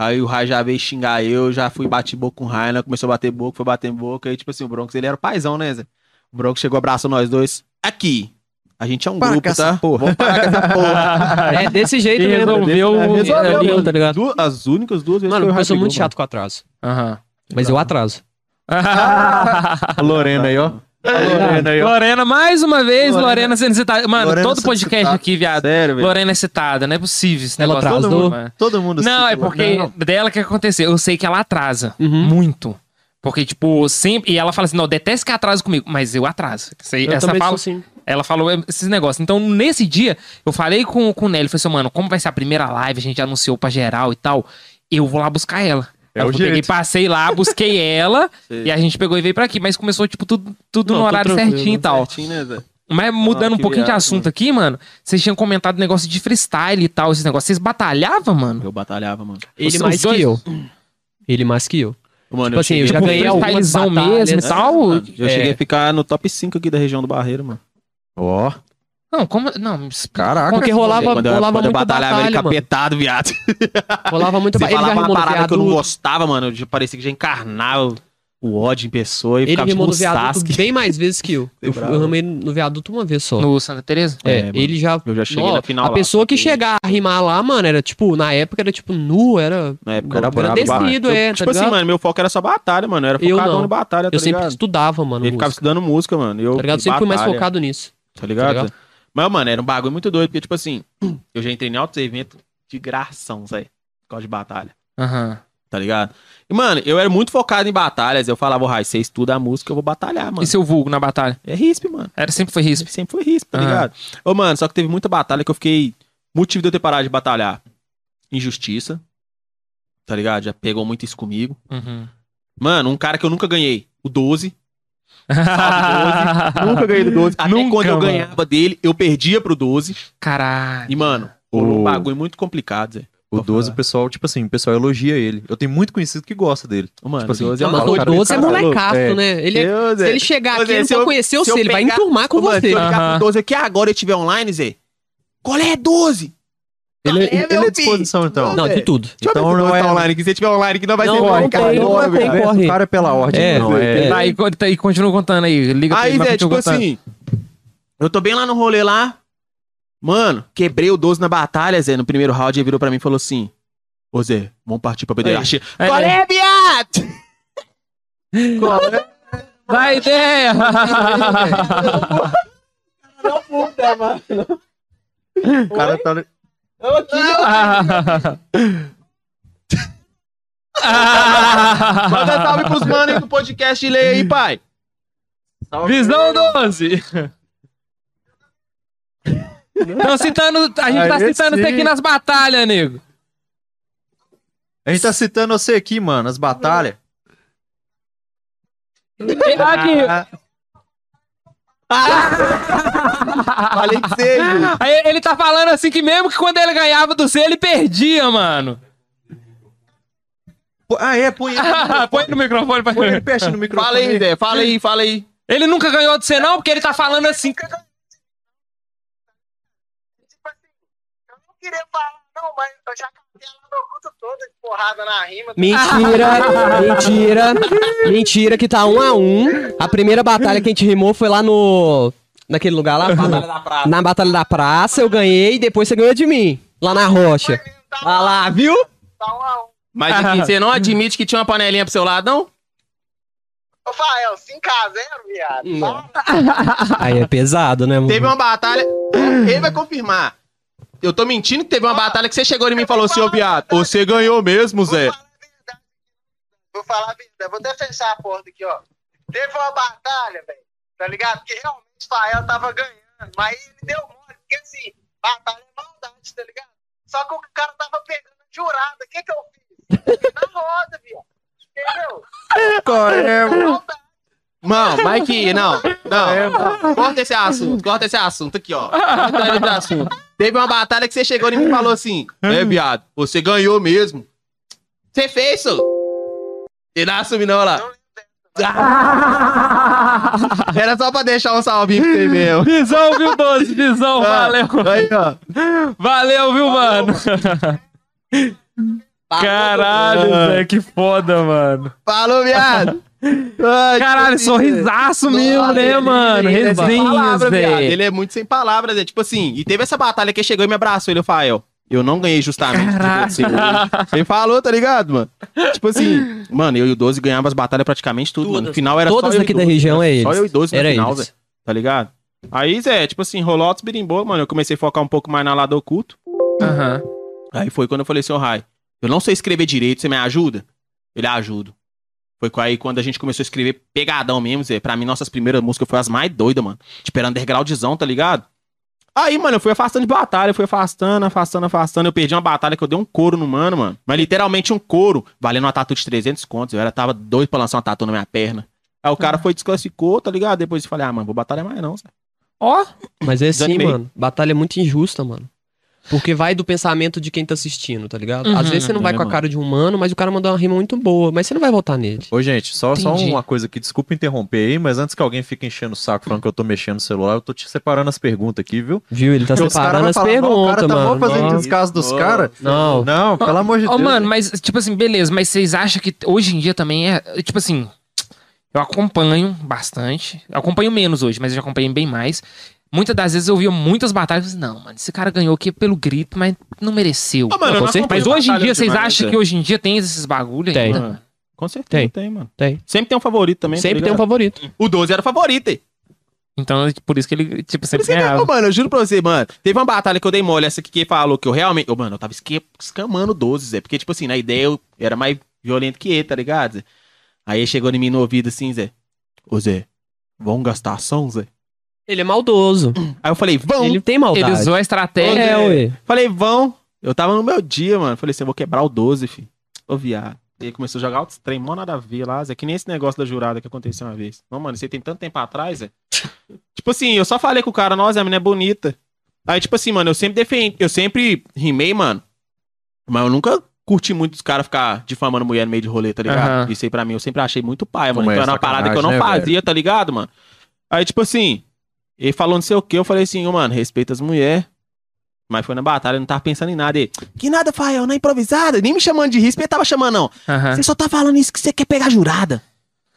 Aí o Rai já veio xingar eu, já fui bati boca com o Rai, né? Começou a bater boca, foi bater boca. Aí, tipo assim, o Broncos, ele era o paizão, né, Zé? O Broncos chegou, abraçou nós dois. Aqui. A gente é um Para grupo, tá? porra. Vamos parar com essa porra. É desse jeito E mesmo. resolveu- É, resolveu, resolveu, tá ligado? Du- as únicas duas vezes Mano, que eu Rai sou muito chato com atraso. Aham. Mas eu atraso. A Lorena aí, ó. A Lorena ó. Lorena, mais uma vez, Lorena- Lorena, sendo citada. Mano, Lorena todo podcast citada. aqui, viado. Sério, velho. Lorena é citada, não é possível esse Ela negócio. atrasou? Todo mundo. Todo mundo Não, é porque Lorena. dela que aconteceu. Eu sei que ela atrasa. Uhum. Muito. Porque, tipo, sempre. E ela fala assim: não, detesta que atrasa comigo, mas eu atraso. Isso aí- Eu essa também fala, sou assim. Ela falou esses negócios. Então, nesse dia, eu falei com, com o Nelly, falei assim, mano, como vai ser a primeira live, a gente anunciou pra geral e tal, eu vou lá buscar ela. É falou, peguei, jeito. passei lá, busquei ela, e a gente pegou e veio pra aqui. Mas começou, tipo, tudo, tudo Não, no horário certinho e tal. Certinho, né, Zé? Mas mudando Ah, um pouquinho de viagem, assunto aqui, mano, vocês tinham comentado negócio de freestyle e tal, esses negócios. Vocês batalhavam, mano? Eu batalhava, mano. Ele Os mais dois- que eu. Ele mais que eu. Mano, Tipo assim, eu já ganhei algumas batalhas. mesmo e tal? Mano, eu É. cheguei a ficar no top 5 aqui da região do Barreiro, mano. Ó, Não, como. Não, caraca. Porque rolava, quando eu, rolava quando eu muita batalhava, ele batalha, mano. capetado, viado. Rolava muita Você batalha. Ele falava uma parada que eu não gostava, mano. Eu já parecia que já encarnava o ódio em pessoa e Ele ficava tipo no viaduto Sasuke. bem mais vezes que eu. Eu, eu rimei no viaduto uma vez só. no Santa Teresa? É, É, ele já. Eu já cheguei Ó, na final a lá, pessoa que chegar a rimar lá, mano, era tipo, na época era tipo nu, era. Na época Era eu brabo, Agradecido, Eu- é, tá Tipo assim, mano, meu foco era só batalha, mano. Eu era Eu focadão não. em batalha, tá eu sempre ligado? estudava, mano. Ele ficava estudando música, mano. Eu, tá ligado? e Sempre fui mais focado nisso. Tá ligado? ligado? Mas, mano, era um bagulho muito doido, porque, tipo assim, eu já entrei em altos eventos de gração, Zé. Por causa de batalha. Aham. Tá ligado? E, mano, eu era muito focado em batalhas. Eu falava, Rai, você estuda a música, eu vou batalhar, mano. E seu vulgo na batalha? É rispe, mano. Era, sempre foi risco. Sempre foi rispe, tá Aham. ligado? Ô, mano, só que teve muita batalha que eu fiquei. Motivo de eu ter parado de batalhar. Injustiça. Tá ligado? Já pegou muito isso comigo. Uhum. Mano, um cara que eu nunca ganhei. O 12. Salve, 12. nunca ganhei do 12. Até Nunca, quando eu mano. ganhava dele, eu perdia pro 12. Caralho. E, mano, O- um bagulho muito complicado, Zé. O Vou 12, falar. o pessoal, tipo assim, o pessoal elogia ele. Eu tenho muito conhecido que gosta dele. Mano, Tipo assim, o 12 é mas o cara, 12 é cara, molecaço, é. né? Ele, Deus, se ele chegar aqui e se não eu- conheceu se você, ele vai pegar- enturmar com mano, você. se eu ligar pro 12 aqui agora e tiver online, Zé. Qual é 12? Ele, É, ele meu é filho. disposição, então. Não, de tudo. Deixa Então não não é- tá online aqui. Se tiver online aqui, não vai Não, ser não tem, cara. não Não, tem velho. corre. O cara é pela ordem. É, não, é... Tá, e, con- tá, e continua contando aí. Liga Aí, ele, Zé, tipo contando. assim, eu tô bem lá no rolê lá. Mano, quebrei o 12 na batalha, Zé. No primeiro round, ele virou pra mim e falou assim: Ô Zé, vamos partir pra pederache. Aí, Qual aí. é, viado? Qual é? Dá ideia! Não puta, mano. O cara tá... Eu aqui, Manda salve pros manos aí do podcast de lei aí, pai. Visão 12! Tão citando, a gente tá Aí citando sim. você aqui nas batalhas, nego. A gente tá citando você aqui, mano, as batalhas. Aqui, Falei que Ju. aí ele tá falando assim que mesmo que quando ele ganhava do C, ele perdia, mano. Pô, Ah, é, põe ele, Põe no microfone põe ele perto no microfone. Fala aí, Zé. Fala aí, fala aí. Ele nunca ganhou do C, não, porque ele tá falando assim. queria falar, Não, mas eu já de porrada na rima. Mentira, mentira, mentira que tá um a um. A primeira batalha que a gente rimou foi lá no... Naquele lugar lá? Batalha da Praça. Na Batalha da Praça, eu ganhei e depois você ganhou de mim. Lá na rocha. Tá Ah lá, viu? Tá um a um. Mas aqui, você não admite que tinha uma panelinha pro seu lado, não? Ô, Fael, 5x0, viado. Tá? Aí é pesado, né, mano? Teve uma batalha. Ele vai confirmar. Eu tô mentindo que teve uma batalha que você chegou em mim e falou assim, ô viado, você ganhou mesmo, Vou Zé. falar a verdade. Vou falar a verdade. Vou até fechar a porta aqui, ó. Teve uma batalha, velho. Tá ligado? Que realmente o Fael tava ganhando. Mas ele deu mole. Porque assim, batalha é maldade, tá ligado? Só que o cara tava pegando jurada. O que que eu fiz? Na roda, viado. Entendeu? É, Maldade. Mano, Mike, não, não. Corta esse assunto, corta esse assunto aqui, ó. Corta esse assunto. Teve uma batalha que você chegou e falou assim: É, viado, você ganhou mesmo. Você fez, isso? Você não assume, não, lá. Não lembro dessa. Era só pra deixar um salvinho pra você mesmo. Visão, viu, Doze? Visão, Ah, valeu. Aí, ó. Valeu, viu, mano? Caralho, Ah. Zé, que foda, mano. Falou, viado. Ai, Caralho, tipo assim, sorrisaço mesmo, né, ele- mano? ele sem Resenhas, velho. Ele é muito sem palavras, é tipo assim. E teve essa batalha que chegou e me abraçou, ele, Fael. Eu não ganhei justamente. você hoje. Ele falou, tá ligado, mano? Tipo assim, mano, eu e o 12 ganhávamos as batalhas praticamente tudo, mano. No final era Todas só eu aqui e da 12, região é Só eles. eu e 12 no Era final, eles. Zé. Tá ligado? Aí, Zé, tipo assim, rolou altos birimbô, mano. Eu comecei a focar um pouco mais na lado oculto. Aham. Aí foi quando eu falei assim, ô Rai, eu não sei escrever direito, você me ajuda? Ele ajuda. Foi aí quando a gente começou a escrever pegadão mesmo, Zé. Pra mim, nossas primeiras músicas foi as mais doidas, mano. Tipo, era undergroundzão, tá ligado? Aí, mano, eu fui afastando de batalha, fui afastando, afastando, afastando. Eu perdi uma batalha que eu dei um couro no mano, mano. Mas literalmente um couro, valendo uma tatu de 300 contos. Eu era, tava doido pra lançar uma tatu na minha perna. Aí o cara foi, desclassificou, tá ligado? Depois eu falei, ah, mano, vou batalhar mais não, Zé. Ó, Mas é assim, Desanimei. mano. Batalha é muito injusta, mano. Porque vai do pensamento de quem tá assistindo, tá ligado? Uhum. Às vezes você não vai É, com a mano. cara de um mano, mas o cara mandou uma rima muito boa. Mas você não vai votar nele. Ô, gente, só, só uma coisa aqui, desculpa interromper aí, mas antes que alguém fique enchendo o saco falando que eu tô mexendo no celular, eu tô te separando as perguntas aqui, viu? Viu? Ele tá Porque separando as falar, não, o perguntas, cara tá mano. fazendo Não. descaso dos caras. Não. Não, pelo amor de Ó, Deus. mano, mas, tipo assim, beleza, mas vocês acham que hoje em dia também é. Tipo assim, eu acompanho bastante. Eu acompanho menos hoje, mas eu já acompanhei bem mais. Muitas das vezes eu via muitas batalhas e falei, não, mano, esse cara ganhou aqui pelo grito, mas não mereceu. Ah, mano, não mas hoje em dia, vocês acham que hoje em dia tem esses bagulho Tem. ainda? Mano, Com certeza Tem. tem, mano. Tem. Sempre tem um favorito também, tá Sempre tem um favorito. O 12 era o favorito, hein? Então, por isso que ele, tipo, Por sempre ele ganhava. ganhou, mano, eu juro pra você, mano. Teve uma batalha que eu dei mole, essa aqui que falou que eu realmente. Ô, mano, eu tava escamando 12, Zé. Porque, tipo assim, na ideia eu era mais violento que ele, tá ligado, Zé? Aí ele chegou em mim no ouvido assim, Zé. Ô, Zé, vamos gastar ação, Zé? Ele é maldoso. Aí eu falei, vão. Ele tem maldade. Ele usou a estratégia. É, ué. Falei, vão. Eu tava no meu dia, mano. Falei assim, eu vou quebrar o 12, filho. Ô, viado. E ele começou a jogar outros trem, mó nada a ver lá, Zé. Que nem esse negócio da jurada que aconteceu uma vez. Não, mano, aí tem tanto tempo atrás, Zé. tipo assim, eu só falei com o cara, nossa, a menina é bonita. Aí, tipo assim, mano, eu sempre defendi, eu sempre rimei, mano. Mas eu nunca curti muito os caras ficar difamando mulher no meio de rolê, tá ligado? Aham. Isso aí pra mim eu sempre achei muito paia, mano. Como é Então era uma parada que eu não né, fazia, tá ligado, mano? Aí, tipo assim, ele falou não sei o que, eu falei assim, ô, mano, respeita as mulheres. Mas foi na batalha, eu não tava pensando em nada. Ele, que nada, Fael, na improvisada, nem me chamando de risco, ele tava chamando, não. Você só tá falando isso que você quer pegar jurada.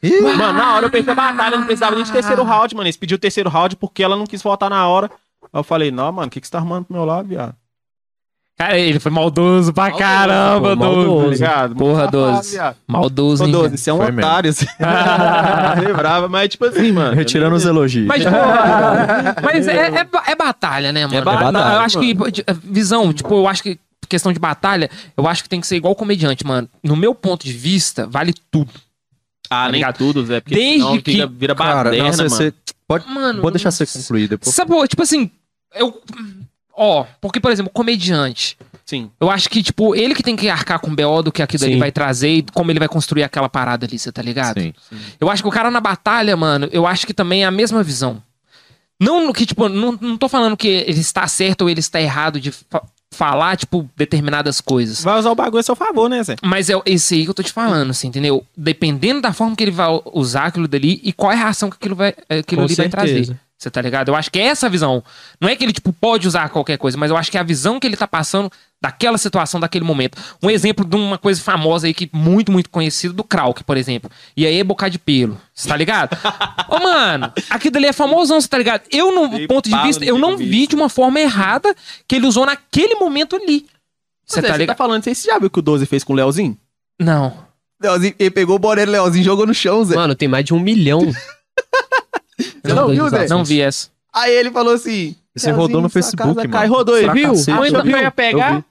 Ih, Mano, na hora eu pensei a batalha, não precisava nem de terceiro round, mano. Eles pediu o terceiro round porque ela não quis voltar na hora. Aí eu falei, não, mano, o que, que você tá arrumando pro meu lado, viado? Cara, ele foi maldoso pra Maldoso, caramba, pô, Doze. maldoso. Tá ligado? Porra, Doze. Maldoso, hein? Doze, você é um Foi otário. Você é brava, mas tipo assim, mano. Retirando os elogios. Mas, porra, mas é, é, é batalha, né, mano? batalha, eu acho que, de- visão, tipo, eu acho que questão de batalha, eu acho que tem que ser igual comediante, mano. No meu ponto de vista, vale tudo. Ah, nem ligado? tudo, Zé. Porque Desde senão que- vira, vira Cara, baderna, você, mano. você pode, Mano, pode deixar você concluir depois. Sabe, tipo assim, eu. Ó, porque, por exemplo, comediante. Sim. Eu acho que, tipo, ele que tem que arcar com o BO do que aquilo ali Sim. vai trazer e como ele vai construir aquela parada ali, você tá ligado? Sim. Eu acho que o cara na batalha, mano, eu acho que também é a mesma visão. Não no que, tipo, não, não tô falando que ele está certo ou ele está errado de fa- falar, tipo, determinadas coisas. Vai usar o bagulho a seu favor, né, Zé? Mas é esse aí que eu tô te falando, assim, entendeu? Dependendo da forma que ele vai usar aquilo dali e qual é a reação que aquilo, vai, eh, aquilo Com ali vai trazer. Você tá ligado? Eu acho que é essa a visão. Não é que ele, tipo, pode usar qualquer coisa, mas eu acho que a visão que ele tá passando daquela situação, daquele momento. Um exemplo de uma coisa famosa aí, que muito, muito conhecido, do Krauk, por exemplo. E aí, bocar de pelo. Você tá ligado? Ô, mano, aquilo ali é famosão, você tá ligado? Eu, no Dei ponto de vista, eu não vi de uma forma errada que ele usou naquele momento ali. Você Você tá tá ligado? falando, você já viu o que o 12 fez com o Leozinho? Não. Leozinho, ele pegou o boné do Leozinho e jogou no chão, Zé. Mano, tem mais de um milhão. Você não viu, Zé? Não vi essa. Aí ele falou assim... Você rodou no "Leozinho, sua Facebook, casa mano. Cai, rodou, ele viu? Aí eu vi. ia pegar... vi.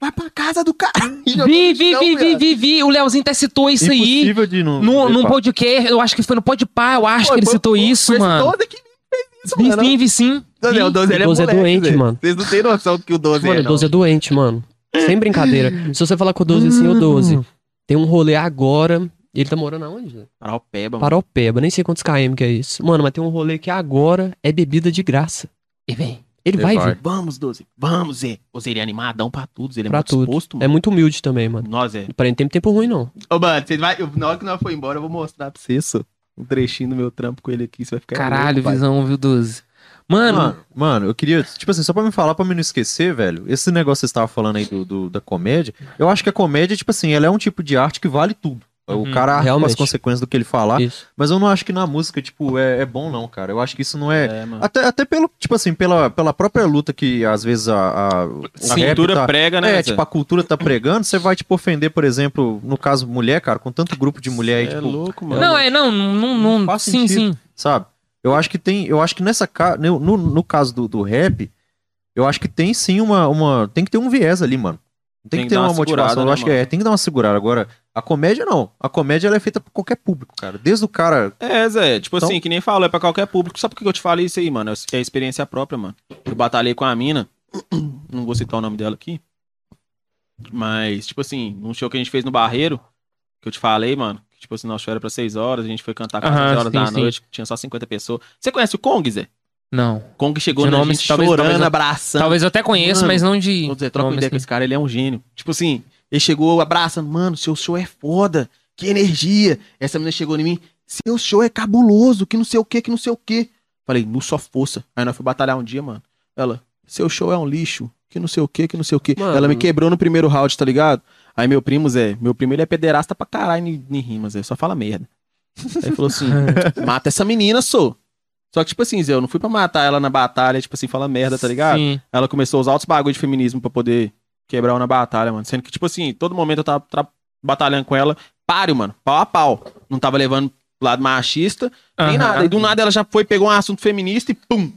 Vai pra casa do cara. Vi, vi, chão, vi, vi, vi, vi. O Leozinho até citou isso aí. Impossível de não. No, num podcast, eu acho que foi no Podpah, eu acho Foi, que ele foi- citou foi- isso, foi mano. 12 que fez isso, Vi mano. sim, vi sim. Não, não, o 12 ele é O 12 é moleque, doente, mano. Vocês não têm noção do que o 12 Mano, é, o não. 12 é doente, mano. Sem brincadeira. Se você falar com o 12 assim, ô 12, tem um rolê agora. Ele tá morando aonde? Zé? Paraupeba, mano. Paropeba, nem sei quantos KM que é isso. Mano, mas tem um rolê que agora é bebida de graça. E vem. Ele Ele vai, vai. vir. Vamos, 12. Vamos, Zé. O Zé, ele é animadão pra tudo. Zé, Ele é Pra muito tudo. disposto, É mano. muito humilde também, mano. Nós, Zé. Para não tem tempo ruim, não. Ô, mano, você vai... na hora que nós for embora, eu vou mostrar pra você, só. Um trechinho do meu trampo com ele aqui. Você vai ficar Caralho, louco, pai. visão, viu, 12. Mano, Mano, mano, eu queria, tipo assim, só pra me falar, pra me não esquecer, velho, esse negócio que você estava falando aí do, do- da comédia, eu acho que a comédia, tipo assim, ela é um tipo de arte que vale tudo. Uhum, o cara arca com as consequências do que ele falar, Isso. mas eu não acho que na música, tipo, é, é bom não, cara. Eu acho que isso não é... É. Até, até pelo, tipo assim, pela, pela própria luta que às vezes a, a, o rap Cintura tá- prega, né, É, tipo, a cultura tá pregando, você vai, tipo, ofender, por exemplo, no caso mulher, cara, com tanto grupo de mulher aí, é tipo, louco, mano. não, é, não, não, não, Faz sim, sentido. sim. sabe? Eu acho que tem, eu acho que nessa no, no, no caso do, do rap, eu acho que tem sim uma, uma tem que ter um viés ali, mano. Tem, que ter uma motivação. eu né, acho que mano? é, tem que dar uma segurada. Agora, a comédia não. A comédia ela é feita pra qualquer público, cara. Desde o cara, É, Zé, tipo Então- assim, que nem falou, é pra qualquer público. Sabe por que eu te falei isso aí, mano? É experiência própria, mano. Eu batalhei com a mina, não vou citar o nome dela aqui, mas, tipo assim, num show que a gente fez no Barreiro, que eu te falei, mano, que, tipo assim, nosso show era pra 6 horas, a gente foi cantar Aham, 6 horas sim, da sim. noite, tinha só 50 pessoas. Você conhece o Kong, Zé? Não. Kong chegou De na nome, gente talvez- chorando, talvez eu- abraçando. Talvez eu até conheça, Mano, mas não de. Zé, troca uma ideia com esse cara, ele é um gênio. Tipo assim, ele chegou abraçando, mano, seu show é foda, que energia. Essa menina chegou em mim, seu show é cabuloso, que não sei o que, que não sei o que. Falei, no só força. Aí nós fomos batalhar um dia, mano. Ela, seu show é um lixo, que não sei o que, que não sei o que. Ela me quebrou no primeiro round, tá ligado? Aí meu primo, Zé, meu primo ele é pederasta pra caralho em, em rimas, Zé, só fala merda. Aí falou assim, mata essa menina, sou. Só que, tipo assim, Zé, eu não fui pra matar ela na batalha, tipo assim, fala merda, tá ligado? Sim. ela começou a usar outros bagulho de feminismo pra poder quebrar na batalha, mano. Sendo que, tipo assim, todo momento eu tava batalhando com ela, páreo, mano, pau a pau. Não tava levando pro lado machista, nem nada. E do nada ela já foi, pegou um assunto feminista e pum!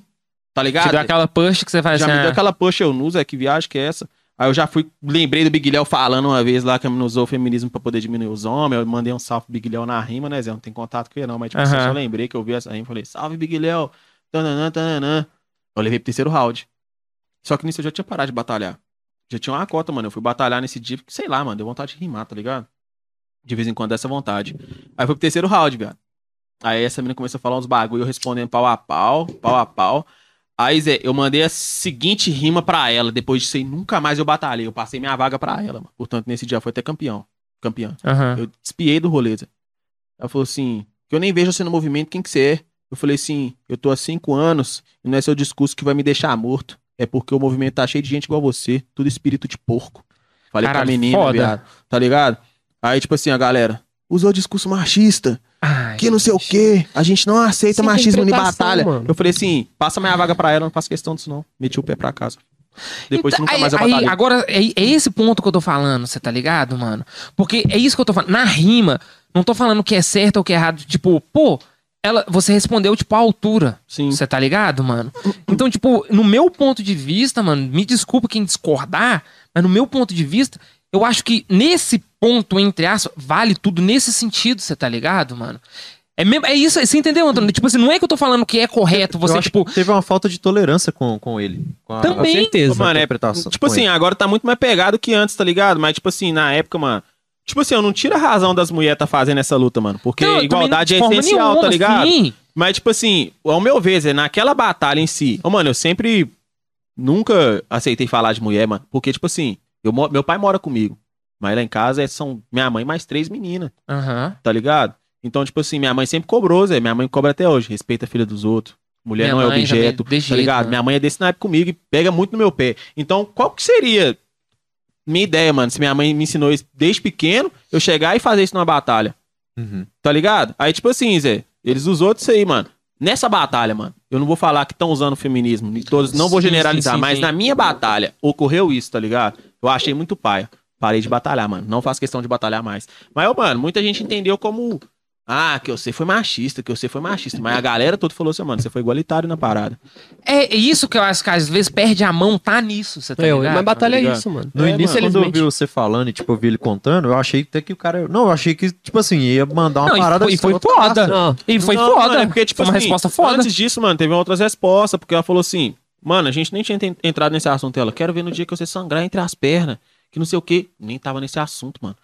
Tá Te ligado? deu aquela push que você faz Já assim. me deu ah, aquela puxa, eu não, Zé, que viagem que é essa? Aí eu já fui, lembrei do Big Léo falando uma vez lá que usou o feminismo pra poder diminuir os homens. Eu mandei um salve pro Big Léo na rima, né, Zé? Não tem contato com ele, não, mas tipo, assim, eu só lembrei que eu vi essa rima e falei, salve Big Léo. Tananã, tananã. Eu levei pro terceiro round. Só que nisso eu já tinha parado de batalhar. Já tinha uma cota, mano. Eu fui batalhar nesse dia, porque sei lá, mano, deu vontade de rimar, tá ligado? De vez em quando dessa vontade. Aí foi pro terceiro round, viado. Aí essa menina começou a falar uns bagulho, eu respondendo pau a pau, pau a pau. Aí, Zé, eu mandei a seguinte rima pra ela. Depois disso aí, nunca mais eu batalhei. Eu passei minha vaga pra ela, mano. Portanto, nesse dia foi até campeão. Campeão. aham. Eu despiei do rolê, Zé. Ela falou assim: que eu nem vejo você no movimento, quem que você é? Eu falei assim: eu tô há cinco anos e não é seu discurso que vai me deixar morto. É porque o movimento tá cheio de gente igual você, tudo espírito de porco. Falei Caralho, pra menina, viado. Tá ligado? Aí, tipo assim, a galera usou discurso machista, Ai, que não sei o quê. A gente não aceita Sem machismo em batalha. mano. Eu falei assim: passa minha vaga pra ela, não faço questão disso não. Meti o pé pra casa. Depois Então, nunca aí- mais aí, batalhei. Agora, é, é esse ponto que eu tô falando, você tá ligado, mano? Porque é isso que eu tô falando. Na rima, não tô falando que é certo ou que é errado. Tipo, pô, ela, você respondeu, tipo, a altura. Sim. Você tá ligado, mano? Então, tipo, no meu ponto de vista, mano, me desculpa quem discordar, mas no meu ponto de vista, eu acho que nesse ponto, entre aspas, vale tudo nesse sentido, você tá ligado, mano? É, mesmo, é isso, você entendeu, Antônio? Tipo assim, não é que eu tô falando que é correto eu você, acho tipo, que teve uma falta de tolerância com, com ele. Com a, Com Também. certeza. Mano, é, interpretação. Tipo com assim, ele. agora tá muito mais pegado que antes, tá ligado? Mas, tipo assim, na época, mano. Tipo assim, eu não tiro a razão das mulheres tá fazendo essa luta, mano. Porque Não, igualdade é essencial, nenhuma, tá ligado? sim. Mas, tipo assim, ao meu ver, Zé, naquela batalha em si. Ô, mano, eu sempre nunca aceitei falar de mulher, mano. Porque, tipo assim, eu, meu pai mora comigo. Mas lá em casa é- são minha mãe mais três meninas, Aham. tá ligado? Então, tipo assim, minha mãe sempre cobrou, Zé. Minha mãe cobra até hoje. Respeita a filha dos outros. Mulher Minha não é objeto, tá jeito, ligado? mano. Minha mãe é desse naipe comigo e pega muito no meu pé. Então, qual que seria minha ideia, mano, se minha mãe me ensinou isso desde pequeno, eu chegar e fazer isso numa batalha. Uhum. Tá ligado? Aí, tipo assim, Zé, eles usou disso aí, mano. Nessa batalha, mano, eu não vou falar que estão usando o feminismo, todos, não vou generalizar, sim, sim, mas sim. na minha batalha ocorreu isso, tá ligado? Eu achei muito paia. Parei de batalhar, mano. Não faço questão de batalhar mais. Mas, mano, muita gente entendeu como. Ah, que você foi machista, que você foi machista. Mas a galera toda falou assim, mano, você foi igualitário na parada. É, é isso que eu acho que às vezes perde a mão, tá nisso, você tá É, ligado? mas batalha é ligado? isso, mano. No É, início, mano. quando eu vi você falando e, tipo, eu vi ele contando, eu achei até que o cara. Não, eu achei que, tipo assim, ia mandar uma Não, e parada foi- e foi foda. Não, E foi Não, foda. mano, é porque, tipo foi uma assim, resposta foda. Antes disso, mano, teve outras respostas, porque ela falou assim, mano, a gente nem tinha entrado nesse assunto. Ela, quero ver no dia que você sangrar entre as pernas, que não sei o quê. Nem tava nesse assunto, mano.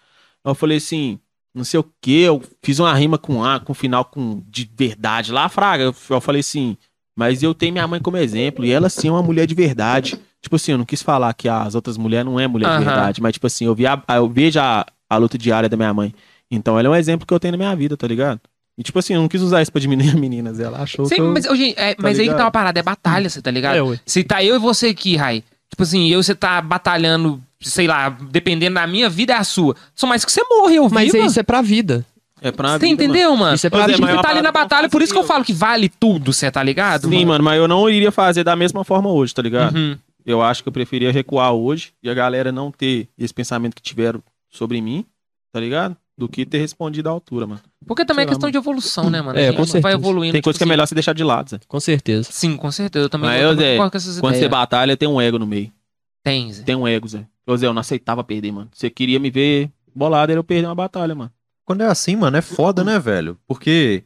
Aí eu falei assim, não sei o quê, eu fiz uma rima com A, com final com de verdade lá, Fraga. Eu, eu falei assim, mas eu tenho minha mãe como exemplo, e ela sim é uma mulher de verdade. Tipo assim, eu não quis falar que as outras mulheres não é mulher Aham. de verdade, mas tipo assim, eu, vi a- eu vejo a, a luta diária da minha mãe. Então ela é um exemplo que eu tenho na minha vida, tá ligado? E tipo assim, eu não quis usar isso pra diminuir a meninas. Ela achou Sim, que eu... mas, gente, é, mas aí que tá uma parada, é batalha, você tá ligado? É. Se tá eu e você aqui, Rai, tipo assim, eu e você tá batalhando, sei lá, dependendo da minha vida é a sua. Só mais que você morre, eu mas viva. isso é pra vida. É pra Você vida, entendeu, mano? Isso é Pra gente vida. que tá ali na é batalha, por isso que eu falo que vale tudo, você tá ligado? Sim, mano, mas eu não iria fazer da mesma forma hoje, tá ligado? Uhum. Eu acho que eu preferia recuar hoje e a galera não ter esse pensamento que tiveram sobre mim, tá ligado? Do que ter respondido à altura, mano. Porque também é Sei lá, questão de evolução, né, mano? É, com vai certeza. evoluindo. Tem coisa tipo que é assim. melhor você deixar de lado, Zé. Com certeza. Sim, com certeza. Eu também, Mas, eu Zé, concordo com essas Quando você ideias. batalha, tem um ego no meio. Tem, Zé. Tem um ego, Zé. Ô, Zé, eu não aceitava perder, mano. Você queria me ver bolado, era eu perder uma batalha, mano. Quando é assim, mano, é foda, né, velho? Porque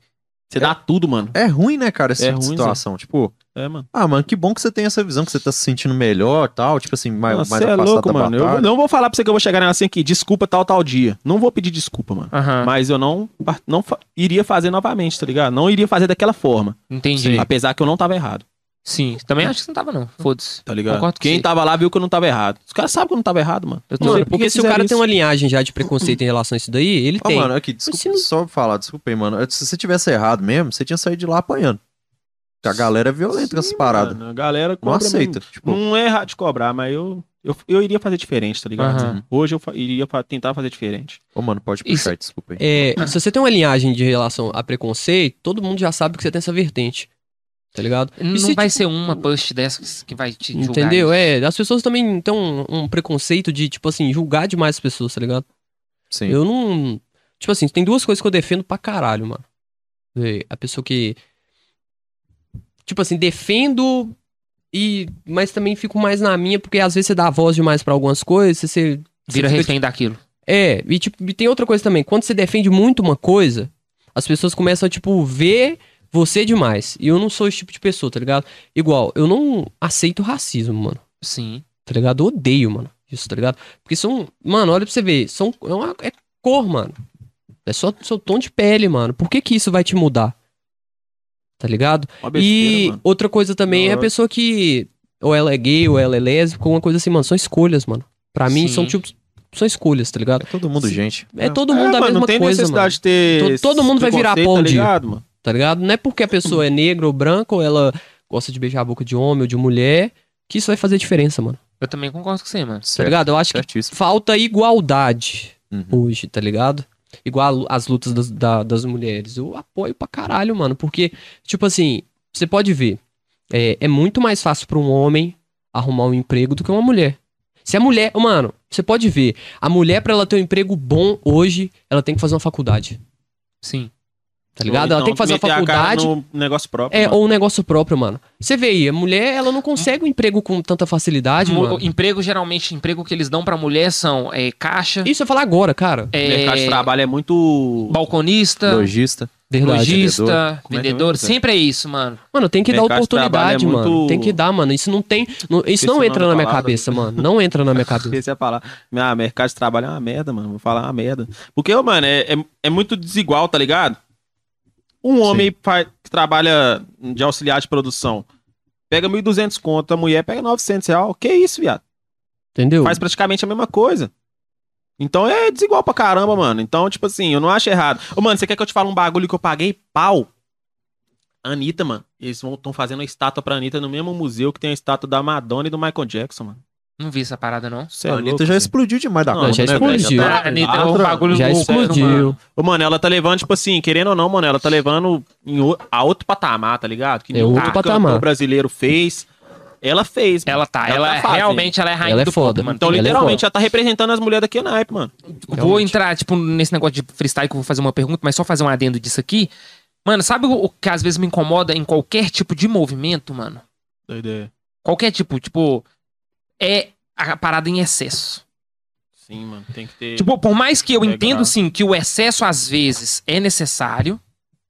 Você dá tudo, mano. é ruim, né, cara, essa É tipo ruim, situação. Tipo, É, mano. ah, mano, que bom que você tem essa visão, que você tá se sentindo melhor e tal. Tipo assim, mais, Nossa, mais Você é afastado louco, da mano. Eu batalha. não vou falar pra você que eu vou chegar nela assim aqui, desculpa tal, tal dia. Não vou pedir desculpa, mano. Mas eu não, não iria fazer novamente, tá ligado? Não iria fazer daquela forma. Entendi. Apesar que eu não tava errado, Sim. Também acho que você não tava, não. Foda-se. tá ligado? Concordo com Quem tava lá viu que eu não tava errado. Os caras sabem que eu não tava errado, mano. Eu tô- Mano, por que porque se o cara isso. tem uma linhagem já de preconceito em relação a isso daí, ele Ó, tem. mano, aqui, desculpa, não- só falar, desculpa aí, mano. Se você tivesse errado mesmo, você tinha saído de lá apanhando. Porque a galera é violenta com essas paradas. Mano, a galera Não aceita. Tipo, Não é errado de cobrar, mas eu, eu, eu iria fazer diferente, tá ligado? Aham. Hoje eu fa- iria fa- tentar fazer diferente. ô, mano, pode Isso- puxar, desculpa aí. É, se você tem uma linhagem de relação a preconceito, todo mundo já sabe que você tem essa vertente. Tá ligado? Não E se, vai tipo, ser uma post dessas que vai te julgar. Entendeu? isso. É, as pessoas também têm um, um preconceito de, tipo assim, julgar demais as pessoas, tá ligado? Sim. Eu não. Tipo assim, tem duas coisas que eu defendo pra caralho, mano. É, A pessoa que. Tipo assim, defendo e. Mas também fico mais na minha, porque às vezes você dá voz demais pra algumas coisas, você-. Vira você fica, refém daquilo. É, e, tipo, e tem outra coisa também. Quando você defende muito uma coisa, as pessoas começam a, tipo, ver você demais. E eu não sou esse tipo de pessoa, tá ligado? Igual, eu não aceito racismo, mano. Sim. Tá ligado? Eu odeio, mano. Isso, tá ligado? Porque são. Mano, olha pra você ver. São, é, uma, é cor, mano. É só seu tom de pele, mano. Por que que isso vai te mudar? Tá ligado? Besteira, e mano. outra coisa também é a Não. pessoa que. Ou ela é gay, ou ela é lésbica, uma coisa assim, mano. São escolhas, mano. Pra mim, Sim. são tipo. São escolhas, tá ligado? É todo mundo gente. É todo mundo é, a mano, mesma não tem coisa, necessidade mano. de ter. To- esse todo mundo vai virar preconceito, pão tá ligado, mano? Tá ligado? Não é porque a pessoa é negra ou branca, ou ela gosta de beijar a boca de homem ou de mulher, que isso vai fazer diferença, mano. Eu também concordo com você, mano. Tá Certo. ligado? Eu acho que Certíssimo. falta igualdade Uhum. hoje, tá ligado? Igual as lutas das, da- das mulheres. Eu apoio pra caralho, mano. Porque, tipo assim, você pode ver. É, é muito mais fácil pra um homem arrumar um emprego do que uma mulher. Se a mulher. Mano, você pode ver. A mulher, pra ela ter um emprego bom hoje, ela tem que fazer uma faculdade. Sim. Tá ligado? Ou ela então tem que fazer a faculdade. no negócio próprio. É, mano. ou um negócio próprio, mano. Você vê aí, a mulher, ela não consegue um emprego com tanta facilidade, Mo- mano. Emprego, geralmente, emprego que eles dão pra mulher são é, caixa, Isso eu falar agora, cara. O mercado de é, trabalho é muito. balconista, Logista. Verdade. logista, Como é é vendedor. mesmo? Sempre é isso, mano. Mano, tem que dar Mercado de oportunidade, é mano. muito- Tem que dar, mano. Isso não tem. não- isso não entra na minha palavra. cabeça, mano. Não entra na minha cabeça. Esqueci a palavra. Ah, mercado de trabalho é uma merda, mano. Vou falar uma merda. Porque, mano, é, é, é muito desigual, tá ligado? Um homem fa- que trabalha de auxiliar de produção pega 1.200 conto, a mulher pega 900 reais. Que isso, viado? Entendeu? Faz praticamente a mesma coisa. Então é desigual pra caramba, mano. Então, tipo assim, eu não acho errado. Ô, mano, você quer que eu te fale um bagulho que eu paguei pau? Anitta, mano. Eles estão fazendo a estátua pra Anitta no mesmo museu que tem a estátua da Madonna e do Michael Jackson, mano. Não vi essa parada, não. Cê é a louco, Anitta já explodiu demais da Não, conta, já né, explodiu. velho? Já A tá- Anitta é tá um bagulho Já louco, mano. explodiu. Ô, mano, ela tá levando, tipo assim, querendo ou não, mano, ela tá levando em o- a outro patamar, tá ligado? Que É outro patamar. brasileiro fez. Ela fez. mano. Ela tá, Ela ela, tá é- realmente ela é rainha Ela é do foda. pop, mano. Então, Ela é literalmente, foda. ela tá representando as mulheres daqui na hype, mano. Vou Realmente. entrar, tipo, nesse negócio de freestyle que eu vou fazer uma pergunta, mas só fazer um adendo disso aqui. Mano, sabe o o que às vezes me incomoda em qualquer tipo de movimento, mano? Doideira. Qualquer tipo, tipo, é a parada em excesso. Sim, mano, tem que ter. Tipo, por mais que eu Legal. entendo, sim, que o excesso às vezes é necessário,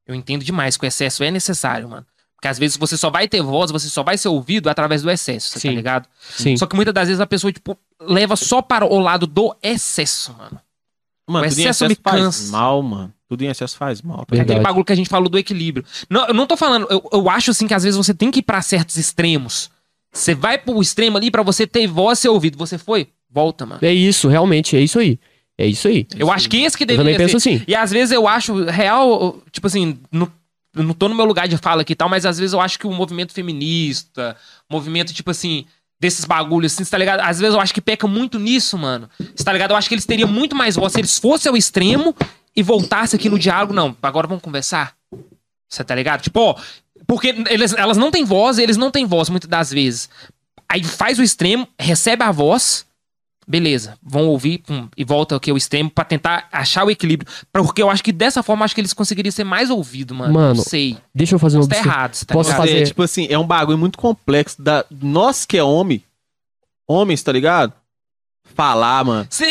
eu entendo demais que o excesso é necessário, mano. Porque às vezes você só vai ter voz, você só vai ser ouvido através do excesso, você tá Sim. ligado? Sim. Só que muitas das vezes a pessoa, tipo, leva só para o lado do excesso, mano. mano, o tudo em excesso excesso me faz cansa. mal, mano. Tudo em excesso faz mal. Tá? É aquele bagulho que a gente falou do equilíbrio. Não, eu não tô falando, eu, eu acho assim que às vezes você tem que ir pra certos extremos. Você vai pro extremo ali pra você ter voz e ser ouvido. Você foi? Volta, mano. É isso, realmente, é isso aí. É isso aí. Eu acho que esse que Eu também deveria penso ser. assim. E às vezes eu acho real, tipo assim, no- eu não tô no meu lugar de fala aqui e tal, mas às vezes eu acho que o movimento feminista, movimento, tipo assim, desses bagulhos, assim, tá ligado? Às vezes eu acho que peca muito nisso, mano. Você tá ligado? Eu acho que eles teriam muito mais voz se eles fossem ao extremo e voltassem aqui no diálogo. Não, agora vamos conversar. Você tá ligado? Tipo, ó, porque eles, elas não têm voz, eles não têm voz muitas das vezes. Aí faz o extremo, recebe a voz, beleza, vão ouvir pum, e volta aqui ao extremo pra tentar achar o equilíbrio. Porque eu acho que dessa forma acho que eles conseguiriam ser mais ouvidos, mano. Mano, não sei. Deixa eu fazer Posso tá errado, você tá Posso ligado? fazer- É, tipo assim, é um bagulho muito complexo. Da... Nós que é homem, homens, tá ligado? Falar, mano. Isso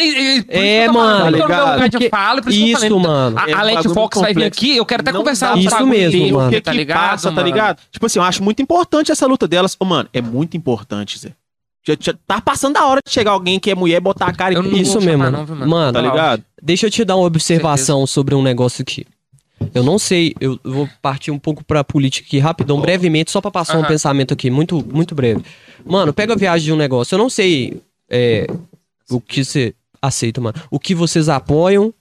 É, mano, meu ligado? lugar de Porque fala, por isso, que eu Isso, mano. A, É a um Leti Fox muito vai vir complexo. aqui, eu quero até Não conversar uns Isso mesmo, dele, mano. O que tá ligado, passa, tá mano? ligado? Tipo assim, eu acho muito importante essa luta delas. Ô, mano, é muito importante, Zé. Já, já tá passando a hora de chegar alguém que é mulher, botar a cara e Eu Isso mesmo, chamar não, mano? Mano, Tá ligado? Deixa eu te dar uma observação sobre um negócio aqui. Eu não sei, eu vou partir um pouco pra política aqui rapidão, brevemente, só pra passar um Aham. pensamento aqui, muito, muito breve. Mano, pega a viagem de um negócio. Eu não sei é, o que você aceita, mano. O que vocês apoiam,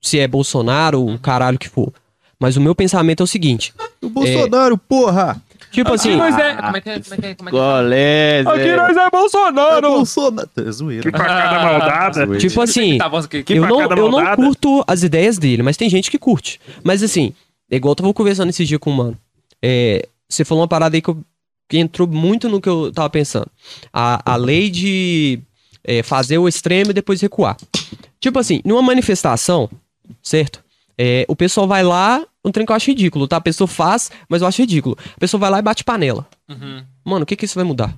se é Bolsonaro o caralho que for. Mas o meu pensamento é o seguinte: O Bolsonaro, porra! tipo assim. Mas é, como é que é? Como é que é? Como é que é? Golé, Zé. é Bolsonaro! Bolsonaro! É zoeira. facada maldada. Tipo assim, Tá, aqui. Que eu não, eu não curto as ideias dele, mas tem gente que curte. Mas assim, é igual eu tava conversando esse dia com o mano. É, você falou uma parada aí que, eu- que entrou muito no que eu tava pensando. A, a lei de é, fazer o extremo e depois recuar. Tipo assim, numa manifestação, certo? É, o pessoal vai lá, um trem que eu acho ridículo, tá? A pessoa faz, mas eu acho ridículo. A pessoa vai lá e bate panela. Uhum. Mano, o que que isso vai mudar?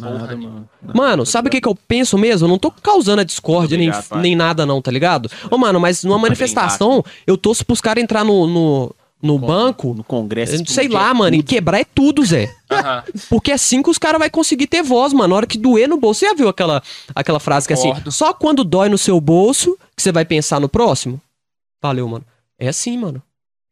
Nada, mano. Mano, sabe o que, que eu penso mesmo? Eu não tô causando a discórdia nem, pai. nem nada, não, tá ligado? Ô, mano, mas numa manifestação, eu torço pros caras entrar no, no, no banco, No Congresso. sei lá, mano, e quebrar é tudo, Zé. Aham. Porque assim que os caras vão conseguir ter voz, mano. Na hora que doer no bolso. Você já viu aquela, aquela frase que é assim: só quando dói no seu bolso que você vai pensar no próximo? Valeu, mano. É assim, mano.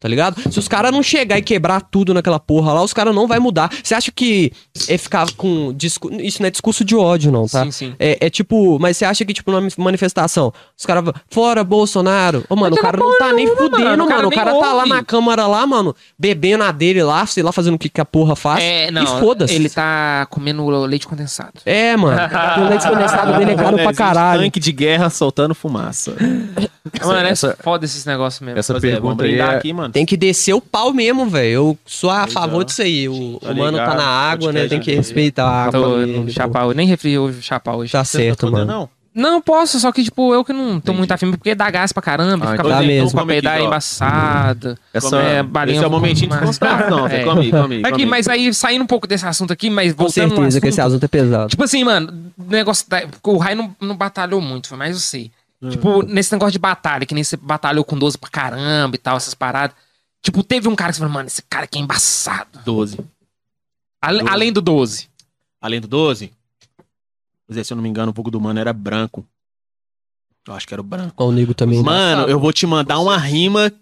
Tá ligado? Se os caras não chegar e quebrar tudo naquela porra lá, os caras não vai mudar. Você acha que é ficar com. discu- Isso não é discurso de ódio, não, tá? Sim, sim. É, é tipo, mas você acha que, tipo, numa manifestação, os caras vão, fora Bolsonaro. Ô, mano, o cara não tá nem fudendo, mano, o cara mano. O nem cara tá lá ouve. na câmara lá, mano, bebendo a dele lá, sei lá, fazendo o que, que a porra faz. É, e não. foda-se. Ele tá comendo leite condensado. É, mano. O leite condensado dele é caro pra caralho. Tanque de guerra soltando fumaça. Mano, é essa- foda esses negócios mesmo. Essa Pois é, pergunta aí é... aqui, mano. Tem que descer o pau mesmo, velho. Eu sou a favor é. disso aí. O, Tá o mano tá na água, né? Tem que respeitar a água. Tô dele, pô. chapau. Eu nem refri hoje o chapau hoje. Tá Você certo, tá mano. Não? Não posso, só que, tipo, eu que não tô muito afim, porque dá gás pra caramba, Ah, fica então mesmo. pra aqui, peidar ó. embaçada. Essa, É, balinha Esse é o um momentinho de descontração. É. Come aí, come aí. Aqui, come mas aí, saindo um pouco desse assunto aqui, mas Com certeza que esse assunto, assunto é pesado. Tipo assim, mano, o negócio da... O Rai não, não batalhou muito, mas eu sei. Tipo, nesse negócio de batalha, que nem você batalhou com 12 pra caramba e tal, essas paradas. Tipo, teve um cara que você falou, mano, esse cara aqui é embaçado. 12. Ale- 12. Além do 12. Além do 12, Zé, se eu não me engano, o pouco do mano era branco. Eu acho que era o branco. Ó, o nego também. Mano, eu vou te mandar uma rima.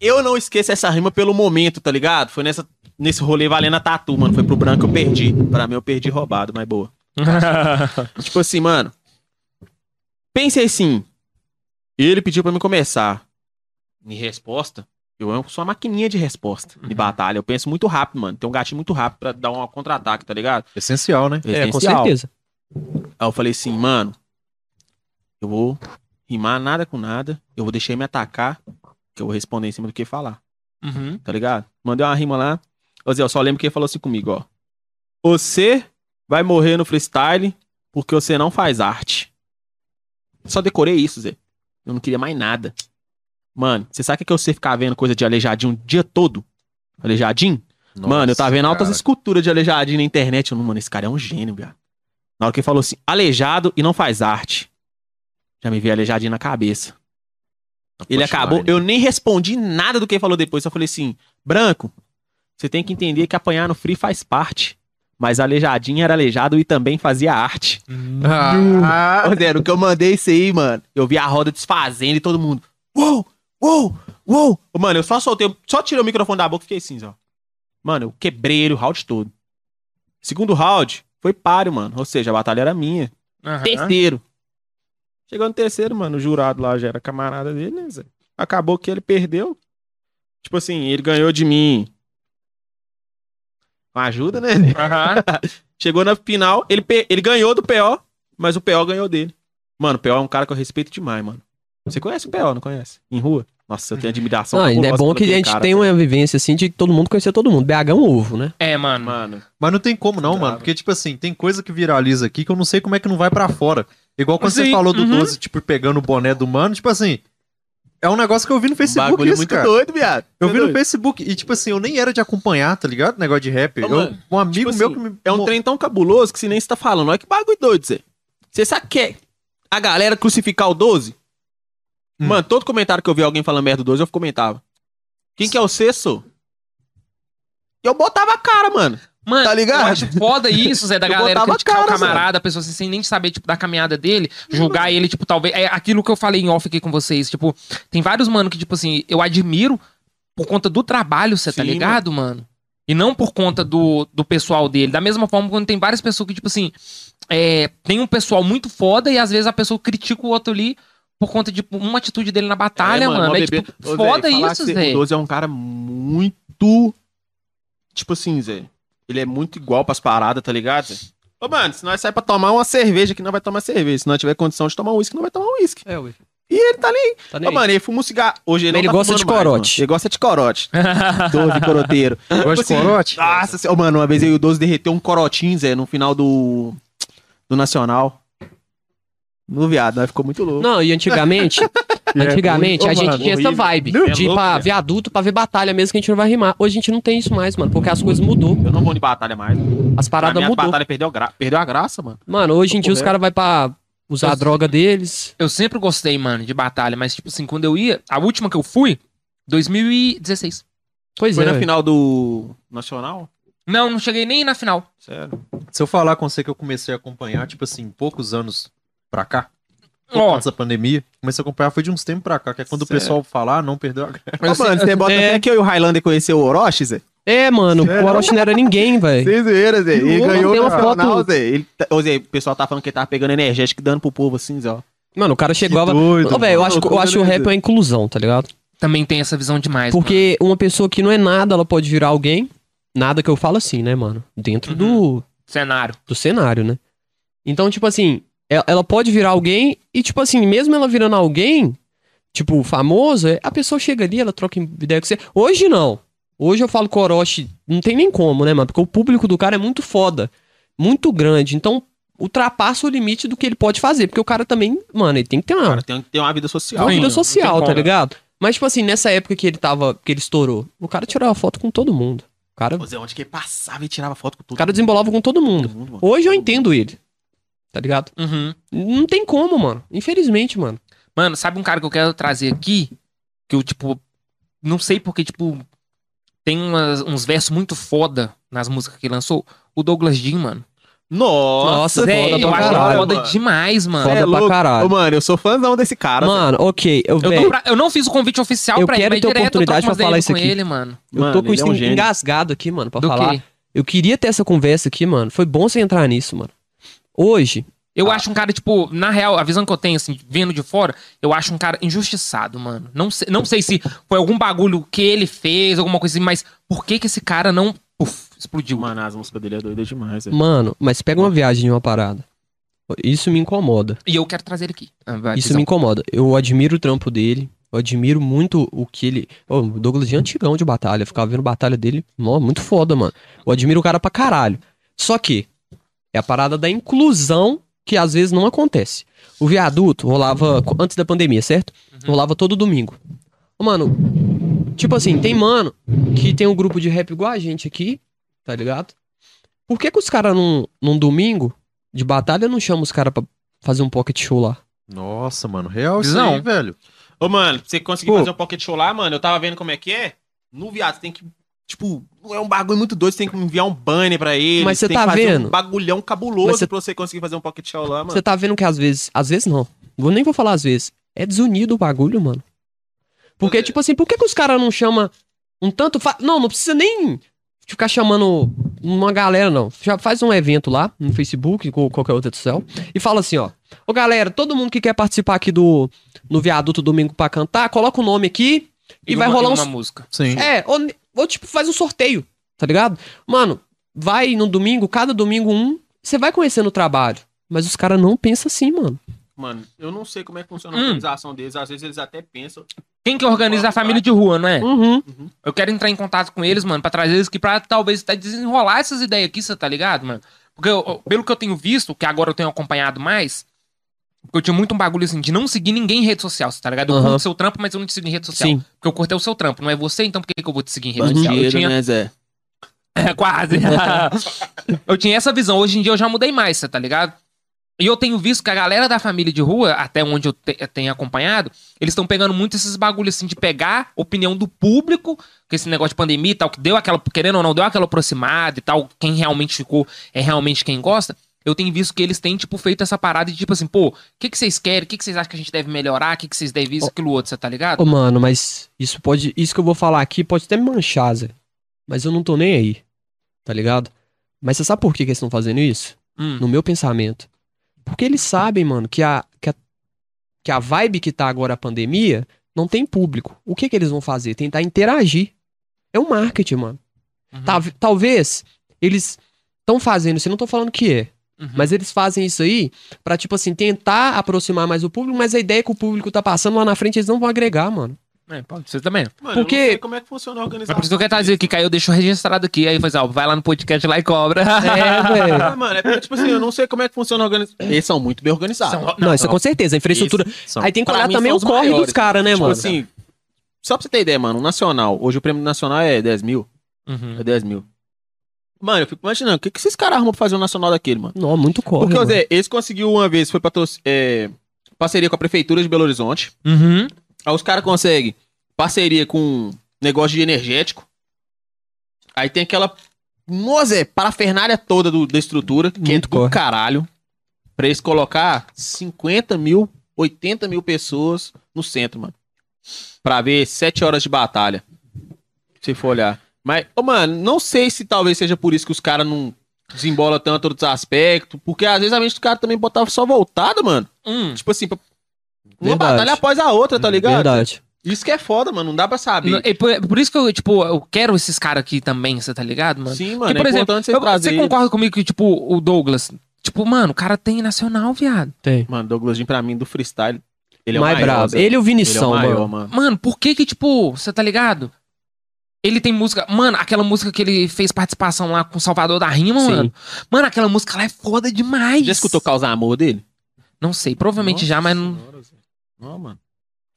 Eu não esqueço essa rima pelo momento, tá ligado? Foi nessa, nesse rolê valendo a tatu, mano. Foi pro branco eu perdi. Pra mim eu perdi roubado, mas boa. tipo assim, mano. Pense assim. Ele pediu pra me começar. Em resposta, eu sou uma maquininha de resposta de batalha. Eu penso muito rápido, mano. Tem um gatinho muito rápido pra dar um contra-ataque, tá ligado? Essencial, né? É, com Essencial. certeza. Aí eu falei assim, mano, eu vou rimar nada com nada, eu vou deixar ele me atacar, que eu vou responder em cima do que falar, Uhum. tá ligado? Mandei uma rima lá. Ô Zé, eu só lembro que ele falou assim comigo, ó. Você vai morrer no freestyle porque você não faz arte. Só decorei isso, Zé. Eu não queria mais nada. Mano, você sabe o que é eu sei ficar vendo coisa de aleijadinho o dia todo? Aleijadinho? mano, eu tava vendo altas cara. esculturas de aleijadinho na internet. Eu, mano, esse cara é um gênio, viado. Na hora que ele falou assim, aleijado e não faz arte. Já me veio aleijadinho na cabeça. Ele acabou, eu nem respondi nada do que ele falou depois. Só falei assim, Branco, você tem que entender que apanhar no free faz parte. Mas aleijadinho era aleijado e também fazia arte. Ah, Ô, Zé, no que eu mandei isso aí, mano, eu vi a roda desfazendo e todo mundo. Uou, uou, uou. Mano, eu só soltei, só tirei o microfone da boca e fiquei assim, ó. Mano, eu quebrei ele o round todo. Segundo round, foi páreo, mano. Ou seja, a batalha era minha. Aham. Terceiro. Chegou no terceiro, mano, o jurado lá já era camarada dele, né, Zé? Acabou que ele perdeu. Tipo assim, ele ganhou de mim. Ajuda, né? Aham. Chegou na final, ele, ele ganhou do PO, mas o PO ganhou dele. Mano, o PO é um cara que eu respeito demais, mano. Você conhece o PO, não conhece? Em rua? Nossa, eu tenho admiração. Não, ainda é bom que a gente cara, tem uma vivência assim de todo mundo conhecer todo mundo. BH é um ovo, né? É, mano. Mano, Mas não tem como não, mano. Porque, tipo assim, tem coisa que viraliza aqui que eu não sei como é que não vai pra fora. Igual quando você Sim, falou do uhum. 12, tipo, pegando o boné do mano. Tipo assim, é um negócio que eu vi no Facebook bagulho isso, muito cara. doido, viado. Eu Você vi é no doido. Facebook. E, tipo assim, eu nem era de acompanhar, tá ligado? Negócio de rap. Ô, Eu- mano, um amigo tipo meu assim, que me. É um trem tão cabuloso que se nem você tá falando. Olha que bagulho doido, Zé. Você sabe que é a galera crucificar o 12? Hum. Mano, todo comentário que eu vi alguém falando merda do 12, eu comentava. Quem que é o Cesso? E eu botava a cara, mano. Mano, Tá ligado? eu acho foda isso, Zé, da Eu galera criticar o cara, camarada, a pessoa assim, sem nem saber, tipo, da caminhada dele, julgar ele, tipo, talvez. É aquilo que eu falei em off aqui com vocês. Tipo, tem vários, mano, que, tipo assim, eu admiro por conta do trabalho, você tá ligado, mano? E não por conta do, do pessoal dele. Da mesma forma, quando tem várias pessoas que, tipo assim, é, tem um pessoal muito foda e às vezes a pessoa critica o outro ali por conta de tipo, uma atitude dele na batalha, É, mano. mó É, bebê. tipo, Ô, Zé, foda falar isso, Zé. O 12 é um cara muito. Tipo assim, Zé. Ele é muito igual pras paradas, tá ligado? Ô, mano, se nós sair pra tomar uma cerveja aqui, não vai tomar cerveja. Se nós tiver condição de tomar um uísque, não vai tomar um uísque. É, ué. E ele tá nem. Tá nem Ô, aí. mano, ele fuma um cigarro. Hoje ele, Ele não tá gosta de mais, corote. mano. Ele gosta de corote. 12 coroteiro. Gosta de Tipo assim, corote? Nossa, senhora. Ô, mano, uma vez eu e o 12 derreteu um corotinho, Zé, no final do. Do Nacional. No viado, nós ficou muito louco. Não, e antigamente, antigamente Ô, a gente mano, tinha essa vibe É de ir louco, pra ver adulto, pra ver batalha mesmo que a gente não vai rimar. Hoje a gente não tem isso mais, mano, porque as coisas mudou. Eu não vou de batalha mais. As paradas mim, a mudou. batalha perdeu, a gra- perdeu a graça, mano. Mano, hoje em dia os caras vão pra usar a Eu- droga deles. Eu sempre gostei, mano, de batalha, mas, tipo assim, quando eu ia, a última que eu fui, 2016. Pois Foi é. na velho. final do Nacional? Não, não cheguei nem na final. Sério. Se eu falar com você que eu comecei a acompanhar, tipo assim, poucos anos pra cá, Ó, antes da pandemia, comecei a acompanhar foi de uns tempos pra cá, que é quando Sério? o pessoal falar, ah, não perdeu a graça. Ô, sei- mano, você bota é. até que eu e o Highlander conheceu o Orochi, Zé? É, mano, Sério? o Orochi não era ninguém, velho. Sem zoeira, Zé. Ele ganhou uma foto- Zé. Ele, tá- ô, Zé, o pessoal tá falando que ele tava pegando energético e dando pro povo assim, Zé. ó. Mano, o cara chegou a. doido, Ô, velho, eu mano. acho, eu acho que o rap é uma inclusão, tá ligado? também tem essa visão demais. mano. Porque uma pessoa que não é nada, ela pode virar alguém. Nada que eu falo assim, né, mano? Dentro do, Cenário. do cenário, né? Então, tipo assim, ela, ela pode virar alguém e, tipo assim, mesmo ela virando alguém, tipo, famoso, a pessoa chega ali, ela troca ideia com você. Hoje não. Hoje eu falo com o Orochi, não tem nem como, né, mano? Porque o público do cara é muito foda. Muito grande. Então, ultrapassa o limite do que ele pode fazer. Porque o cara também, mano, ele tem que ter uma, Cara, tem que ter uma vida social. uma vida social, tá ligado? Mas, tipo assim, nessa época que ele tava, que ele estourou, o cara tirava foto com todo mundo. O cara, Ô, Zé, onde que ele passava e tirava foto com todo o cara desembolava com todo mundo. mundo, mano. Hoje eu entendo ele. Tá ligado? Uhum. Não tem como, mano. Infelizmente, mano. Mano, sabe um cara que eu quero trazer aqui? Que eu, tipo, não sei porque, tipo, tem umas- uns versos muito foda nas músicas que ele lançou. O Douglas Jean, mano. Nossa, Nossa, foda eu acho caralho, foda mano. demais, mano. Foda é pra caralho. Ô, mano, eu sou fãzão desse cara. Mano, ok. Eu, Eu, pra- eu não fiz o convite oficial Eu pra quero ele, mas ter direto eu oportunidade pra falar isso com aqui. ele, mano. eu Mano, tô com ele isso é um engasgado aqui, mano, pra Do falar. quê? Eu queria ter essa conversa aqui, mano. Foi bom você entrar nisso, mano. Hoje, Eu acho um cara, tipo, na real, a visão que eu tenho, assim, vendo de fora, eu acho um cara injustiçado, mano. Não sei, não sei se foi algum bagulho que ele fez, alguma coisa assim, mas por que que esse cara não, puf, explodiu? Mano, as músicas dele é doida demais, Zé. mano, mas pega uma viagem de uma parada. Isso me incomoda. E eu quero trazer ele aqui. Ah, vai, Isso Pizão. me incomoda. Eu admiro o trampo dele. Eu admiro muito o que ele. Ô, o Douglas é antigão de batalha. Eu ficava vendo batalha dele. Nó, muito foda, mano. Eu admiro o cara pra caralho. Só que é a parada da inclusão que às vezes não acontece. O viaduto rolava antes da pandemia, certo? Rolava todo domingo. Ô, Mano, tipo assim, tem mano que tem um grupo de rap igual a gente aqui, tá ligado? Por que, que os caras num, num domingo de batalha não chamam os caras pra fazer um pocket show lá? Nossa, mano, real isso Visão. aí, velho. Ô, mano, pra você conseguir Pô. fazer um pocket show lá, mano, eu tava vendo como é que é. No viado, você tem que. Tipo, é um bagulho muito doido, você tem que enviar um banner pra ele. Mas você tá que fazer vendo? um bagulhão cabuloso você- pra você conseguir fazer um pocket show lá, mano. Você tá vendo que às vezes. Às vezes não. Vou nem vou falar às vezes. É desunido o bagulho, mano. Porque, é. tipo assim, por que, que os caras não chamam um tanto. Fa... Não, não precisa nem ficar chamando uma galera, não. Já faz um evento lá no Facebook, ou qualquer outra do céu, e fala assim, ó. Ô galera, todo mundo que quer participar aqui do no Viaduto Domingo pra cantar, coloca o nome aqui e, vai uma- rolar e uns. uma música. Sim. É, ou, ou tipo, faz um sorteio, tá ligado? Mano, vai no domingo, cada domingo um, você vai conhecendo o trabalho. Mas os caras não pensam assim, mano. Mano, eu não sei como é que funciona a Hum. organização deles. Às vezes eles até pensam. Quem que organiza a família de rua, não é? Uhum. Eu quero entrar em contato com eles, mano, pra trazer eles aqui pra talvez até desenrolar essas ideias aqui, você tá ligado, mano? Porque eu- eu- pelo que eu tenho visto, que agora eu tenho acompanhado mais, porque eu tinha muito um bagulho assim de não seguir ninguém em rede social, tá ligado? Eu Aham. curto seu trampo, mas eu não te sigo em rede social. Sim. Porque eu curtei o seu trampo, não é você, então por que, que eu vou te seguir em rede social? Eu tinha, né, Zé? É, quase. eu tinha essa visão. Hoje em dia eu já mudei mais, tá ligado? E eu tenho visto que a galera da família de rua, até onde eu te- eu tenho acompanhado, eles estão pegando muito esses bagulhos assim de pegar opinião do público, com esse negócio de pandemia e tal, que deu aquela, querendo ou não, deu aquela aproximada e tal, quem realmente ficou é realmente quem gosta. Eu tenho visto que eles têm, tipo, feito essa parada de tipo assim, pô, o que, que vocês querem? O que, que vocês acham que a gente deve melhorar? O que, que vocês devem isso, aquilo outro, você tá ligado? Ô, mano, mas isso pode. Isso que eu vou falar aqui pode até me manchar, Zé. Mas eu não tô nem aí. Tá ligado? Mas você sabe por que, que eles estão fazendo isso? Hum. No meu pensamento. Porque eles sabem, mano, que a, que a, que a vibe que tá agora a pandemia não tem público. O que que eles vão fazer? Tentar interagir. É um marketing, mano. Uhum. Tal- talvez eles estão fazendo eu não tô falando que é. Uhum. Mas eles fazem isso aí pra, tipo assim, tentar aproximar mais o público, mas a ideia que o público tá passando lá na frente, eles não vão agregar, mano. É, pode ser também. Mano, Porque- eu não sei como é que funciona a Mas organização. por isso que eu quero trazer aqui, que aí eu deixo registrado aqui, aí faz, ó, vai lá no podcast lá e cobra. É, velho. Ah, mano, é porque, tipo assim, eu não sei como é que funciona a organização. Eles são muito bem organizados. São- Não, isso é com certeza, a infraestrutura. São- Aí tem que Pra olhar também o corre maiores. dos caras, né, tipo mano? assim, só pra você ter ideia, mano, o nacional, hoje o prêmio nacional é 10 mil. Uhum. É 10 mil. Mano, eu fico imaginando, o que, que esses caras arrumam pra fazer um nacional daquele, mano? Não, muito corre. Porque. Zé, eles conseguiu uma vez, foi patroc... é, parceria com a prefeitura de Belo Horizonte. Uhum. Aí os caras conseguem parceria com negócio de energético. Aí tem aquela. Nossa, é, parafernália toda do- da estrutura, que é do corre. caralho. Pra eles colocar 50 mil, 80 mil pessoas no centro, mano. Pra ver 7 horas de batalha. Se for olhar. Mas, ô, mano, não sei se talvez seja por isso que os caras não desembolam tanto outros aspectos. Porque às vezes a mente do cara também botava só voltada, mano. Hum. Tipo assim, pra- uma batalha após a outra, tá ligado? Verdade. Isso que é foda, mano. Não dá pra saber. Não, por, por isso que eu, tipo, eu quero esses caras aqui também, você tá ligado, mano? Sim, Porque, mano. por é exemplo, importante você eu- trazer. você concorda comigo que, tipo, o Douglas, tipo, mano, o cara tem nacional, viado. Tem. Mano, Douglas pra mim, do freestyle, ele é o mais maior. brabo. Ele e o Ele é o Vinição, maior, mano. mano. Mano, por que que, tipo, você tá ligado? Ele tem música. Mano, aquela música que ele fez participação lá com o Salvador da Rima, Sim. mano. Mano, aquela música lá é foda demais. Já escutou Causa Amor dele? Não sei, provavelmente já, mas não. Senhora, Zé. Não, mano.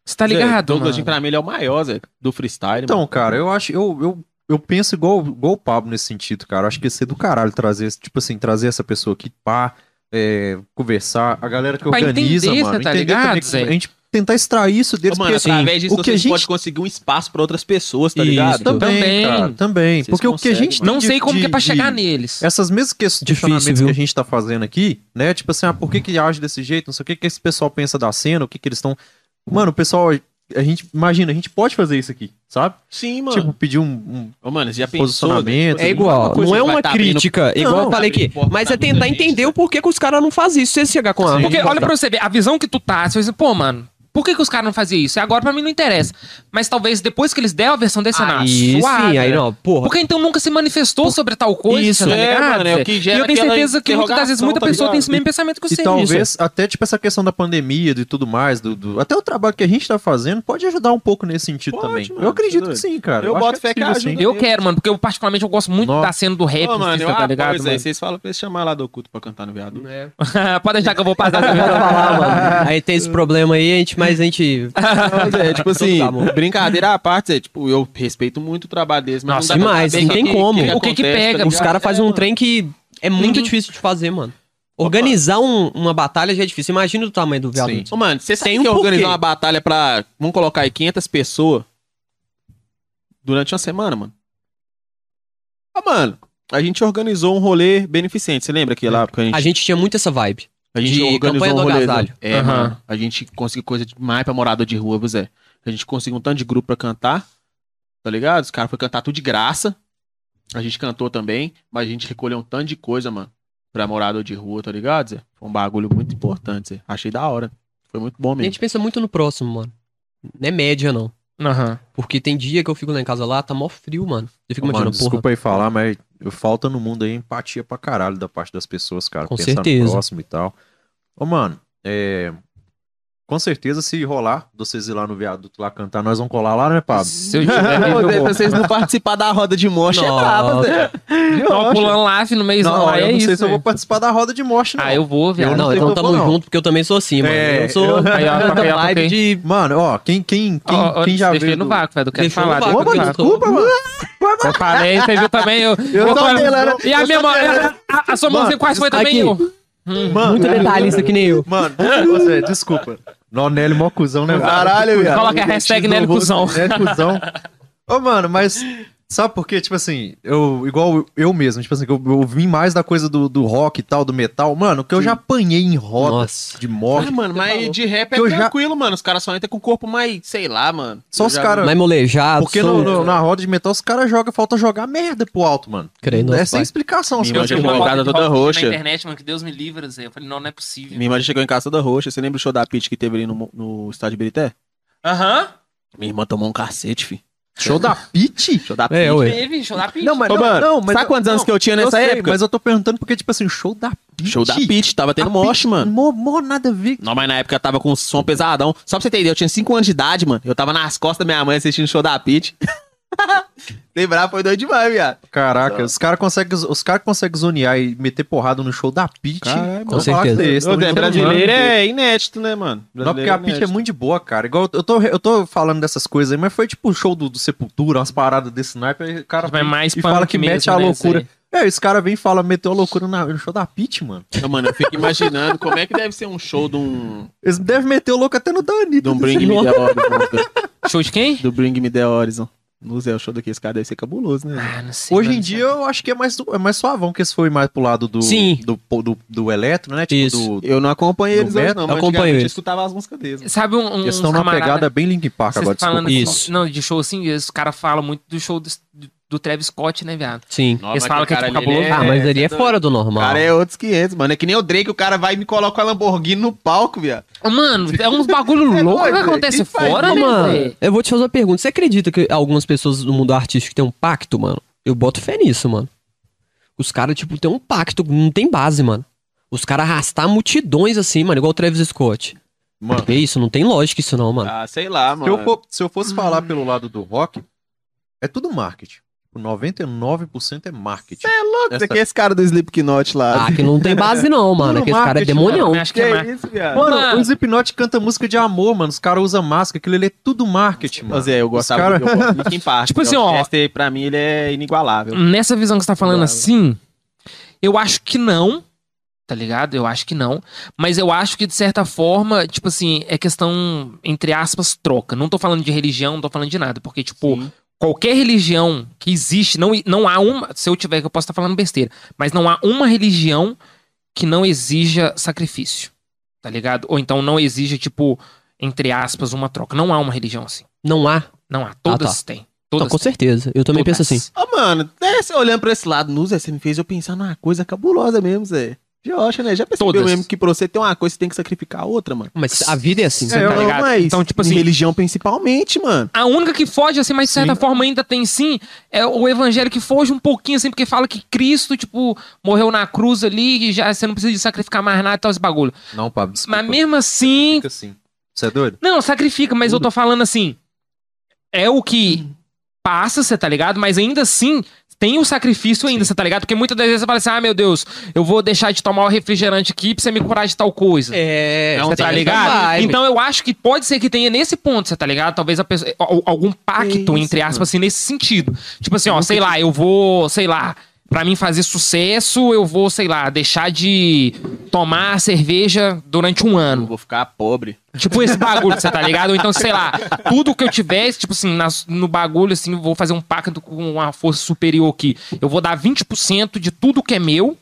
Você tá Zé, ligado? Douglas Jean, mano? pra mim, ele é o maior, Zé, do freestyle. Então, mano. cara, eu acho, eu, eu, eu penso igual, igual o Pablo nesse sentido, cara. Eu acho que ia ser do caralho trazer, tipo assim, trazer essa pessoa aqui pá, é, conversar, a galera que Pra organiza, entender, mano. tá entender ligado, também Zé? a gente tentar extrair isso Ô, deles, mano, porque assim, através disso, o que a gente podem conseguir um espaço pra outras pessoas, tá Isso, ligado? também, Também. cara, também, porque o que a conseguem, gente mano. Não de- sei como de- que é pra de- chegar neles. Essas mesmas Difícil, questionamentos viu? que a gente tá fazendo aqui, né? Tipo assim, ah, por que que age desse jeito? Não sei o que que esse pessoal pensa da cena, o que que eles estão... Mano, o pessoal, a gente, imagina, a gente pode fazer isso aqui, sabe? Sim, mano. Tipo, pedir um... um- Ô, mano, já pensou, posicionamento. Zé? É igual, não é uma tá abrindo- crítica, igual eu Não, falei abrindo aqui. Mas é tentar muita gente, entender né? o porquê que os caras não fazem isso. Se você chegar com a. Sim. Porque olha pra você ver, a visão que tu tá, você vai dizer, pô, mano, Por que, que os caras não faziam isso? E agora pra mim não interessa. Mas talvez depois que eles der a versão desse Aí suave, sim, aí não, porra. Porque então nunca se manifestou sobre tal coisa, Isso, tá é, ligado? mano, é o que e gera eu tenho certeza que muitas das vezes muita interrogação, pessoa tá tem esse mesmo pensamento que E você. talvez até tipo essa questão da pandemia e tudo mais, do, do- até o trabalho que a gente tá fazendo pode ajudar um pouco nesse sentido Pode, também. mano, eu acredito tá que sim, cara. Eu acho boto fé que é ajuda. Eu quero, mano, porque eu particularmente eu gosto muito da cena do rap, Ô, mano, eu tá ligado? isso aí. mano? Vocês falam pra eles chamar lá do culto pra cantar no viaduto. É. Pode deixar que eu vou passar essa falar, mano. Aí tem esse problema aí, a gente, mas a gente. Mas é, tipo assim, Tá brincadeira à parte, é, tipo, eu respeito muito o trabalho deles, mas Nossa, não demais, não tem como. O que que acontece, pega? tá Os caras fazem um trem que é muito Uhum. difícil de fazer, mano. Organizar um- uma batalha já é difícil. Imagina o tamanho do viado. Sim. Ô, mano, você sabe Tem que um organizar uma batalha pra, vamos colocar aí, 500 pessoas durante uma semana, mano? Ah, mano, a gente organizou um rolê beneficente, você lembra que lá? A gente, A gente tinha muito essa vibe. A gente de organizou um do rolê. agasalho. É, Aham. mano, a gente conseguiu coisa demais pra morador de rua, Zé. A gente conseguiu um tanto de grupo pra cantar, tá ligado? Os caras foram cantar tudo de graça. A gente cantou também, mas a gente recolheu um tanto de coisa, mano, pra morador de rua, tá ligado, Zé? Foi um bagulho muito importante, Zé. Achei da hora. Foi muito bom A mesmo. gente pensa muito no próximo, mano. Não é média, não. Aham. Porque tem dia que eu fico lá em casa lá, tá mó frio, mano. Eu fico Mano, imaginando, porra. desculpa aí falar, mas falta no mundo aí empatia pra caralho da parte das pessoas, cara. Com pensar certeza. no próximo e tal. Ô, mano, é. Com certeza, se rolar, vocês ir lá no viaduto lá cantar, nós vamos colar lá, né, Pablo? Se eu tiver eu vocês não participar da roda de mocha é Zé. Não, pulando lá no meio Não, lá, eu é não isso. sei se eu vou participar da roda de morte, não. Ah, eu vou, viado. Eu Não, sei então eu tamo não. junto, porque eu também sou assim, mano. É, eu sou eu- Aí, ó, da vibe de... Mano, ó, quem, quem, quem, Ó, ó, quem já deixei veio. no vácuo, velho. Eu quero Deixou no falar. eu mano. falar. Desculpa, mano. Eu falei, você viu também? Eu, Eu eu tô pelando. E a eu minha mão. A, sua mãozinha quase foi também eu. Mano, Muito detalhista que nem eu. Mano, você, desculpa. Nó Nelly, mó cuzão, né? velho? Caralho, viado. Coloca a hashtag Nelly Cuzão. Nelly Cuzão. Ô, mano, mas sabe por quê? Tipo assim, eu, igual eu mesmo, tipo assim, que eu, eu vim mais da coisa do, do rock e tal, do metal. Mano, que eu já apanhei em roda Nossa. de morte. Ah, mano, mas de rap é Que eu já- tranquilo, mano. Os caras só entram com o corpo mais, sei lá, mano. Só Eu os caras. Mais molejado. Porque sou- no- no- na roda de metal os caras jogam, falta jogar merda pro alto, mano. Creio, é sem pai. explicação. Assim, Minha Eu irmã chegou em casa toda roxa. na internet, mano, que Deus me livre, Zé. Eu falei, não, não é possível. Minha irmã chegou em casa toda roxa. Você lembra o show da Pitty que teve ali no, no estádio Birité? Aham. Minha irmã tomou um cacete, fi. Show da Pit? Show da É, Pitty. ué. Teve, show da. Não, mas Ô, não, mano, não, mas sabe eu- quantos anos não, que eu tinha nessa sei, época? Mas eu tô perguntando porque, tipo assim, show da Pit. Show da Pitty, tava tendo Pitty, mano. Mó, mó nada a ver. Não, mas na época eu tava com som pesadão. Só pra você ideia, eu tinha 5 anos de idade, mano. Eu tava nas costas da minha mãe assistindo o show da Pitty. Lembrar foi doido demais, viado. Caraca, os caras conseguem os cara conseguem zonear e meter porrada no show da Pit. Com certeza. Ô, Zé, brasileiro é inédito, né, mano? Não, porque a Pit é muito de boa, cara. Igual eu tô, eu tô falando dessas coisas aí, mas foi tipo o show do, do Sepultura, umas paradas desse naipe, aí o cara Vai mais e fala que mete mesmo, a né, loucura. É, esse cara vem e fala, meteu a loucura na- no show da Pit, mano. Não, mano, eu fico imaginando como é que deve ser um show de um, Eles devem meter o louco até no da Anitta. de um Bring Me The Horizon. Show de quem? do Bring Me The Horizon. No Zé, o show daquele cara deve ser cabuloso, né? Ah, não sei. Hoje em dia eu acho que é mais, é mais suavão, que esse foi mais pro lado do, Sim. do, do, do eletro, né? Tipo, Isso. do, Eu não acompanhei eles hoje, não, mas Acompanho antigamente eu eles. escutava as músicas deles. Sabe um, um eles estão numa camarada- pegada bem Link Park Vocês agora, falando desculpa. assim, Isso. não, de show assim, os caras falam muito do show do, do Travis Scott, né, viado? Sim. Eles falam que é tipo cabuloso. Ah, mas ali é fora do O normal. cara é outros 500, mano. É que nem o Drake, o cara vai e me coloca a Lamborghini no palco, viado. Mano, é uns bagulho É louco que acontece faz fora, né, mano, eu vou te fazer uma pergunta. Você acredita que algumas pessoas no mundo artístico têm um pacto, mano? Eu boto fé nisso, mano. Os caras, tipo, têm um pacto, não tem base, mano. Os caras arrastar multidões assim, mano, igual o Travis Scott. Mano, Que isso, não tem lógica isso não, mano. Ah, sei lá, se eu, mano. for- se eu fosse falar pelo lado do rock, é tudo marketing. Tipo, 99% é marketing. louco, essa- Esse aqui é esse cara do Slipknot lá. Ah, que não tem base não, mano. Tudo Aquele cara é demonião. Eu acho que que é é isso, viado? Mano, Mano. o Slipknot canta música de amor, mano. Os caras usam máscara, aquilo ali é tudo marketing, mano. Ô, Zé, eu gostava cara- eu gosto em parte. Tipo assim, ó. O Chester, pra mim, ele é inigualável. Nessa visão que você tá falando assim, eu acho que não, tá ligado? Eu acho que não. Mas eu acho que, de certa forma, tipo assim, é questão, entre aspas, troca. Não tô falando de religião, não tô falando de nada. Porque, tipo, Sim. Qualquer religião que existe, não, não há uma. Se eu tiver, que eu posso estar falando besteira. Mas não há uma religião que não exija sacrifício. Tá ligado? Ou então não exija, tipo, entre aspas, uma troca. Não há uma religião assim. Não há. Não há. Todas têm. Todas Não, com têm. certeza. Eu também Todas. penso assim. Ô, mano, né, você olhando pra esse lado, Zé, você me fez eu pensar numa coisa cabulosa mesmo, Zé. Piocha, né? Já percebeu Todas. mesmo que pra você ter uma coisa, você tem que sacrificar a outra, mano? Mas a vida é assim, É, você eu- tá ligado? mas Então, tipo assim- religião principalmente, mano. A única que foge, assim, mas de certa forma ainda tem sim, é o evangelho que foge um pouquinho, assim, porque fala que Cristo, tipo, morreu na cruz ali e já você não precisa de sacrificar mais nada e tal, esse bagulho. Não, Pablo, desculpa. Mas mesmo assim. Fica assim. Você é doido? Não, sacrifica, mas eu tô falando assim. É o que passa, você tá ligado? Mas ainda assim. Tem o sacrifício ainda, você tá ligado? Porque muitas das vezes você fala assim: ah, meu Deus, eu vou deixar de tomar o refrigerante aqui pra você me curar de tal coisa. É, Você tá ligado? Então eu acho que pode ser que tenha nesse ponto, você tá ligado? Talvez a pessoa, al- algum pacto, Isso, entre aspas, assim, nesse sentido. Tipo assim, ó, sei lá, eu vou, sei lá, pra mim fazer sucesso, eu vou, sei lá, deixar de tomar cerveja durante um ano. vou ficar pobre. Tipo esse bagulho, você tá ligado? Ou então, sei lá, tudo que eu tivesse, tipo assim, nas- no bagulho, assim, eu vou fazer um pacto com uma força superior aqui. Eu vou dar 20% de tudo que é meu.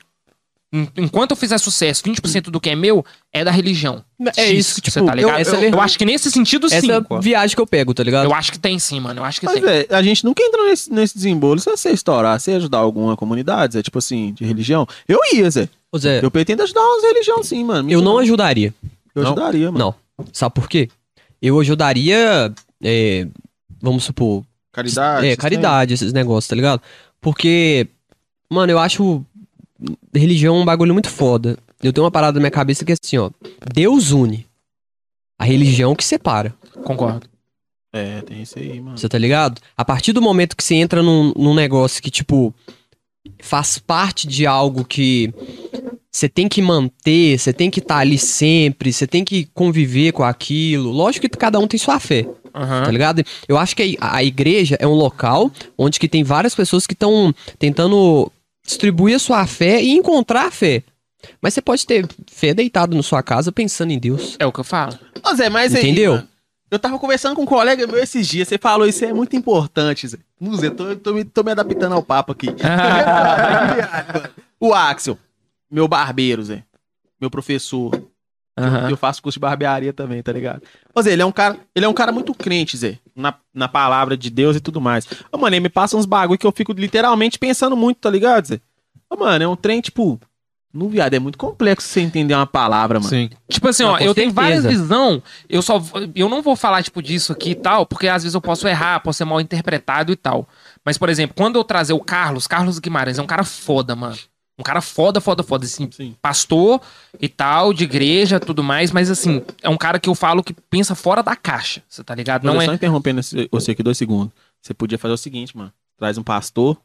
En- Enquanto eu fizer sucesso, 20% do que é meu é da religião. É isso que, tipo, você tá ligado? eu- Eu, eu- acho que nesse sentido, sim. Essa viagem que eu pego, tá ligado? Eu acho que tem sim, mano. Eu acho que Mas, tem. velho, a gente nunca entrou nesse, nesse desembolo. Se você estourar, você ajudar alguma comunidade, Zé, tipo assim, de religião, eu ia, Zé. Ô, Zé, Eu pretendo ajudar umas religiões sim, mano. eu não ajudaria. Eu Não? ajudaria, mano. Não. Sabe por quê? Eu ajudaria, é, vamos supor, Caridade. é, caridade, esses negócios, tá ligado? Porque, mano, eu acho religião um bagulho muito foda. Eu tenho uma parada na minha cabeça que é assim, ó. Deus une. A religião que separa. Concordo. É, tem isso aí, mano. Você tá ligado? A partir do momento que você entra num, num negócio que, tipo, faz parte de algo que você tem que manter, você tem que estar ali sempre, você tem que conviver com aquilo. Lógico que cada um tem sua fé, Aham. tá ligado? Eu acho que a, a igreja é um local onde que tem várias pessoas que estão tentando distribuir a sua fé e encontrar a fé. Mas você pode ter fé deitado na sua casa pensando em Deus. É o que eu falo. Ô, Zé, mas aí, Entendeu? mano, eu tava conversando com um colega meu esses dias, você falou isso é muito importante, Zé. Não, Zé, tô, tô, me, tô me adaptando ao papo aqui. o Axel, meu barbeiro, Zé. Meu professor. Aham. Eu faço curso de barbearia também, tá ligado? Ô, Zé, ele é um cara, ele é um cara muito crente, Zé, na, na palavra de Deus e tudo mais. Ô, mano, ele me passa uns bagulho que eu fico literalmente pensando muito, tá ligado, Zé? Ô, mano, é um trem, tipo, no viado, é muito complexo você entender uma palavra, mano. Sim. Tipo assim, Não, ó, eu tenho várias visão, eu só eu não vou falar tipo disso aqui e tal, porque às vezes eu posso errar, posso ser mal interpretado e tal. Mas por exemplo, quando eu trazer o Carlos, Carlos Guimarães é um cara foda, mano. Um cara foda, foda, foda, assim, Sim. pastor e tal, de igreja, tudo mais, mas assim, é um cara que eu falo que pensa fora da caixa, você tá ligado? Não Não é... é Só interrompendo esse- você aqui dois segundos. Você podia fazer o seguinte, mano. Traz um pastor,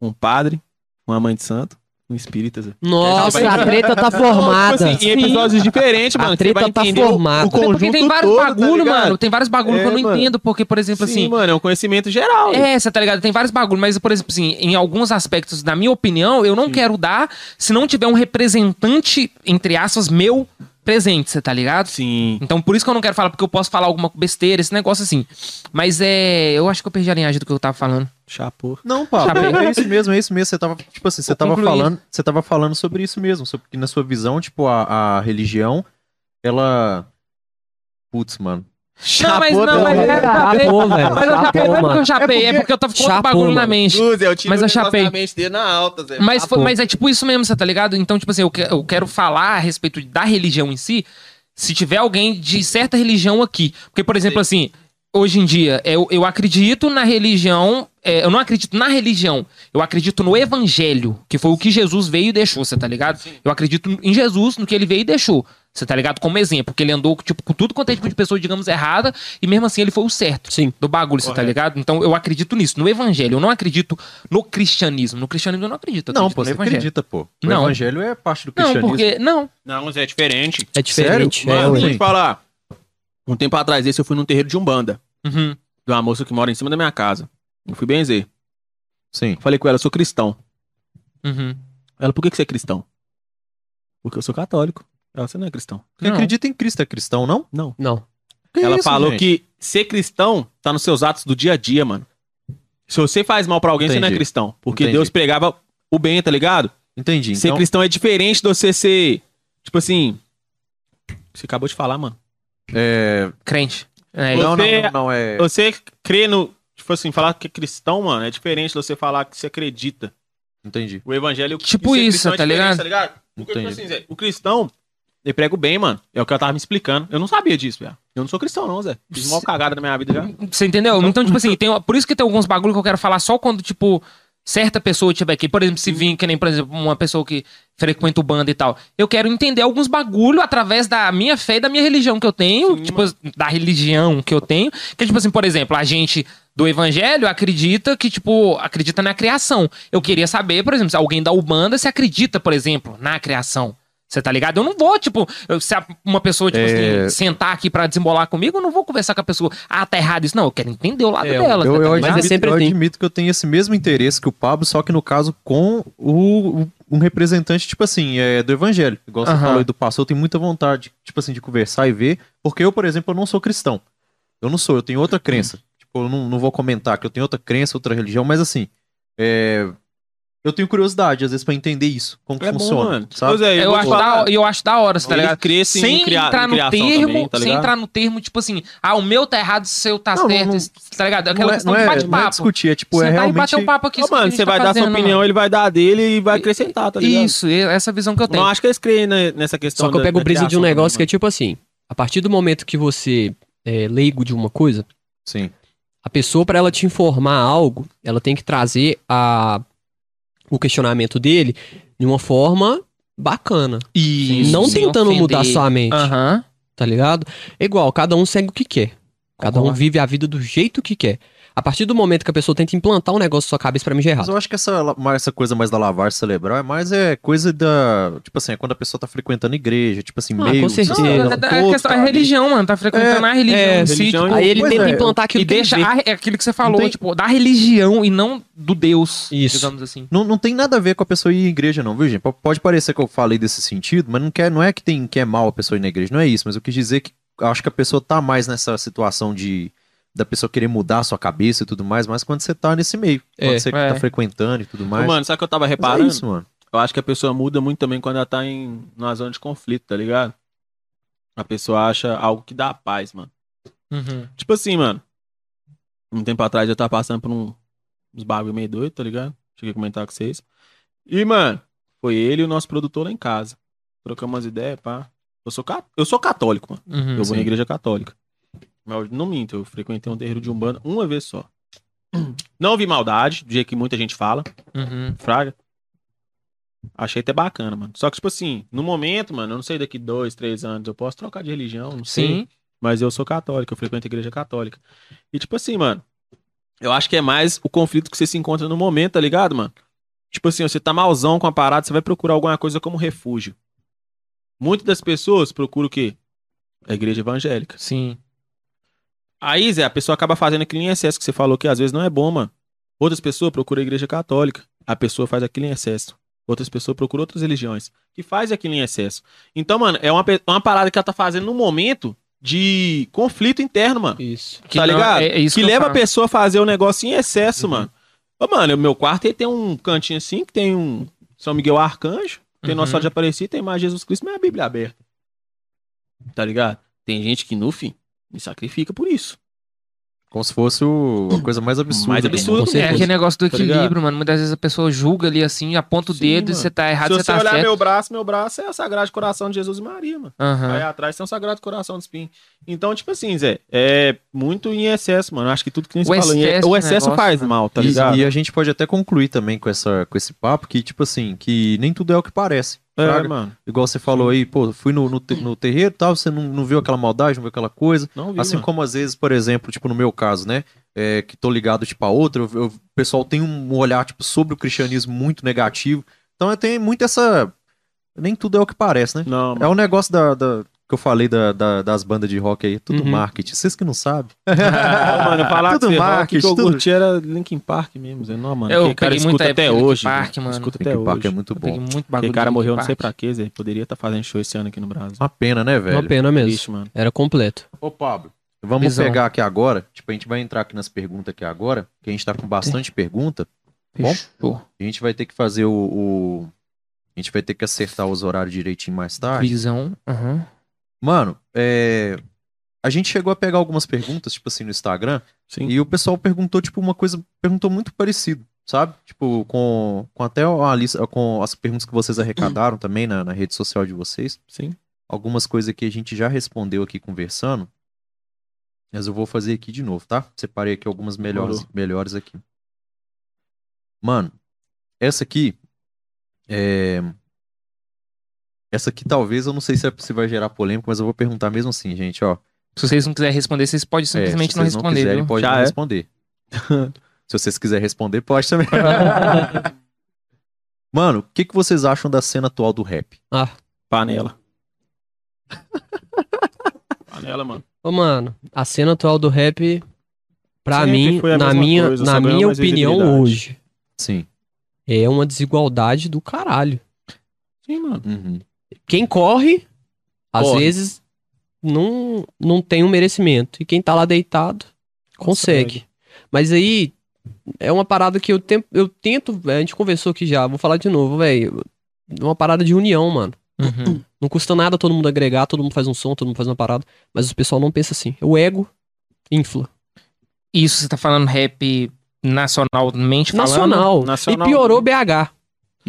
um padre, uma mãe de santo, um espírita. Zé. Nossa, a treta tá formada. Tipo assim, em episódios diferentes, A mano. que treta tá formada. O conjunto porque tem vários todo, tá bagulho, ligado? mano. Tem vários bagulho que eu É, não mano. entendo, porque, por exemplo, Sim, assim. mano, é um conhecimento geral. É, você tá ligado? Tem vários bagulhos, mas, por exemplo, assim, em alguns aspectos, na minha opinião, eu não quero dar se não tiver um representante, entre aspas, meu presente, você tá ligado? Sim. Então, por isso que eu não quero falar, porque eu posso falar alguma besteira, esse negócio assim. Mas é. Eu acho que eu perdi a linhagem do que eu tava falando. Chapô. Não, Pablo, Chapéu. é isso mesmo, é isso mesmo. Você tava, tipo assim, você tava falando, você tava falando sobre isso mesmo, sobre que na sua visão, tipo, a, a religião, ela Putz, mano. Não, mas não, mas é Chapou, velho. Mas eu chapei, não é porque eu chapei, é porque- porque eu tava com outro Chapou, bagulho na mano. mente. Luz, eu Mas eu chapei. na mente dele na alta, Zé. Mas, foi- mas é tipo isso mesmo, você tá ligado? Então, tipo assim, eu, que- eu quero falar a respeito da religião em si, se tiver alguém de certa religião aqui. Porque, por exemplo, assim, hoje em dia, eu, eu acredito na religião. é, eu não acredito na religião, eu acredito no evangelho, que foi o que Jesus veio e deixou, você tá ligado? Eu acredito em Jesus, no que ele veio e deixou. Você tá ligado? Como exemplo, porque ele andou tipo, com tudo quanto é tipo de pessoa, digamos, errada, e mesmo assim ele foi o certo Sim. do bagulho, você tá ligado? Então eu acredito nisso, no evangelho. Eu não acredito no cristianismo. No cristianismo eu não acredito. eu Não, acredito pô, você evangelho. acredita, pô. O Não. evangelho é parte do Não, cristianismo. porque. Não. Não, Zé, é diferente. É diferente. Sério? é, Mano, deixa eu te falar. Um tempo atrás desse eu fui num terreiro de Umbanda. Uhum. De uma moça que mora em cima da minha casa. Eu fui benzer. Sim. Falei com ela, eu sou cristão. Uhum. Ela, por que, que você é cristão? Porque eu sou católico. Ela, você não é cristão. Quem Não. acredita em Cristo é cristão, não? Não. Não. Que ela isso, falou gente? que ser cristão tá nos seus atos do dia a dia, mano. Se você faz mal pra alguém, você não é Entendi. cristão. Porque Entendi. Deus pregava o bem, tá ligado? Entendi. Ser Então, cristão é diferente de você ser. Tipo assim. Você acabou de falar, mano. é... Crente. É, Não, não, Você- não, não, é... Você crê no. Tipo assim, falar que é cristão, mano, é diferente de você falar que você acredita. Entendi. O evangelho. Tipo e ser isso, cristão é tá diferente, ligado? tá ligado? Porque, Entendi. tipo assim, Zé, o cristão, ele prega o bem, mano. É o que ela tava me explicando. Eu não sabia disso, velho. Eu não sou cristão, não, Zé. Fiz uma cagada na minha vida já. Você entendeu? Então, tipo assim, tem, por isso que tem alguns bagulho que eu quero falar só quando, tipo, certa pessoa tiver aqui. Por exemplo, se vir, que nem, por exemplo, uma pessoa que frequenta o banda e tal. Eu quero entender alguns bagulho através da minha fé e da minha religião que eu tenho, Sim, tipo, da religião que eu tenho. Que, tipo assim, por exemplo, a gente do evangelho acredita que, tipo, acredita na criação. Eu queria saber, por exemplo, se alguém da Ubanda se acredita, por exemplo, na criação. Você tá ligado? Eu não vou, tipo, se uma pessoa, tipo É. assim, sentar aqui pra desembolar comigo, eu não vou conversar com a pessoa. Ah, tá errado isso. Não, eu quero entender o lado É, dela. Eu, tá eu, é admito, sempre eu assim. admito que eu tenho esse mesmo interesse que o Pablo, só que no caso com o, um representante, tipo assim, é, do evangelho. Igual você Aham. falou aí do pastor, eu tenho muita vontade, tipo assim, de conversar e ver. Porque eu, por exemplo, eu não sou cristão. Eu não sou, eu tenho outra crença. Tipo, eu não, não vou comentar que eu tenho outra crença, outra religião, mas assim, é, eu tenho curiosidade, às vezes, pra entender isso, como que É bom, funciona, mano. sabe? Ô, Zé, Eu vou acho, falar, da, eu acho da hora, tá ligado? cresce Sem em, cria, entrar no termo, também, tá sem entrar no termo, tipo assim, ah, o meu tá errado, o seu tá Não, não, certo, não- tá ligado? Aquela não, é, questão não, de é, não é bate-papo. discutir, é tipo, é Sentar e realmente... bater um papo aqui. A mano, você tá vai dar sua fazendo, opinião, mano. ele vai dar dele e vai acrescentar, tá ligado? Isso, essa visão que eu tenho. Não acho que eles creem ne- nessa questão Só que eu pego o brisa de um negócio que é tipo assim: a partir do momento que você é leigo de uma coisa, Sim. a pessoa, pra ela te informar algo, ela tem que trazer a, o questionamento dele de uma forma bacana. Isso, não sem tentando ofender. mudar sua mente, Aham. tá ligado? É igual, cada um segue o que quer. Cada um Concordo. vive a vida do jeito que quer. A partir do momento que a pessoa tenta implantar um negócio na sua cabeça, pra mim já é Mas errado. eu acho que essa, essa coisa mais da lavagem cerebral é mais é coisa da. Tipo assim, é quando a pessoa tá frequentando igreja, tipo assim, Ah, meio. com certeza. Não, Sim, é, não, é, todos, questão, é cara. religião, mano. Tá frequentando a religião é, si, religião tipo, Aí ele tenta é, implantar aquilo e que ele deixa a- é aquilo que você falou, tem- tipo, da religião e não do Deus, Isso. digamos assim. Não, não tem nada a ver com a pessoa ir à igreja, não, viu, gente? P- Pode parecer que eu falei desse sentido, mas não, quer, não é que, tem, que é mal a pessoa ir na igreja, não é isso. Mas eu quis dizer que eu acho que a pessoa tá mais nessa situação de da pessoa querer mudar a sua cabeça e tudo mais, mas quando você tá nesse meio, quando É, você é. tá frequentando e tudo Ô, mais. Mano, sabe o que eu tava Mas é reparando? isso, mano. Eu acho que a pessoa muda muito também quando ela tá em numa zona de conflito, tá ligado? A pessoa acha algo que dá paz, mano. Uhum. Tipo assim, mano. Um tempo atrás eu tava passando por um, uns bagulho meio doido, tá ligado? Cheguei a comentar com vocês. E, mano, foi ele e o nosso produtor lá em casa. Trocamos umas ideias, pá. Eu sou, eu sou católico, mano. Uhum. eu vou sim. na igreja católica. Mas não minto, eu frequentei um terreiro de Umbanda uma vez só. Não vi maldade, do jeito que muita gente fala. Uhum. Fraga. Achei até bacana, mano. Só que, tipo assim, no momento, mano, eu não sei daqui dois, três anos, eu posso trocar de religião, não sei. Sim. Mas eu sou católico, eu frequento a igreja católica. E, tipo assim, mano, eu acho que é mais o conflito que você se encontra no momento, tá ligado, mano? Tipo assim, você tá malzão com a parada, você vai procurar alguma coisa como refúgio. Muitas das pessoas procuram o quê? A igreja evangélica. Sim. Aí, Zé, a pessoa acaba fazendo aquilo em excesso que você falou que às vezes não é bom, mano. Outras pessoas procuram a igreja católica. A pessoa faz aquilo em excesso. Outras pessoas procuram outras religiões que faz aquilo em excesso. Então, mano, é uma, pe- uma parada que ela tá fazendo no momento de conflito interno, mano. Isso. Que tá não- ligado? é- é isso que que leva a pessoa a fazer o negócio em excesso, mano. Ô, mano, o meu quarto ele tem um cantinho assim, que tem um São Miguel Arcanjo, tem Uhum. Nossa Senhora de Aparecida, tem mais Jesus Cristo, mas é a Bíblia aberta. Tá ligado? Tem gente que, no fim, me sacrifica por isso. Como se fosse o- a coisa mais absurda. Mais. Com É certeza. aquele negócio do Tá equilíbrio, mano. Muitas vezes a pessoa julga ali assim, aponta o Sim, dedo e mano. você tá errado, Se você você tá olhar certo. meu braço, meu braço é o Sagrado Coração de Jesus e Maria, mano. Aham. Aí atrás tem o Sagrado Coração do Espinho. Então, tipo assim, Zé, é muito em excesso, mano. Acho que tudo que nem você falou, em- excesso o excesso negócio, faz mal, tá E- ligado? E, a gente pode até concluir também com, essa, com esse papo que, tipo assim, que nem tudo é o que parece. É, mano. Igual você falou aí, pô, fui no, no, no terreiro e tal, você não, não viu aquela maldade, não viu aquela coisa. Não vi, assim mano. como às vezes, por exemplo, tipo no meu caso, né? é, que tô ligado, tipo, a outra, eu- eu- o pessoal tem um olhar, tipo, sobre o cristianismo muito negativo. Então eu tenho muito essa. Nem tudo é o que parece, né? Não, É mano. o negócio da, da- que eu falei da, da- das bandas de rock aí, tudo Uhum. marketing. Vocês que não sabem. Não, mano, falar Tudo que você rock, marketing, que eu tudo. curti era Linkin Park mesmo, Zé. Não, mano. Eu cara escuta muita até hoje. Park, mano. Escuta até Linkin Park hoje. é muito bom. muito. Aquele cara do morreu Linkin não sei Park. pra quê, Zé. Poderia estar fazendo show esse ano aqui no Brasil. Uma pena, né, velho? Uma pena mesmo. Mano. Era completo. Ô, Pablo. Vamos Visão. pegar aqui agora. Tipo, a gente vai entrar aqui nas perguntas aqui agora, que a gente tá com bastante pergunta. Bom? Fechou. A gente vai ter que fazer o, o- A gente vai ter que acertar os horários direitinho mais tarde. Visão. Aham. Mano, é... a gente chegou a pegar algumas perguntas, tipo assim, no Instagram, Sim. e o pessoal perguntou, tipo, uma coisa, perguntou muito parecido sabe? Tipo, com, com até a lista, com as perguntas que vocês arrecadaram também na, na rede social de vocês. Sim. Algumas coisas que a gente já respondeu aqui conversando. Mas eu vou fazer aqui de novo, tá? Separei aqui algumas melhores, melhores aqui. Mano, essa aqui é. Essa aqui talvez, eu não sei se, é- se vai gerar polêmica, mas eu vou perguntar mesmo assim, gente, ó. Se vocês não quiserem responder, vocês podem É, simplesmente se não responder. quiserem, viu? pode Já não é. responder. se vocês quiserem responder, pode também. Mano, o que, que vocês acham da cena atual do rap? Panela. Panela, mano. Ô, mano, a cena atual do rap, pra Sempre mim, na minha, coisa, na minha opinião hoje, Sim. é uma desigualdade do caralho. Sim, mano. Uhum. Quem corre, às Corre. vezes, não, não tem um merecimento. E quem tá lá deitado, consegue. Mas aí, é uma parada que eu, tem- eu tento, a gente conversou aqui já, vou falar de novo, velho. É uma parada de união, mano. Uhum. Não custa nada todo mundo agregar, todo mundo faz um som, todo mundo faz uma parada. Mas o pessoal não pensa assim. O ego infla. Isso você tá falando rap nacionalmente falando? Nacional. Nacional. E piorou BH.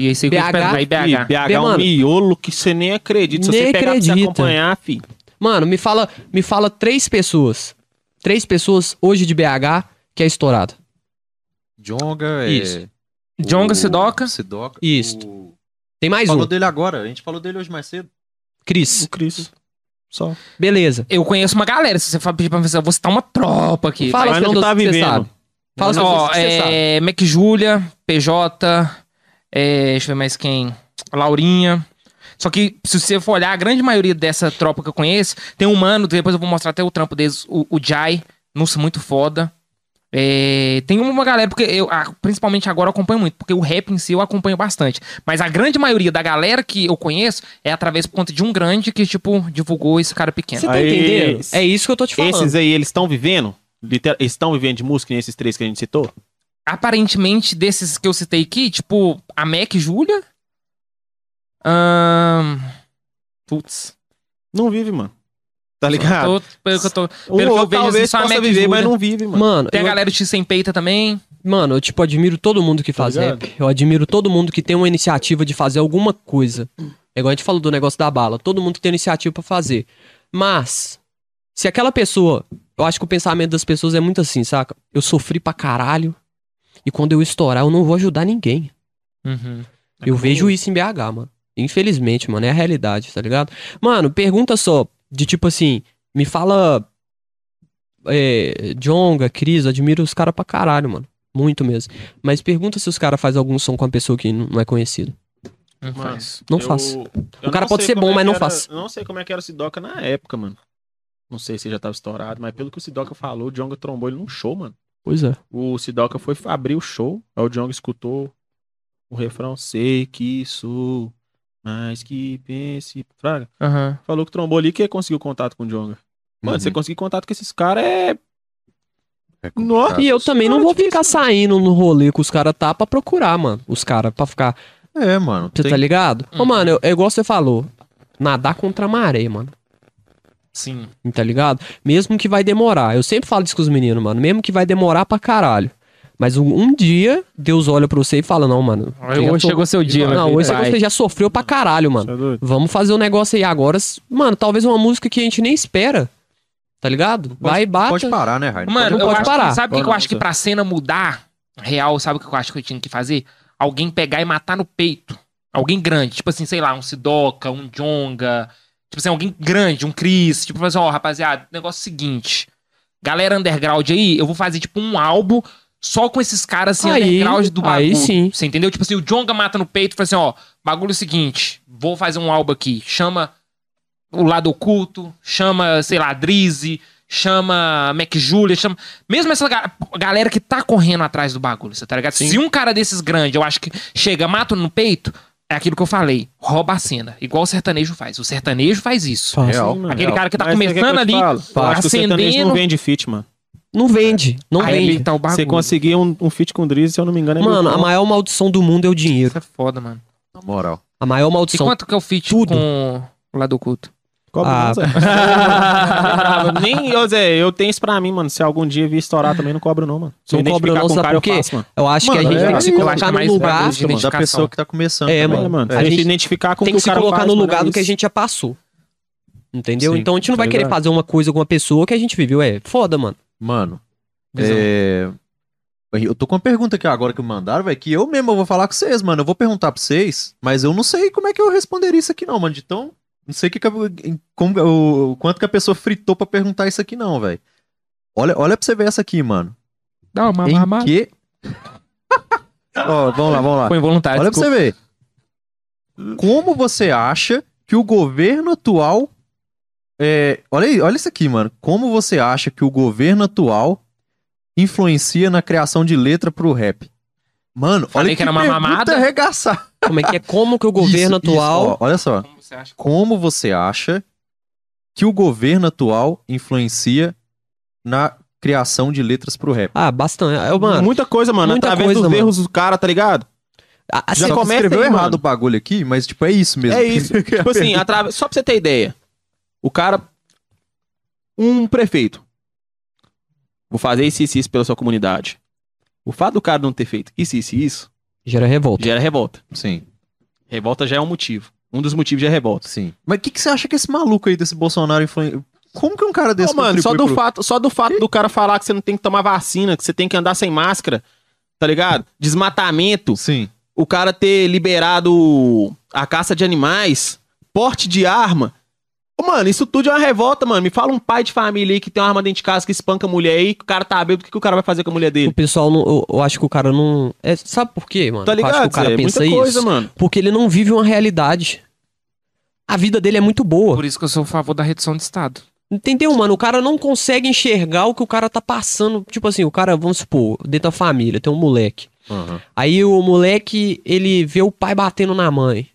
E aí você ia BH, Ih, BH? BH é um Mano, miolo que você nem acredita. Se nem você pegar pra você acredita. acompanhar, fi. Mano, me fala, me fala três pessoas. Três pessoas hoje de BH que é estourada. Jonga é. Isso. Jonga, Sidoca. Sidoca. Isso. O... Tem mais Falou um. dele agora. A gente falou dele hoje mais cedo. Cris. O Cris. Só. Beleza. Eu conheço uma galera. Se você for pedir pra mim, eu vou citar uma tropa aqui. Fala Mas as não pessoas tá que você vivendo. sabe. Fala as Ó, pessoas que você sabe. é, Mac Julia, PJ, é, deixa eu ver mais quem. Laurinha. Só que, se você for olhar, a grande maioria dessa tropa que eu conheço, tem um mano, depois eu vou mostrar até o trampo deles, o, o Jai, nossa, muito foda. É, tem uma galera, porque eu, principalmente agora eu acompanho muito, porque o rap em si eu acompanho bastante. Mas a grande maioria da galera que eu conheço é através por conta de um grande que, tipo, divulgou esse cara pequeno. Você tá entendendo? É isso que eu tô te falando. Esses aí, eles estão vivendo? Liter- estão vivendo de música nesses três que a gente citou? Aparentemente, desses que eu citei aqui, tipo, a Mac Julia. Ahn. Putz. Não vive, mano. Tá ligado? Tô- pelo que eu tô. Um Pelo que eu ou vejo, talvez assim, só a Mac viver, Julia. mas não vive, mano. Mano, Tem a eu, galera do X Sem Peita também. mano, eu tipo admiro todo mundo que faz ligado? rap. Eu admiro todo mundo que tem uma iniciativa de fazer alguma coisa. É igual a gente falou do negócio da bala. Todo mundo que tem iniciativa pra fazer. Mas, se aquela pessoa. Eu acho que o pensamento das pessoas é muito assim, saca? Eu sofri pra caralho. E quando eu estourar, eu não vou ajudar ninguém. Uhum. Eu vejo isso em BH, mano. Infelizmente, mano, é a realidade, tá ligado? Mano, pergunta só, de tipo assim, me fala. É, Jonga, Cris, admiro os caras pra caralho, mano. Muito mesmo. Mas pergunta se os caras fazem algum som com uma pessoa que não é conhecida. Não faz. Não eu O cara pode ser bom, é mas não era- faz. eu Não sei como é que era o Sidoca na época, mano. Não sei se já tava estourado, mas pelo que o Sidoca falou, o Jonga trombou ele num show, mano. Pois é. O Sidoca foi abrir o show, aí o Jonga escutou o refrão, sei que sou, mas que pense. Fraga. Aham. Falou que trombou ali que conseguiu contato com o Jonga. Mano, Uhum. você conseguir contato com esses caras é. É. Nossa! E eu também não vou ficar saindo no rolê com os caras tá pra procurar, mano. Os caras pra ficar. É, mano. Você tem- tá ligado? Ô, Uhum. mano, eu- é igual você falou. Nadar contra a maré, mano. Sim. Tá ligado? Mesmo que vai demorar. Eu sempre falo isso com os meninos, mano. Mesmo que vai demorar pra caralho. Mas um, um dia, Deus olha pra você e fala: Não, mano. já Hoje chegou seu dia, meu Não, hoje você já sofreu pra caralho, mano. É? Vamos fazer um negócio aí agora. Mano, talvez uma música que a gente nem espera. Tá ligado? Vai e bate. Pode parar, né, Rainer? Mano, Não pode acho parar. que, sabe o que, eu acho que pra cena mudar real, sabe o que eu acho que eu tinha que fazer? Alguém pegar e matar no peito. Alguém grande, tipo assim, sei lá, um Sidoca, um Jonga, tipo assim, alguém grande, um Chris, tipo assim, ó, rapaziada, negócio é o seguinte, galera underground aí, eu vou fazer tipo um álbum só com esses caras assim, Aí- underground do bagulho. aí sim. Você entendeu? Tipo assim, o Jonga mata no peito e fala assim, ó, bagulho é o seguinte, vou fazer um álbum aqui, chama o lado oculto, chama, sei lá, Drizzy, chama Mac Julia, chama. Mesmo essa ga- galera que tá correndo atrás do bagulho, você tá ligado? Se um cara desses grande, eu acho que chega, mata no peito, é aquilo que eu falei, rouba a cena. Igual o sertanejo faz. O sertanejo faz isso. Fácil. Real. Aquele cara que tá Mas começando eu te ali, falo? Que o sertanejo acendendo- não vende fit, mano. Não vende. Não Aí vende. tá. Você conseguir um, um fit com o Drizzy, se eu não me engano, é Mano, a maior maldição do mundo é o dinheiro. Isso é foda, mano. Na moral. A maior E maldição. quanto que é o feat Tudo. com o lado oculto? Cobra Ah, não, Zé. Brava. Nem eu, Zé, eu tenho isso pra mim, mano. Se algum dia vir estourar também, não cobro não, mano. Se eu Não cobro não, sabe cara, por quê? eu faço, mano. Eu acho que a gente é, tem que se acho colocar que no lugar. de Mano, da pessoa que tá começando. É, também, mano. mano. A, A gente gente identificar com o Tem que se cara colocar faz, no lugar é do que a gente já passou. Entendeu? Sim, então a gente não vai tá querer ligado? fazer uma coisa com uma pessoa que a gente viveu. É foda, mano. Mano, é... Eu tô com uma pergunta aqui agora que me mandaram, velho, que eu mesmo vou falar com vocês, mano. Eu vou perguntar pra vocês, mas eu não sei como é que eu responderia isso aqui não, mano. Então, não sei que que como, o, quanto que a pessoa fritou pra perguntar isso aqui não, velho. Olha, olha pra você ver essa aqui, mano. Dá uma em mamada. que... Ó, vamos lá, vamos lá. Foi involuntário. Olha pra você ver. Como você acha que o governo atual. É, olha aí, olha isso aqui, mano. Como você acha que o governo atual influencia na criação de letra pro rap? Mano, Falei olha que era uma pergunta mamada. arregaçada. Como é que é? Como que o governo Isso, isso, atual. ó, olha só. Como você acha? Como você acha que o governo atual influencia na criação de letras pro rap? Ah, bastante. Eu, mano, Muita coisa, mano. muita através coisa, dos mano. erros do cara, tá ligado? a- assim, Já começa escreveu aí, errado mano. o bagulho aqui, mas tipo, é isso mesmo. É isso. tipo assim, atra- só pra você ter ideia. O cara. Um prefeito. Vou fazer isso, isso, isso pela sua comunidade. O fato do cara não ter feito isso, isso, e isso, gera revolta. gera revolta. Sim, Revolta já é um motivo. Um dos motivos já é revolta. sim. Mas o que, que você acha que esse maluco aí desse Bolsonaro influencia? Como que um cara desse Ô, mano, só do, pro- fato, só do fato do cara falar que você não tem que tomar vacina, que você tem que andar sem máscara, tá ligado? Desmatamento, Sim. o cara ter liberado a caça de animais, porte de arma. Ô, mano, isso tudo é uma revolta, mano. Me fala um pai de família aí que tem uma arma dentro de casa que espanca a mulher aí, que o cara tá bêbado, o que, que o cara vai fazer com a mulher O dele? pessoal, não, eu, eu acho que o cara não. É, sabe por quê, mano? Tá Eu acho que ligado? o cara Zé? pensa Muita isso. coisa, mano. Porque ele não vive uma realidade. A vida dele é muito boa. Por isso que eu sou a favor da redução de Estado. Entendeu, mano? O cara não consegue enxergar o que o cara tá passando. Tipo assim, o cara, vamos supor, dentro da família, tem um moleque. Aham. Aí o moleque, ele vê o pai batendo na mãe.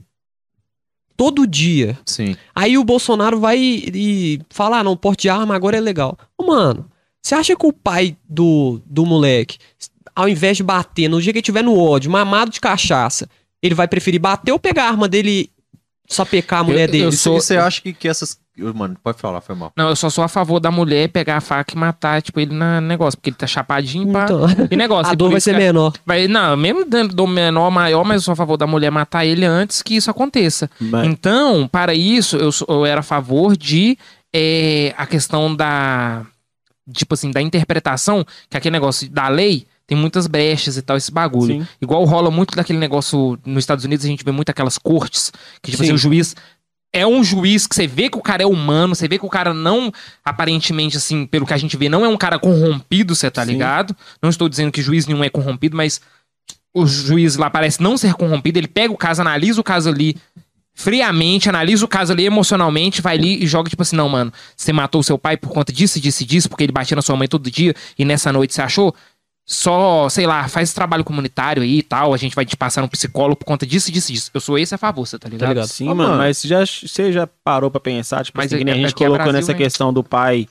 Todo dia. Sim. Aí o Bolsonaro vai e, e fala, ah, não, porte de arma agora é legal. Ô, mano, você acha que o pai do, do moleque, ao invés de bater, no dia que ele tiver no ódio, mamado de cachaça, ele vai preferir bater ou pegar a arma dele e sapecar a mulher eu dele? E sou- você acha que, que essas. Mano, pode falar, foi mal. Não, eu só sou a favor da mulher pegar a faca e matar, tipo, ele na negócio, porque ele tá chapadinho pra... Então, E negócio, a e dor vai ser que- menor. Vai, não, mesmo dando do menor maior, mas eu sou a favor da mulher matar ele antes que isso aconteça. Mas- Então, para isso, eu, sou- eu era a favor de é, a questão da. Tipo assim, da interpretação, que aquele negócio da lei tem muitas brechas e tal, esse bagulho. Sim. Igual rola muito daquele negócio nos Estados Unidos, a gente vê muito aquelas cortes, que tipo Sim. assim, o juiz. É um juiz que você vê que o cara é humano, você vê que o cara não, aparentemente, assim, pelo que a gente vê, não é um cara corrompido, você tá Sim. ligado? Não estou dizendo que juiz nenhum é corrompido, mas o juiz lá parece não ser corrompido, ele pega o caso, analisa o caso ali friamente, analisa o caso ali emocionalmente, vai ali e joga tipo assim, não, mano, você matou o seu pai por conta disso, disso e disso, porque ele batia na sua mãe todo dia e nessa noite você achou? Só, sei lá, faz esse trabalho comunitário aí e tal, a gente vai te passar um psicólogo por conta disso, disso, disso. Eu sou esse a favor, você tá ligado? ligado? Sim, Ah, mano, mano. mas já, você já parou pra pensar, tipo Mas assim, que nem é- a gente aqui é colocou Brasil, nessa né? questão do pai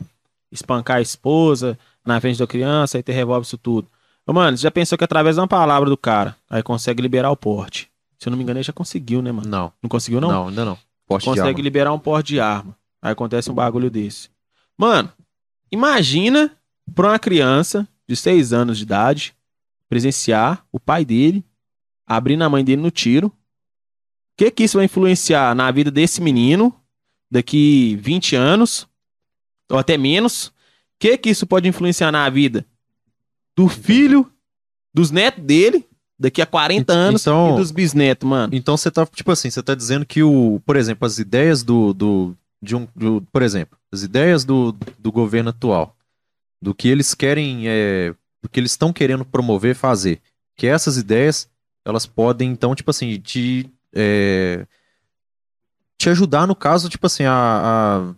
espancar a esposa na frente da criança e ter revólver isso tudo. Ô, mano, você já pensou que através de uma palavra do cara, aí consegue liberar o porte? Se eu não me engano, ele já conseguiu, né, mano? Não, Não conseguiu, não? não, ainda não. Poste de consegue arma. liberar um porte de arma. Aí acontece um bagulho desse. Mano, imagina pra uma criança de 6 anos de idade presenciar o pai dele abrindo a mãe dele no tiro. O que que isso vai influenciar na vida desse menino daqui 20 anos ou até menos? O que que isso pode influenciar na vida do filho, dos netos dele daqui a 40 anos Então- e dos bisnetos, mano? Então você tá, tipo assim, você tá dizendo que o, por exemplo, as ideias do, do de um, do- por exemplo, as ideias do, do governo atual, do que eles querem, é, do que eles estão querendo promover, fazer, que essas ideias, elas podem, então, tipo assim, te, é, te ajudar no caso, tipo assim, a, a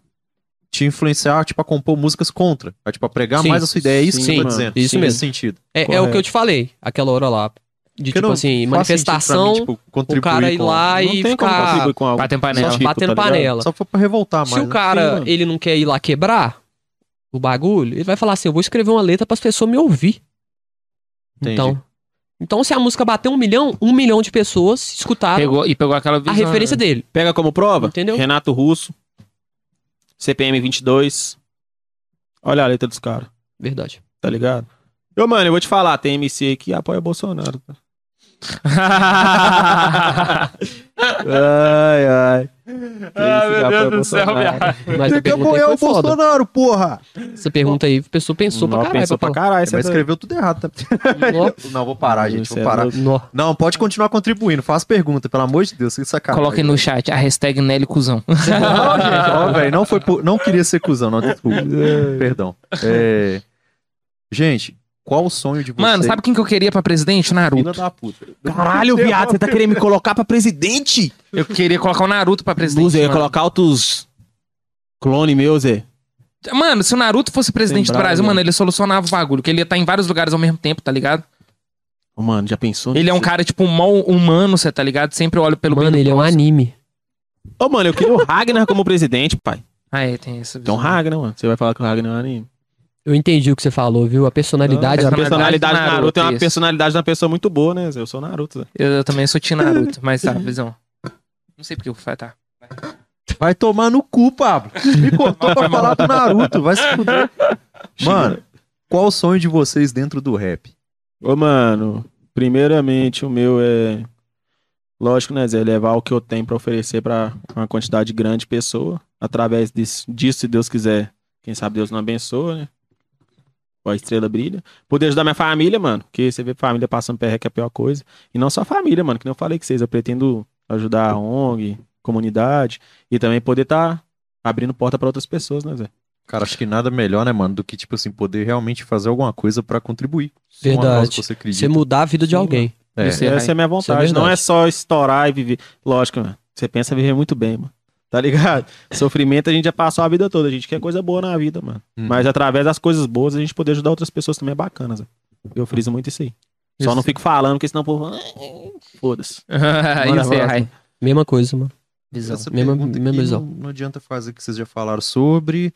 te influenciar, tipo, a compor músicas contra, a, tipo, a pregar Sim. mais a sua ideia, é isso que Sim, você tá dizendo, Isso nesse mesmo. sentido. É, é o que eu te falei, aquela hora lá. De Porque tipo não assim, manifestação, mim, tipo, o cara ir com- lá e ficar. Batendo panela. tipo, batendo tá panela. Só for pra revoltar Se mais, o né? cara, ele não quer ir lá quebrar o bagulho, ele vai falar assim, eu vou escrever uma letra para as pessoas me ouvir. Entendi. Então, então se a música bater um milhão, um milhão de pessoas escutaram Pegou, e pegou aquela a visão. referência dele. Pega como prova? Entendeu? Renato Russo. CPM 22. Olha a letra dos caras, Verdade. tá ligado? Eu, mano, eu vou te falar, tem MC aí que apoia Bolsonaro. tá? Ai, ai. Ah, meu Deus do céu, viado. Mas pergunta aí foi foda. Bolsonaro, porra! Essa pergunta aí, a pessoa pensou pra Não, caralho. pensou pra pra caralho. Mas essa escreveu tudo errado, tá? Não, vou parar, gente, Você vou é parar. Nó. Não, pode continuar contribuindo, faz pergunta, pelo amor de Deus, que sacanagem. Coloquem no chat a hashtag Nelly Cusão. Não, gente, ó, velho, não foi por... Não queria ser cuzão, não, desculpa. Perdão. É... Gente, qual o sonho de vocês? Mano, sabe quem que eu queria pra presidente? Filha Naruto. da puta. Caralho, viado, você tá querendo me colocar pra presidente? Eu queria colocar o Naruto pra presidente. Luz, eu ia mano. colocar outros clone meu, Zé. Mano, se o Naruto fosse presidente do Lembrava, Brasil, né? mano, ele solucionava o bagulho. Que ele ia estar em vários lugares ao mesmo tempo, tá ligado? Ô, Mano, já pensou Ele é um nisso? cara, tipo, mal humano, você tá ligado? Sempre olha pelo bem Mano, do ele é um próximo. anime. Ô, mano, eu queria o Ragnar como presidente, pai. Ah, é, tem um visão. Ragnar, mano. Você vai falar que o Ragnar é um anime. Eu entendi o que você falou, viu? A personalidade. a personalidade personalidade do Naruto, Naruto, é uma isso. personalidade de uma pessoa muito boa, né? Eu sou Naruto, Zé. Eu, eu também sou Team Naruto, mas tá, visão. Não sei porque eu falei, tá. Vai tomar no cu, Pablo. Me cortou pra falar do Naruto, vai se fuder. Mano, qual o sonho de vocês dentro do rap? Ô, mano, primeiramente o meu é. Lógico, né, Zé? Levar o que eu tenho pra oferecer pra uma quantidade grande de pessoa. Através disso, disso, se Deus quiser. Quem sabe Deus não abençoa, né? Ó, a estrela brilha. Poder ajudar minha família, mano. Porque você vê família passando perreque é a pior coisa. E não só a família, mano. Que nem eu falei com vocês. Eu pretendo ajudar a ONG, comunidade. E também poder estar abrindo porta pra outras pessoas, né, Zé? Cara, acho que nada melhor, né, mano, do que, tipo assim, poder realmente fazer alguma coisa pra contribuir. Verdade. que você acredita. Você mudar a vida de Sim, alguém. É. Isso é- Essa é a minha é vontade. não é só estourar e viver. Lógico, mano. Você pensa viver muito bem, mano. Tá ligado? Sofrimento a gente já passou a vida toda. A gente quer coisa boa na vida, mano. Hum. Mas através das coisas boas, a gente poder ajudar outras pessoas também é bacana, Zé. Eu friso muito isso aí. Só Isso. não fico falando, porque senão o povo. "Ah, Foda-se. É. Mesma coisa, mano. Visão. Essa Mesma- mesma visão. não, não adianta fazer que vocês já falaram sobre.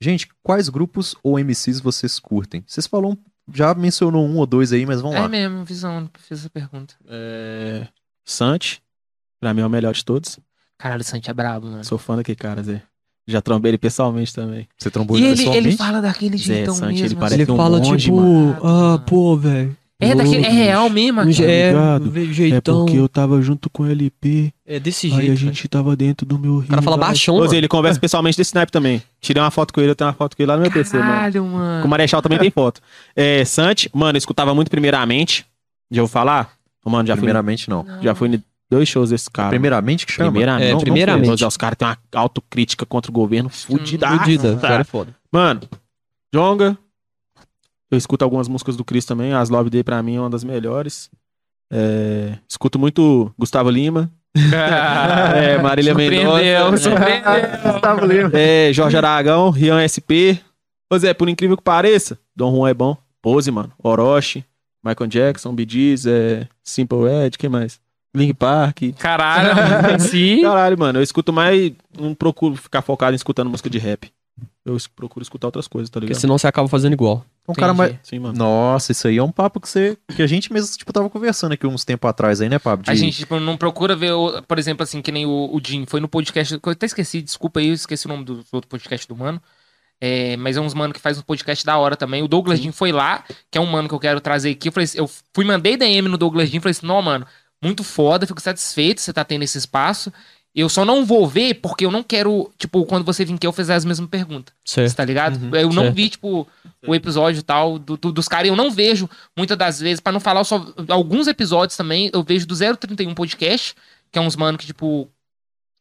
Gente, quais grupos ou MCs vocês curtem? Vocês falaram, já mencionou um ou dois aí, mas vamos É lá. mesmo, visão, fiz essa pergunta. É... Santi, pra mim é o melhor de todos. Caralho, o Santi é brabo, mano. Sou fã daquele cara, Zé. Já trombei ele pessoalmente também. Você trombou E ele ele, ele pessoalmente? fala daquele Zé jeitão Santi, ele mesmo. parece Ele um fala monge, tipo, mano. ah, pô, velho. É, daquele, é real mesmo, cara. É, ligado? um jeitão. tava junto com o LP. É desse jeito. velho. tava dentro do meu rio. O cara fala baixão, mano. Zé, ele conversa pessoalmente desse snipe também. Tirei uma foto com ele, eu tenho uma foto com ele lá no meu PC, mano. Caralho, Com o mano. Marechal também tem foto. É, Santi, mano, eu escutava muito primeiramente. Já vou falar? Mano, já fui, Primeiramente, não. já fui dois shows desse cara. Primeiramente que chama? Primeiramente. É, Não, não primeiramente. foi. Os caras têm uma autocrítica contra o governo fudida. Fudida, o cara é foda. Mano, Jonga. Eu escuto algumas músicas do Chris também. As Love Day pra mim é uma das melhores. É, escuto muito Gustavo Lima. É, Marília Mendonça. Gustavo Lima. É, Jorge Aragão, Rian SP. Pois é, por incrível que pareça, Dom Juan é bom. Pose, mano. Orochi, Michael Jackson, Bee Gees, é, Simple Red, quem mais? Link Park. Caralho, mano. Sim. Caralho, mano, eu escuto mais. Não procuro ficar focado em escutando música de rap. Eu procuro escutar outras coisas, tá Porque ligado? senão você acaba fazendo igual. Um cara mais... Sim, mano. Nossa, isso aí é um papo que você. Que a gente mesmo, tipo, tava conversando aqui uns tempos atrás aí, né, Pablo? A De- gente, tipo, não procura ver, por exemplo, assim, que nem o, o Jim foi no podcast. Eu até esqueci, desculpa aí, eu esqueci o nome do outro podcast do mano. É, mas é uns mano que faz um podcast da hora também. O Douglas Jim foi lá, que é um mano que eu quero trazer aqui. Eu, falei, assim, eu fui, mandei DM no Douglas Jim, falei assim: não, mano, muito foda, fico satisfeito você tá tendo esse espaço. Eu só não vou ver porque eu não quero, tipo, quando você vir aqui eu fizer as mesmas perguntas. Certo. Você tá ligado? Uhum, eu não certo. vi, tipo, o episódio e tal do, do- dos caras. Eu não vejo, muitas das vezes, pra não falar só. Alguns episódios também, eu vejo do 031 Podcast, que é uns mano que, tipo.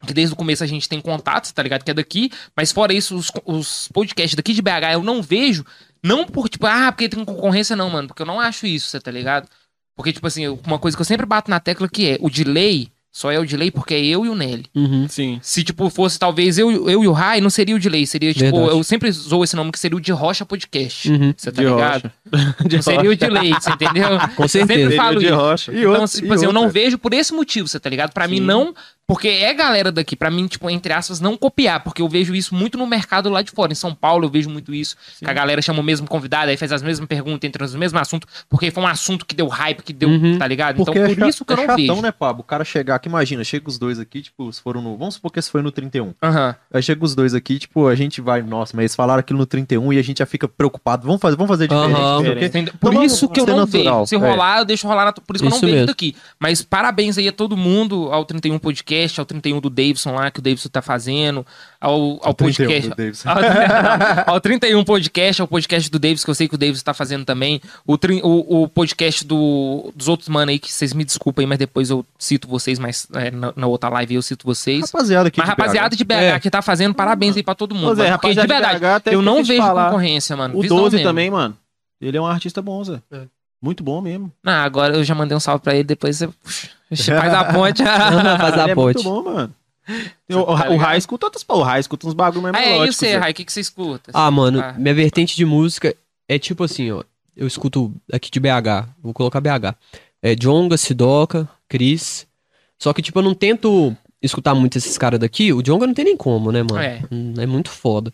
Que desde o começo a gente tem contato, tá ligado? Que é daqui. Mas fora isso, os, os podcasts daqui de BH eu não vejo. Não por, tipo, ah, porque tem concorrência, não, mano. Porque eu não acho isso, você tá ligado? Porque, tipo assim, uma coisa que eu sempre bato na tecla que é: o delay só é o delay porque é eu e o Nelly. Uhum. Sim. Se, tipo, fosse talvez eu, eu e o Rai, não seria o delay. Seria, tipo, Verdade. eu sempre usou esse nome que seria o de Rocha Podcast. Uhum. Você tá De ligado? rocha. Seria o delay, você entendeu? Com Eu sempre certeza. falo de isso. rocha. Então, tipo assim, eu não vejo por esse motivo, você tá ligado? Pra mim Sim. não, porque é galera daqui, pra mim, tipo, entre aspas, não copiar, porque eu vejo isso muito no mercado lá de fora. Em São Paulo eu vejo muito isso, que a galera chama o mesmo convidado, aí faz as mesmas perguntas, entra nos mesmos assuntos, porque foi um assunto que deu hype, que deu, Uhum. tá ligado? Porque então é por isso que eu é não chatão, vejo. né, Pablo? O cara chegar que imagina, chega os dois aqui, tipo, se foram no. Vamos supor que esse foi no 31. Aham. Aí chega os dois aqui, tipo, a gente vai, nossa, mas eles falaram aquilo no 31 e a gente já fica preocupado. Vamos fazer, vamos fazer diferente. Quê. Entendeu? Por Então, isso que eu não natural. vejo. Se É. rolar, eu deixo rolar. na- Por isso que eu não Isso vejo mesmo. aqui. Mas parabéns aí a todo mundo, ao 31 Podcast, ao 31 do Davidson lá, que o Davidson tá fazendo, ao, ao 31 podcast. Davidson. ao, ao 31 Podcast, ao podcast do Davis, que eu sei que o Davis tá fazendo também. O, o, o podcast do, dos outros mano aí, que vocês me desculpem, mas depois eu cito vocês, mas é, na, na outra live eu cito vocês. Rapaziada aqui Mas de rapaziada de BH É. que tá fazendo, parabéns aí pra todo mundo. Mano, porque, de rapaziada de verdade, BH, até eu não de vejo falar. concorrência, mano. O Visão 12 mesmo. também, mano. Ele é um artista bom, Zé. É. Muito bom mesmo. Não, agora eu já mandei um salve pra ele, depois você faz a ponte. Faz a é ponte. muito bom, mano. Tem o, Tá o Rai escuta outros, pô, o Rai escuta uns bagulho mais Ah, é melódicos. isso aí, Zé. Rai, o que, que você escuta? Ah, mano, Ah. minha vertente de música é tipo assim, ó. Eu escuto aqui de BH, vou colocar BH. É Jonga, Sidoca, Cris. Só que, tipo, eu não tento escutar muito esses caras daqui. O Jonga não tem nem como, né, mano? É. Hum, É muito foda.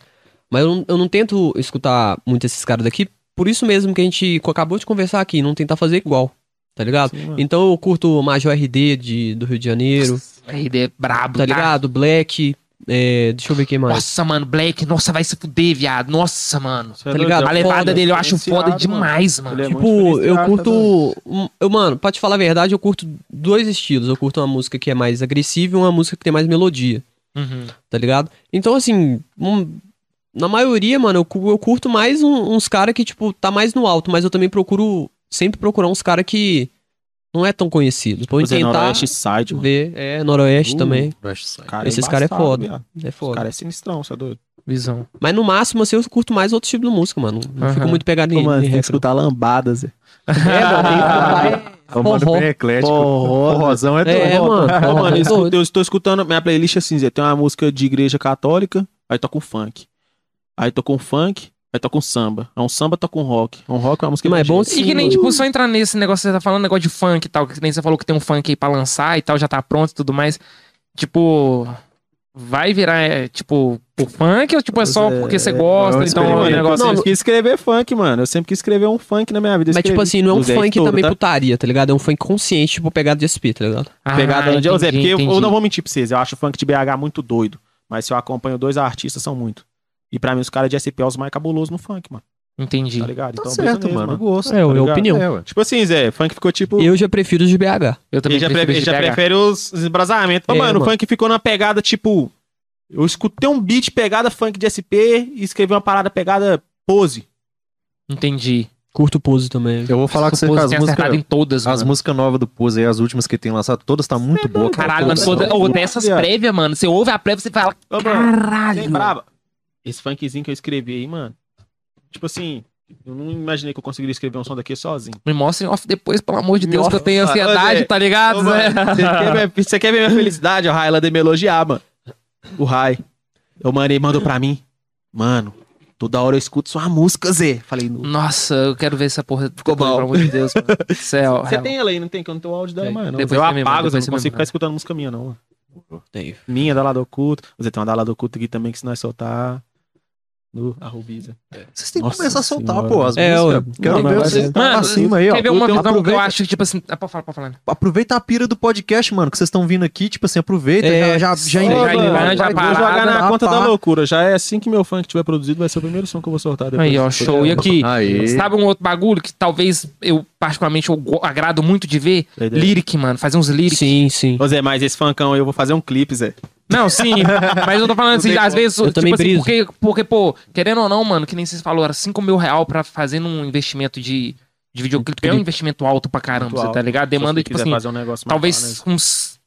Mas eu não, eu não tento escutar muito esses caras daqui. Por isso mesmo que a gente acabou de conversar aqui, não tentar fazer igual. Tá ligado? Sim, mano. Então eu curto o Major RD de, do Rio de Janeiro, A ideia é brabo, tá ligado? Black. é, deixa eu ver quem mais. Nossa, mano, Black, nossa, vai se fuder, viado. Nossa, mano. Você é tá ligado? A levada Foda, dele eu acho foda mano. demais, mano. Ele é Tipo, eu tá curto. eu, mano, pra te falar a verdade, eu curto dois estilos. Eu curto uma música que é mais agressiva e uma música que tem mais melodia, Uhum. tá ligado? Então, assim, um- na maioria, mano, eu, eu curto mais um- uns caras que, tipo, tá mais no alto, mas eu também procuro sempre procurar uns caras que não é tão conhecido. Pra Zé tentar Noroeste Side, mano. ver. É, Noroeste Uh, também. Cara, Esses caras é foda. viado. É Os foda. cara é sinistrão, você é doido. Visão. Mas no máximo, assim, eu curto mais outro tipo de música, mano. Não Aham. fico muito pegado em, mano, em tem que escutar lambadas. É, mano, tem que escutar. é, É um mano bem eclético. Forró, Forrozão é, É, doido. mano. Mano, eu, é estou escutando minha playlist assim, Zé. Tem uma música de igreja católica, aí toca um funk. Aí toca um funk, aí toca um samba. É um samba, toca um rock. Um rock é uma música Mas é bom evangélica. E que nem, Sim, tipo, só entrar nesse negócio que você tá falando, negócio de funk e tal, que nem você falou que tem um funk aí pra lançar e tal, já tá pronto e tudo mais. Tipo, vai virar, é, tipo, o funk ou tipo é só é, porque você é, gosta, vamos então o Mano, negócio... eu Não, sempre quis escrever funk, mano. Eu sempre quis escrever um funk na minha vida. Eu Mas, tipo assim, não é um funk todo, também tá? putaria, tá ligado? É um funk consciente, tipo, pegada de SP, tá ligado? Ah, Pegada de Zé, porque eu, eu não vou mentir pra vocês. Eu acho o funk de BH muito doido. Mas se eu acompanho dois artistas, são muito. E pra mim, os caras de SP é os mais cabulosos no funk, mano. Entendi. Tá ligado? Tá Então, certo, beleza mano. Eu gosto. É, é a ligado? opinião. É. Tipo assim, Zé, funk ficou tipo. Eu já prefiro os de BH. Eu também Ele já, prefiro esse já BH. prefere os, os embrasamentos. Ô, É, mano, o mano. funk ficou na pegada tipo. Eu escutei um beat pegada funk de SP e escrevi uma parada pegada pose. Entendi. Curto pose também. Eu vou falar com você as músicas. em todas, As mano. músicas novas do Pose aí, as últimas que tem lançado, todas tá muito boa. cara. Caralho, mano, Todas toda... são- Ô, tem essas viado. prévias, mano. Você ouve a prévia e você fala, mano, caralho. Braba. Esse funkzinho que eu escrevi aí, mano. Tipo assim, eu não imaginei que eu conseguiria escrever um som daqui sozinho. Me mostrem off depois, pelo amor de Deus, Nossa, que eu tenho ansiedade, tá ligado, Ô, mano, Você quer, ver- você quer ver minha felicidade? O Rai, ela me elogiar, mano. O Rai. Eu mandei, mandou pra mim. Mano, toda hora eu escuto sua música, Zé. Falei, no- Nossa, eu quero ver essa porra. Ficou bom. Pelo amor de Deus, mano. Céu. Você tem ela aí, não tem? Que eu não tenho o áudio dela mais, não. Depois eu manda, apago, eu depois não consigo ficar escutando música minha, não. mano. Tem. Minha, da Lado Oculto. Você tem uma da Lado Oculto aqui também que se nós soltar. No Arrubiza. Vocês têm que Nossa começar a soltar, senhora. pô, as É, músicas. eu- Quero não, ver vocês é- Mano, acima aí, ó. Quer ver uma visão que eu aproveita- acho que, tipo assim. Ah, pode falar, pode falar. Aproveita a pira do podcast, mano, que vocês estão vindo aqui, tipo assim, aproveita, É, já, já, já, mano, vai- já vai- parada, vou jogar na Ah, conta da loucura. Já é assim que meu funk tiver produzido, vai ser o primeiro som que eu vou soltar depois. Aí, ó, show. E aqui, Aí. sabe um outro bagulho que talvez eu, particularmente, eu agrado muito de ver? Lyric, mano. Fazer uns lyrics. Sim, sim. Ô Zé, mas esse funkão aí eu vou fazer um clipe, Zé. Não, sim. mas eu tô falando assim, às vezes, Eu tipo também assim, briso. porque, porque, pô, querendo ou não, mano, que nem vocês falaram, era 5 mil real pra fazer um investimento de, de videoclipe. É um investimento alto pra caramba, você alto. tá ligado? Demanda, você tipo assim, fazer um negócio mais talvez bacana, uns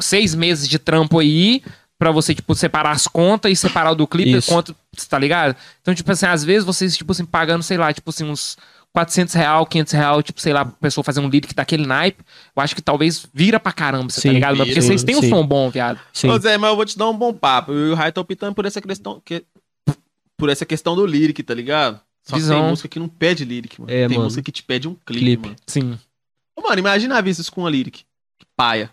seis meses de trampo aí pra você, tipo, separar as contas e separar o do clipe, quanto, tá ligado? Então, tipo assim, às vezes vocês, tipo assim, pagando, sei lá, tipo assim, uns 400 real, 500 real, tipo, sei lá, pra pessoa fazer um lyric daquele naipe, eu acho que talvez vira pra caramba, você tá Sim, ligado? Mas porque vira, vocês têm um sim. som bom, viado. Sim. Ô Zé, mas eu vou te dar um bom papo. Eu e o Rai tô optando por essa questão. Que... Por essa questão do lyric, tá ligado? Só que Visão. tem música que não pede lyric, mano. É, tem mano. música que te pede um clipe, Clipe. mano. Sim. Ô, mano, imagina ver isso com uma lyric. Que paia.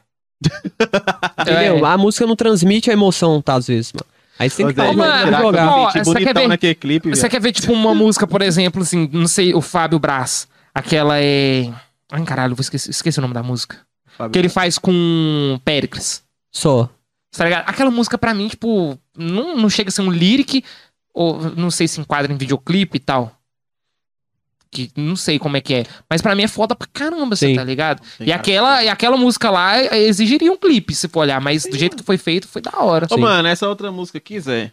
Entendeu? A música não transmite a emoção, tá, às vezes, mano. Aí você tem que falar, mano, ó, você quer ver- naquele clipe, Você velho. quer ver, tipo, uma música, por exemplo, assim, não sei, o Fábio Braz. Aquela é. Ai, caralho, vou esquecer, esqueci o nome da música. que ele faz com Pericles. Só. Tá ligado? Aquela música pra mim, tipo, não, não chega a ser um lyric, ou não sei se enquadra em videoclipe e tal. Que não sei como é que é. Mas pra mim é foda pra caramba, você Sim. tá ligado? Sim, E aquela, e aquela música lá exigiria um clipe, se for olhar. Mas do jeito que foi feito, foi da hora. Ô, mano, essa outra música aqui, Zé.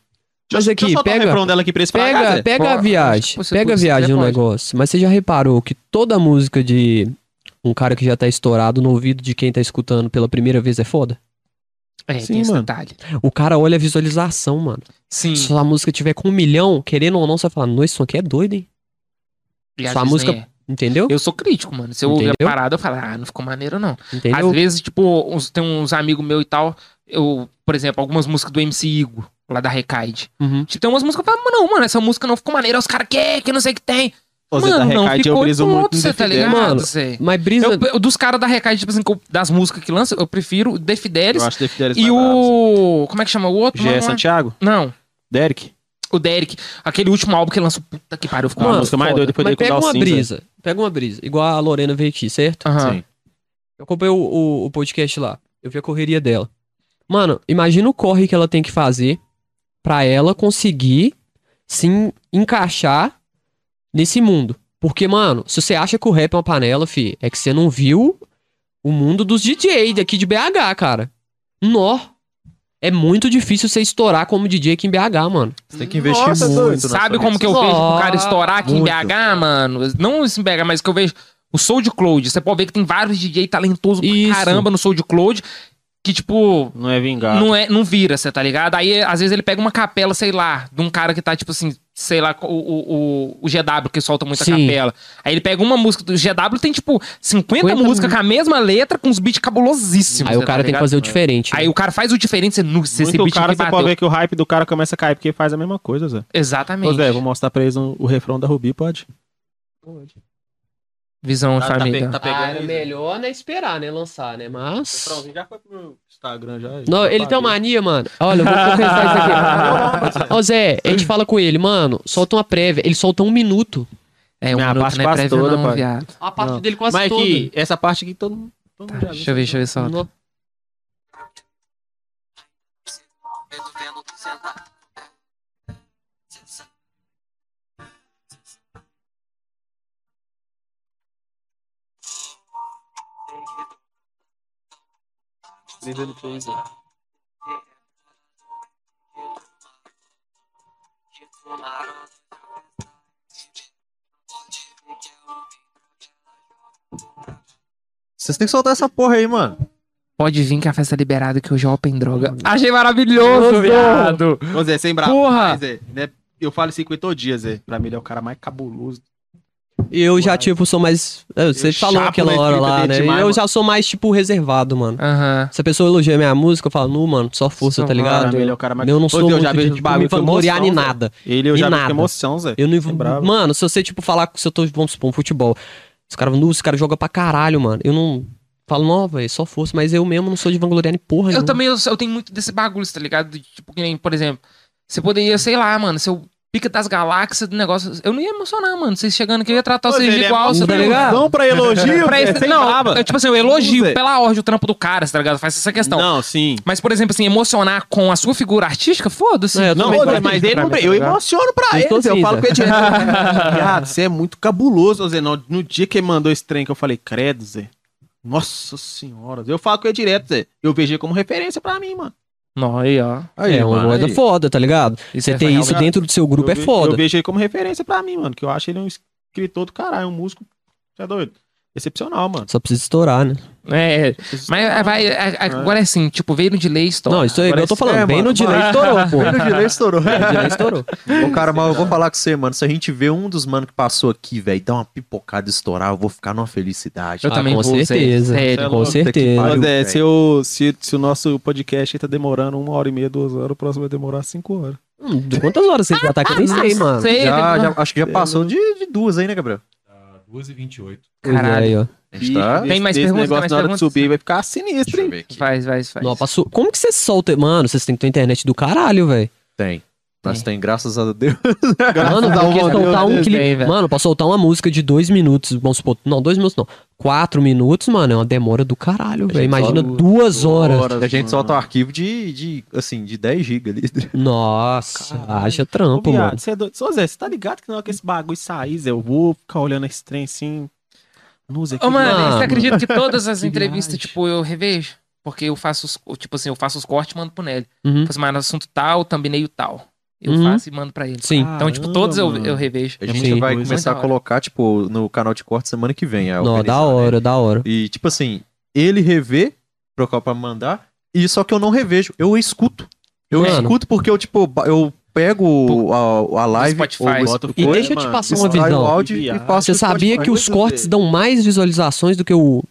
Mas Deixa eu- aqui, deixa eu soltar o pega- refrão dela aqui pra esse Pega, pega a Pode, viagem. você Pega a viagem no negócio. Mas você já reparou que toda música de um cara que já tá estourado no ouvido de quem tá escutando pela primeira vez é foda? É, Sim, tem esse mano. detalhe. O cara olha a visualização, mano. Sim. Se a música tiver com um milhão, querendo ou não, você vai falar, nossa, isso aqui é doido, hein? E sua vezes música- é. Entendeu? Eu sou crítico, mano. Se eu ouvir a Entendeu? parada, eu falo, ah, não ficou maneiro, não. Entendeu? Às vezes, tipo, uns- tem uns amigos meus e tal, eu, por exemplo, algumas músicas do MC Igor, lá da Recaide. Uhum. Tipo, tem umas músicas que eu falo, não, mano, essa música não ficou maneira, os caras que que não sei o que tem. Ô, mano, da não Recaide eu ficou briso muito você tá ligado? Mano? Mas brisa. Eu, eu- dos caras da Recaide, tipo assim, eu- das músicas que lança, eu prefiro o The Fidelis Eu acho The Fidelis e o... Como é que chama o outro? Gé mano? Santiago? Não, Derek? O Derek. Aquele último álbum que lançou, puta que pariu, ficou Mano, mano, música mais doida foi mas pega uma Dalcinza. brisa. Pega uma brisa. Igual a Lorena veio aqui, certo? Aham. Sim. Eu acompanhei o, o, o podcast lá. Eu vi a correria dela. Mano, imagina o corre que ela tem que fazer pra ela conseguir se en- encaixar nesse mundo. Porque, mano, se você acha que o rap é uma panela, fi, é que você não viu o mundo dos DJ daqui de BH, cara. Nó. É muito difícil você estourar como DJ aqui em BH, mano. Você tem que investir Nossa, muito. Sabe como que eu vejo o cara estourar aqui em muito. BH, mano? Não esse em BH, mas que eu vejo o Soul de Cloud. Você pode ver que tem vários DJ talentosos Isso. pra caramba no Soul de Cloud que, tipo, Não é vingado. não, é, não vira, você tá ligado? Aí, às vezes, ele pega uma capela, sei lá, de um cara que tá, tipo assim, sei lá, o, o, o- o GW que solta muita Sim. capela. Aí ele pega uma música do GW, tem, tipo, 50 50 músicas com a mesma letra, com uns beats cabulosíssimos. Aí o você cara tá tem que fazer o diferente. né? Aí o cara faz o diferente, você, nu, se esse Muito beat cara, você pode ver que o hype do cara começa a cair, porque faz a mesma coisa, Zé. Exatamente. Ô, Zé, vou mostrar pra eles o, o refrão da Rubi, pode? Visão, Tá- tá família. pe- tá pegando Ah, melhor né, esperar, né? Lançar, né? Mas. refrãozinho já foi pro meu Instagram já. Não, ele tem uma mania, mano. Olha, eu vou confessar isso aqui. Ô, Zé, a gente fala com ele, mano, solta uma prévia. Ele solta um minuto. É, um Minha minuto parte não é quase prévia toda, não, pai. viado. A parte Não. dele quase Mas toda. que essa parte aqui todo mundo, todo mundo já viu. Deixa eu ver, deixa eu ver só. Não. Vocês têm que soltar essa porra aí, mano. Pode vir que a festa é liberada, que hoje é Open Droga. Achei maravilhoso, viado. Ô, Zé, sem bravo. Porra. Mas, Zé, né, eu falo isso aqui todo dia, Zé. Pra mim ele é o cara mais cabuloso. E eu já, tipo, sou mais. é, Você Eu falou aquela na hora lá, né? demais, eu mano. já sou mais, tipo, reservado, mano. Aham. Se a pessoa elogia minha música, eu falo, nu, mano, só força, Só tá ligado? Mim ele é o cara mais Eu não sou eu já de, vejo tipo, bagulho me vangloriar em nada. Ele eu já vi nada. com emoção, Zé. Eu não. É bravo. Mano, se você, tipo, falar se eu tô, vamos supor, um futebol. Os caras, nu, esse cara joga pra caralho, mano. Eu não. Falo, não, velho, só força, mas eu mesmo não sou de vangloriar em porra Eu nenhuma. também, eu, eu tenho muito desse bagulho, tá ligado? De, Tipo, que nem, por exemplo, você poderia, sei lá, mano, se eu pica das galáxias do negócio, eu não ia emocionar, mano. Vocês chegando aqui, eu ia tratar Ô, vocês de é igual, você tá ligado? Não pra elogio, Pra esse, Zé, sem não, brava. tipo assim, eu elogio pela ordem o trampo do cara, tá ligado? Faz essa questão. Não, sim. Mas, por exemplo, assim, emocionar com a sua figura artística, foda-se. É, Não, também mas, ele não. mim, Eu emociono pra Eu ele. Eu falo Zé. com ele direto. Você é muito cabuloso, Zé. No, no dia que ele mandou esse trem que eu falei, credo, Zé. Nossa senhora. Eu falo com ele direto, Zé. Eu vejo ele como referência pra mim, mano. Não, aí, ó. Aí, é uma aí. foda, tá ligado? Você é ter isso cara. dentro do seu grupo eu é ve- foda. Eu vejo ele como referência pra mim, mano. Que eu acho ele um escritor do caralho, um músico. Você é doido? Excepcional, mano. Só precisa estourar, né? É, mas é, vai, é, é, agora é assim, tipo, veio no delay, stop. Não, isso é igual eu tô falando. é, mano, no delay estourou, pô. Bem no delay estourou. No delay estourou. Ô, cara, mas eu vou falar com você, mano. Se a gente vê um dos mano que passou aqui, velho, dar uma pipocada e estourar, eu vou ficar numa felicidade. Eu Ah, também com vou, certeza. Sério. é Com certeza. pariu. É, se, eu, se, se o nosso podcast tá demorando uma hora e meia, duas horas, o próximo vai demorar cinco horas. Hum, de quantas horas você já tá aqui? Nem sei, mano. Sei, Já, tem- já- acho que já passou de, de duas aí, né, Gabriel? Tá 2h28. Pois é, Caralho. aí, ó. A gente tá... Tem mais esse perguntas, negócio tem mais na hora de perguntas? subir vai ficar sinistro, hein? Faz, faz, faz. Não, passou... Como que você solta? Mano, vocês têm que ter internet do caralho, velho. Tem. Nós tem, graças a Deus. Mano, bom soltar Deus, um clipe. Mano, pra soltar uma música de dois minutos, vamos supor. Não, dois minutos não. Quatro minutos, mano, é uma demora do caralho, velho. Imagina duas horas. A gente solta um arquivo de, de, assim, de 10 GB ali. Nossa, haja Ô, trampo, viado, mano. Você é doido. Ô, Zé, você tá ligado que na hora que esse bagulho sair, Zé, eu vou ficar olhando esse trem assim. Nos aqui. Ô, mano, Mano. você acredita que todas as Que entrevistas, viagem. tipo, eu revejo? Porque eu faço os, tipo assim, eu faço os cortes e mando pro Nelly. Uhum. Faço mais no assunto tal, thumbnail tal. Eu Uhum. faço e mando pra ele. Sim. Então, tipo, Caramba, todos eu, eu revejo. A É gente muita vai começar a colocar, tipo, no canal de corte semana que vem. a Não, da né? hora, da hora. E, tipo assim, ele revê, trocar pra mandar, e só que eu não revejo, eu escuto. Eu Mano. escuto porque eu, tipo, eu pego a, a live, Spotify. ou Bota o E coisa, deixa eu te mano. passar uma extraio o visão. áudio e passo Você sabia Spotify. que os cortes dão mais visualizações do que o.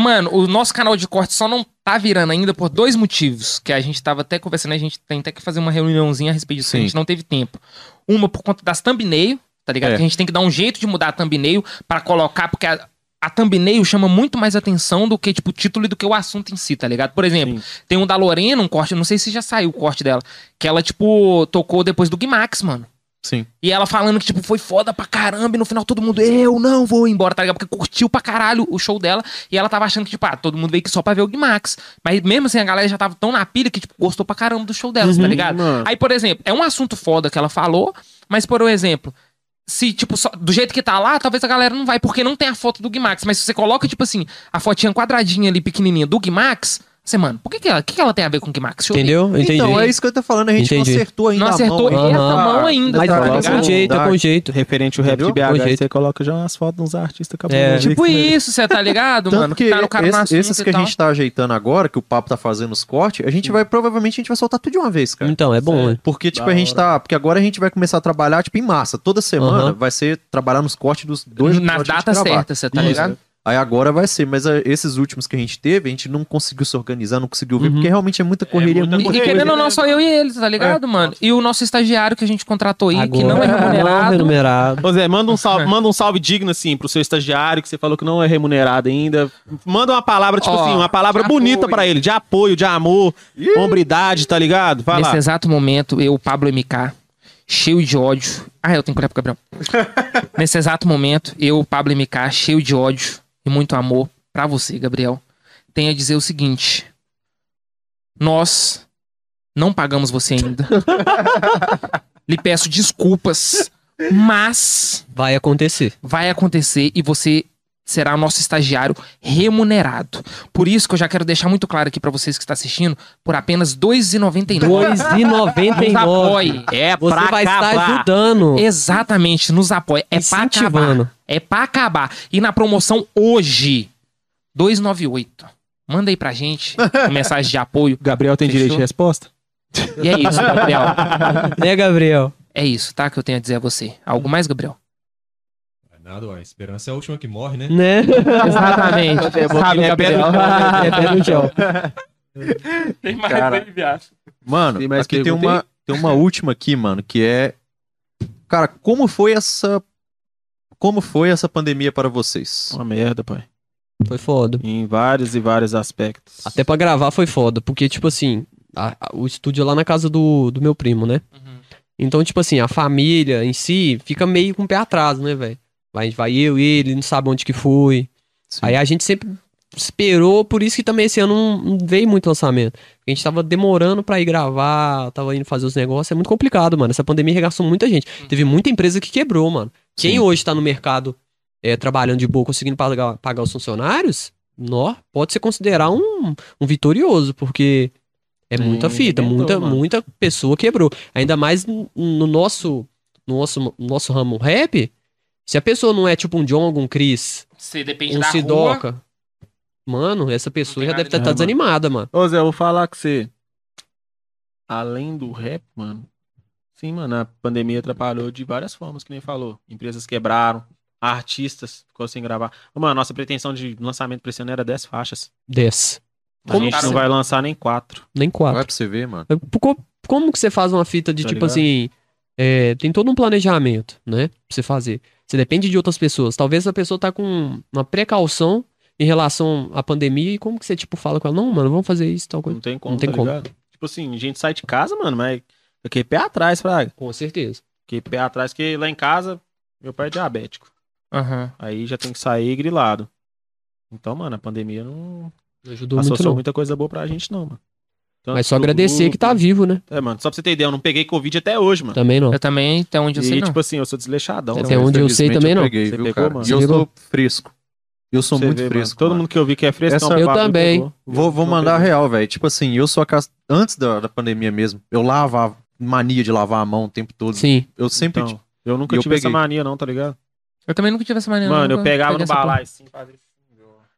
Mano, o nosso canal de corte só não tá virando ainda por dois motivos. Que a gente tava até conversando, a gente tem até que fazer uma reuniãozinha a respeito disso, que a Sim. gente não teve tempo. Uma por conta das thumbnail, tá ligado? É. Que a gente tem que dar um jeito de mudar a thumbnail pra colocar, porque a, a thumbnail chama muito mais atenção do que, tipo, o título e do que o assunto em si, tá ligado? Por exemplo, Sim. tem um da Lorena, um corte, não sei se já saiu o corte dela, que ela, tipo, tocou depois do Guimax, mano. Sim. E ela falando que, tipo, foi foda pra caramba, e no final todo mundo, eu não vou embora, tá ligado? Porque curtiu pra caralho o show dela, e ela tava achando que, tipo, ah, todo mundo veio aqui só pra ver o Guimax. Mas mesmo assim, a galera já tava tão na pilha que, tipo, gostou pra caramba do show dela, tá ligado? Mano. Aí, por exemplo, é um assunto foda que ela falou, mas, por exemplo, se, tipo, só- do jeito que tá lá, talvez a galera não vai, porque não tem a foto do Guimax. Mas se você coloca, tipo assim, a fotinha quadradinha ali, pequenininha, do Guimax, você, mano, por que que ela, que que ela tem a ver com o ver. Entendeu? Entendi. Então, é isso que eu tô falando, a gente Entendi. não acertou ainda Não a acertou mão, essa Aham. mão ainda, Mas tá é com jeito, é com jeito. Referente ao rap de? BH, Com aí jeito. você coloca já umas fotos uns artistas É. cabulosos. Tipo isso, você tá ligado, Tanto mano? que, Que tá no cara esse- esses que a gente tá ajeitando agora, que o papo tá fazendo os cortes, a gente vai, provavelmente, a gente vai soltar tudo de uma vez, cara. Então, é bom, né? Porque, tipo, Da a gente tá. Porque agora a gente vai começar a trabalhar, tipo, em massa. Toda semana vai ser trabalhar nos cortes dos dois a datas gravar. certas, você tá ligado? Aí agora vai ser, mas ah, esses últimos que a gente teve, a gente não conseguiu se organizar, não conseguiu ver, Uhum. porque realmente é muita correria, muita muita E, e correria, querendo ou não, só eu e eles, tá ligado, mano? E o nosso estagiário que a gente contratou aí, que não é Agora, remunerado. Não remunerado. Ô Zé, manda um salve, manda um salve digno, assim, pro seu estagiário, que você falou que não é remunerado ainda. Manda uma palavra, tipo Ó, assim, uma palavra bonita pra ele, de apoio, de amor, hombridade, tá ligado? Vai Nesse lá. exato momento, eu, Pablo MK, cheio de ódio. Ah, eu tenho que olhar pro Gabriel. Nesse exato momento, eu, Pablo MK, cheio de ódio e muito amor pra você, Gabriel, tenho a dizer o seguinte: Nós não pagamos você ainda. Lhe peço desculpas, mas Vai acontecer. vai acontecer e você será o nosso estagiário remunerado. Por isso que eu já quero deixar muito claro aqui pra vocês que estão assistindo, por apenas R$ 2,99. Nos 2,99. apoie. É Você vai estar ajudando. Exatamente, nos apoia. É pra acabar. É pra acabar. E na promoção hoje, 298. Manda aí pra gente uma mensagem de apoio. Gabriel tem Fechou? direito de resposta? E é isso, Gabriel. Né, Gabriel? É isso, tá? Que eu tenho a dizer a você. Algo mais, Gabriel? Nada, ó. A esperança é a última que morre, né? Né? Exatamente. Sabe, é pé Gabriel. É pé no chão. Tem mais Cara. aí, viado. Mano, Tem mais aqui tem uma, tem uma última aqui, mano, que é. Cara, como foi essa. Como foi essa pandemia para vocês? Uma merda, pai. Foi foda. Em vários e vários aspectos. Até pra gravar foi foda, porque, tipo assim, a- a- o estúdio é lá na casa do, do meu primo, né? Uhum. Então, tipo assim, a família em si fica meio com o pé atrás, né, velho? Vai, vai eu e ele, não sabe onde que foi. Sim. Aí a gente sempre esperou, por isso que também esse ano não, não veio muito lançamento. A gente tava demorando pra ir gravar, tava indo fazer os negócios, é muito complicado, mano. Essa pandemia regaçou muita gente. Teve muita empresa que quebrou, mano. Quem Sim. hoje tá no mercado é, trabalhando de boa, conseguindo pagar, pagar os funcionários, nó, pode se considerar um, um vitorioso, porque é Sim, muita fita, muita, mano. muita pessoa quebrou. Ainda mais no, no nosso, no nosso, no nosso ramo rap, se a pessoa não é tipo um John, um Chris, um da rua. Mano, essa pessoa já deve estar de errado, desanimada, mano. Ô Zé, eu vou falar com você. Além do rap, mano. Sim, mano, a pandemia atrapalhou de várias formas, que nem falou. Empresas quebraram, artistas ficou sem gravar. Mano, nossa pretensão de lançamento pra esse ano era 10 faixas. Desce. A Como gente tá não vai lançar nem 4. Nem quatro. Vai pra você ver, mano. Como, como que você faz uma fita de Tá tipo ligado? assim. é, tem todo um planejamento, né? Pra você fazer. Você depende de outras pessoas. Talvez a pessoa tá com uma precaução em relação à pandemia e como que você, tipo, fala com ela, não, mano, vamos fazer isso, tal coisa. Não tem como, Não tem tá como. ligado? Tipo assim, a gente sai de casa, mano, mas Fiquei pé atrás, Fraga. Com certeza. Fiquei pé atrás, porque lá em casa, meu pai é diabético. Aham. Aí já tem que sair grilado. Então, mano, a pandemia não Não ajudou muito, associou não. muita coisa boa pra gente, não, mano. Tanto Mas só agradecer que tá vivo, né? É, mano, só pra você ter ideia, eu não peguei Covid até hoje, mano. Também não. Eu também, até onde eu e, sei, não. tipo assim, eu sou desleixadão. Até onde eu sei também não. peguei, Você viu, pegou, cara? mano? E eu sou fresco. Eu sou Você muito vê, mano, fresco. Todo mano. mundo que eu vi que é fresco, Essa- não, Eu também. pegou. Vou, vou mandar real, velho. Tipo assim, eu sou a cas- Antes da, da pandemia mesmo, eu lavava, mania de lavar a mão o tempo todo. Sim. Eu sempre. Então, eu nunca eu tive essa peguei. mania, não, tá ligado? Eu também nunca tive essa maneira. Mano, eu pegava no essa balai assim, fazia assim.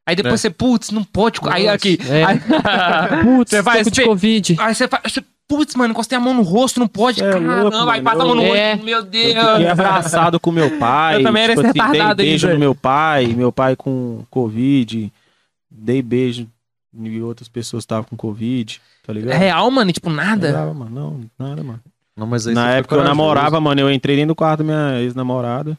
Aí depois É. você, putz, não pode. Aí aqui. É. Aí, Putz, você de você- Covid. aí você faz. Putz, mano, encostei a mão no rosto, não pode. É Caramba, louco, aí passa a mão no É. rosto. Meu Eu Deus. fiquei abraçado com meu pai. Eu também era tipo esse assim, retardado dei aí, beijo velho. no meu pai, meu pai com Covid. Dei beijo em outras pessoas que estavam com Covid, tá É ligado? real, mano, e, tipo, Não nada. dava, mano. Não, nada, mano. Não, mas aí Na época eu namorava, mano. Eu entrei dentro do quarto da minha ex-namorada.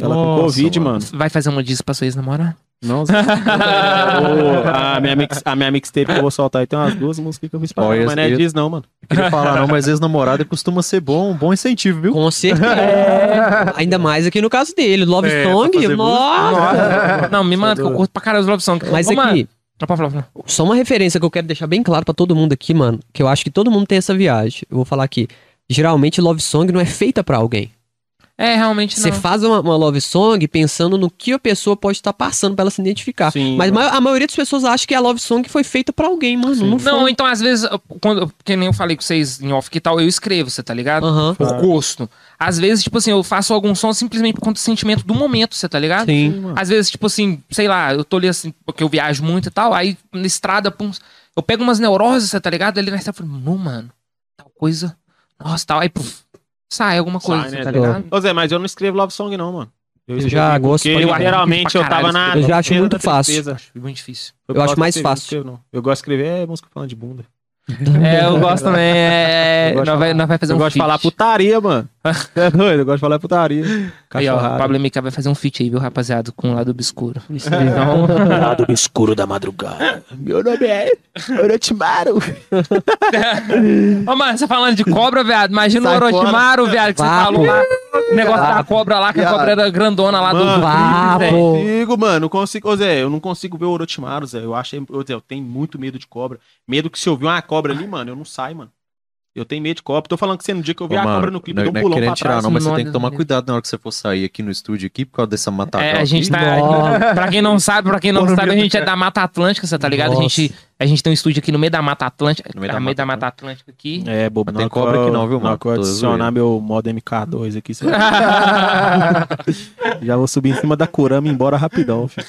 Ela com Nossa, Covid, mano. mano. Vai fazer uma disso pra sua ex-namorada? Não, Zé. Ô, a, minha mix, a minha mixtape que eu vou soltar aí tem umas duas músicas que eu fiz pra esse- mas não é disso, não, mano. Queria falar, não, mas ex-namorada costuma ser bom, um bom incentivo, viu? Com certeza. Ainda mais aqui no caso dele. Love É, Song. Nossa. Não, me manda que eu curto pra caralho os Love Song. Mas Ô, mano, aqui, falar. só uma referência que eu quero deixar bem claro pra todo mundo aqui, mano. Que eu acho que todo mundo tem essa viagem. Eu vou falar aqui. Geralmente, Love Song não é feita pra alguém. É, realmente Você não. faz uma, uma Love Song pensando no que a pessoa pode estar passando pra ela se identificar. Sim, Mas ma- a maioria das pessoas acha que a Love Song foi feita pra alguém, mano. Sim. Não Não, foi. então às vezes, quando, que nem eu falei com vocês em off que tal, eu escrevo, você tá ligado? Aham. Por gosto. Às vezes, tipo assim, eu faço algum som simplesmente por conta do sentimento do momento, você tá ligado? Sim. mano. Às vezes, tipo assim, sei lá, eu tô ali assim, porque eu viajo muito e tal, aí na estrada, pum, eu pego umas neuroses, você tá ligado? Ali na estrada, eu falo, não, mano, tal coisa, nossa, tal, aí, puf, sai alguma coisa, Sai, né, tá ligado? Ô Zé, mas eu não escrevo love song, não, mano. escrevi já gosto porque pra- literalmente eu tava na. eu já acho muito fácil. Acho muito difícil. Eu gosto acho mais fácil. escrevo, não. Eu gosto de escrever é música falando de bunda. É, eu gosto também, é, Eu gosto de nós, vai, falar- nós vai fazer eu um gosto de feat. falar putaria, mano. É doido? Eu gosto de falar putaria. Aí, ó, o Cachorrada. Pablo MK vai fazer um feat aí, viu, rapaziada, com o lado obscuro. Então, Lado escuro da madrugada. Meu nome é Orochimaru. Ô, mano, você falando de cobra, viado, imagina Sai o Orochimaru, viado, que você falou lá, o negócio da cobra lá, que a cobra era grandona lá do Mano, Vapo. velho. Não consigo, mano. Não consigo, Ô, Zé. Eu não consigo ver o Orochimaru, Zé. Eu acho. Zé, eu tenho muito medo de cobra. Medo que se eu ver uma cobra ali, mano, eu não saio, mano. Eu tenho medo de cobra. Tô falando que você no dia que eu vi Ô, a mano, cobra no clipe, não, eu dou não um é querendo pra tirar, trás. não, mas você tem que tomar cuidado na hora que você for sair aqui no estúdio aqui por causa dessa matagal. É, a gente tá. Nossa. Pra quem não sabe, pra quem não sabe, a gente é da Mata Atlântica, você tá ligado? A Nossa. gente, a gente tem um estúdio aqui no meio da Mata Atlântica. No meio No da meio da Mata Mata Atlântica aqui. É, bobo. Não tem cobra aqui não, viu, mano? que eu Tô adicionar meu modo MK2 aqui, você já vou subir em cima da Kurama e ir embora rapidão, filho.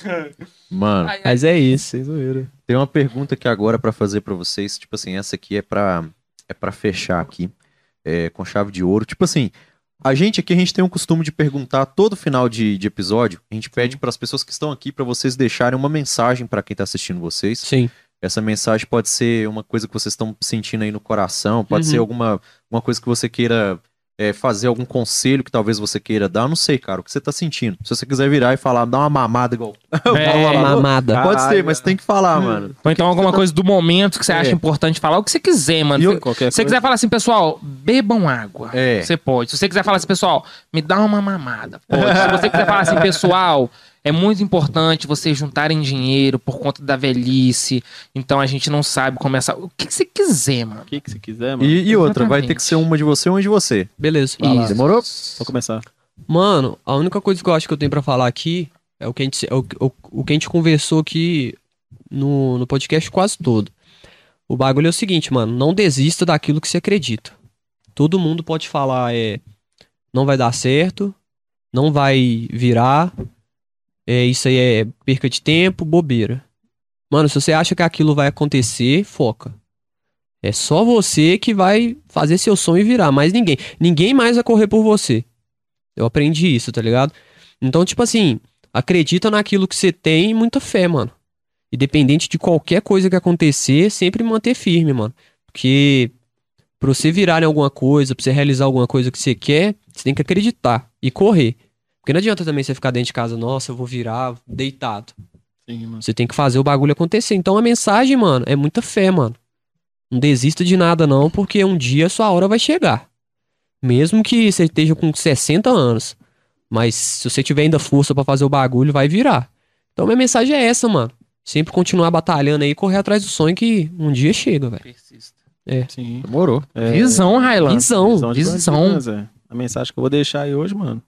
Mano, Mas é isso. Sem zoeira. tem uma pergunta aqui agora pra fazer pra vocês. Tipo assim, essa aqui é pra, é pra fechar aqui. é, com chave de ouro. Tipo assim, a gente aqui, a gente tem um costume de perguntar todo final de, de episódio. A gente pede pras pessoas que estão aqui pra vocês deixarem uma mensagem pra quem tá assistindo vocês. Sim. Essa mensagem pode ser uma coisa que vocês estão sentindo aí no coração, pode Uhum. ser alguma uma coisa que você queira é, fazer, algum conselho que talvez você queira dar. Eu não sei, cara, o que você tá sentindo. Se você quiser virar e falar, dá uma mamada igual. É, Uma mamada. Pode ser, mas tem que falar, mano. Ou então alguma coisa do momento que você acha É. importante falar, o que você quiser, mano. Eu- se você quiser falar assim, pessoal, bebam água. É. Você pode. Se você quiser falar assim, pessoal, me dá uma mamada. Pode. Se você quiser falar assim, pessoal, é muito importante vocês juntarem dinheiro por conta da velhice. Então a gente não sabe começar. O que, que você quiser, mano. O que, que você quiser, mano. E, e outra, vai ter que ser uma de você ou uma de você. Beleza. Isso. Demorou? Vou começar. Mano, a única coisa que eu acho que eu tenho pra falar aqui é o que a gente, é o, o, o que a gente conversou aqui no, no podcast quase todo. O bagulho é o seguinte, mano, não desista daquilo que você acredita. Todo mundo pode falar, é, não vai dar certo, não vai virar, é, isso aí é perca de tempo, bobeira. Mano, se você acha que aquilo vai acontecer, foca. É só você que vai fazer seu sonho virar, mais ninguém. Ninguém mais vai correr por você. Eu aprendi isso, tá ligado? Então, tipo assim, acredita naquilo que você tem e muita fé, mano. Independente de qualquer coisa que acontecer, sempre manter firme, mano. Porque pra você virar em alguma coisa, pra você realizar alguma coisa que você quer, você tem que acreditar e correr. Porque não adianta também você ficar dentro de casa, nossa, eu vou virar deitado. Sim, mano. Você tem que fazer o bagulho acontecer. Então a mensagem, mano, é muita fé, mano. Não desista de nada, não, porque um dia a sua hora vai chegar. Mesmo que você esteja com 60 anos. Mas se você tiver ainda força pra fazer o bagulho, vai virar. Então minha mensagem é essa, mano. Sempre continuar batalhando aí, correr atrás do sonho que um dia chega, velho. Persista. Sim. Demorou. É, Visão, Railan. Visão. visão visão. Zé? A mensagem que eu vou deixar aí hoje, mano.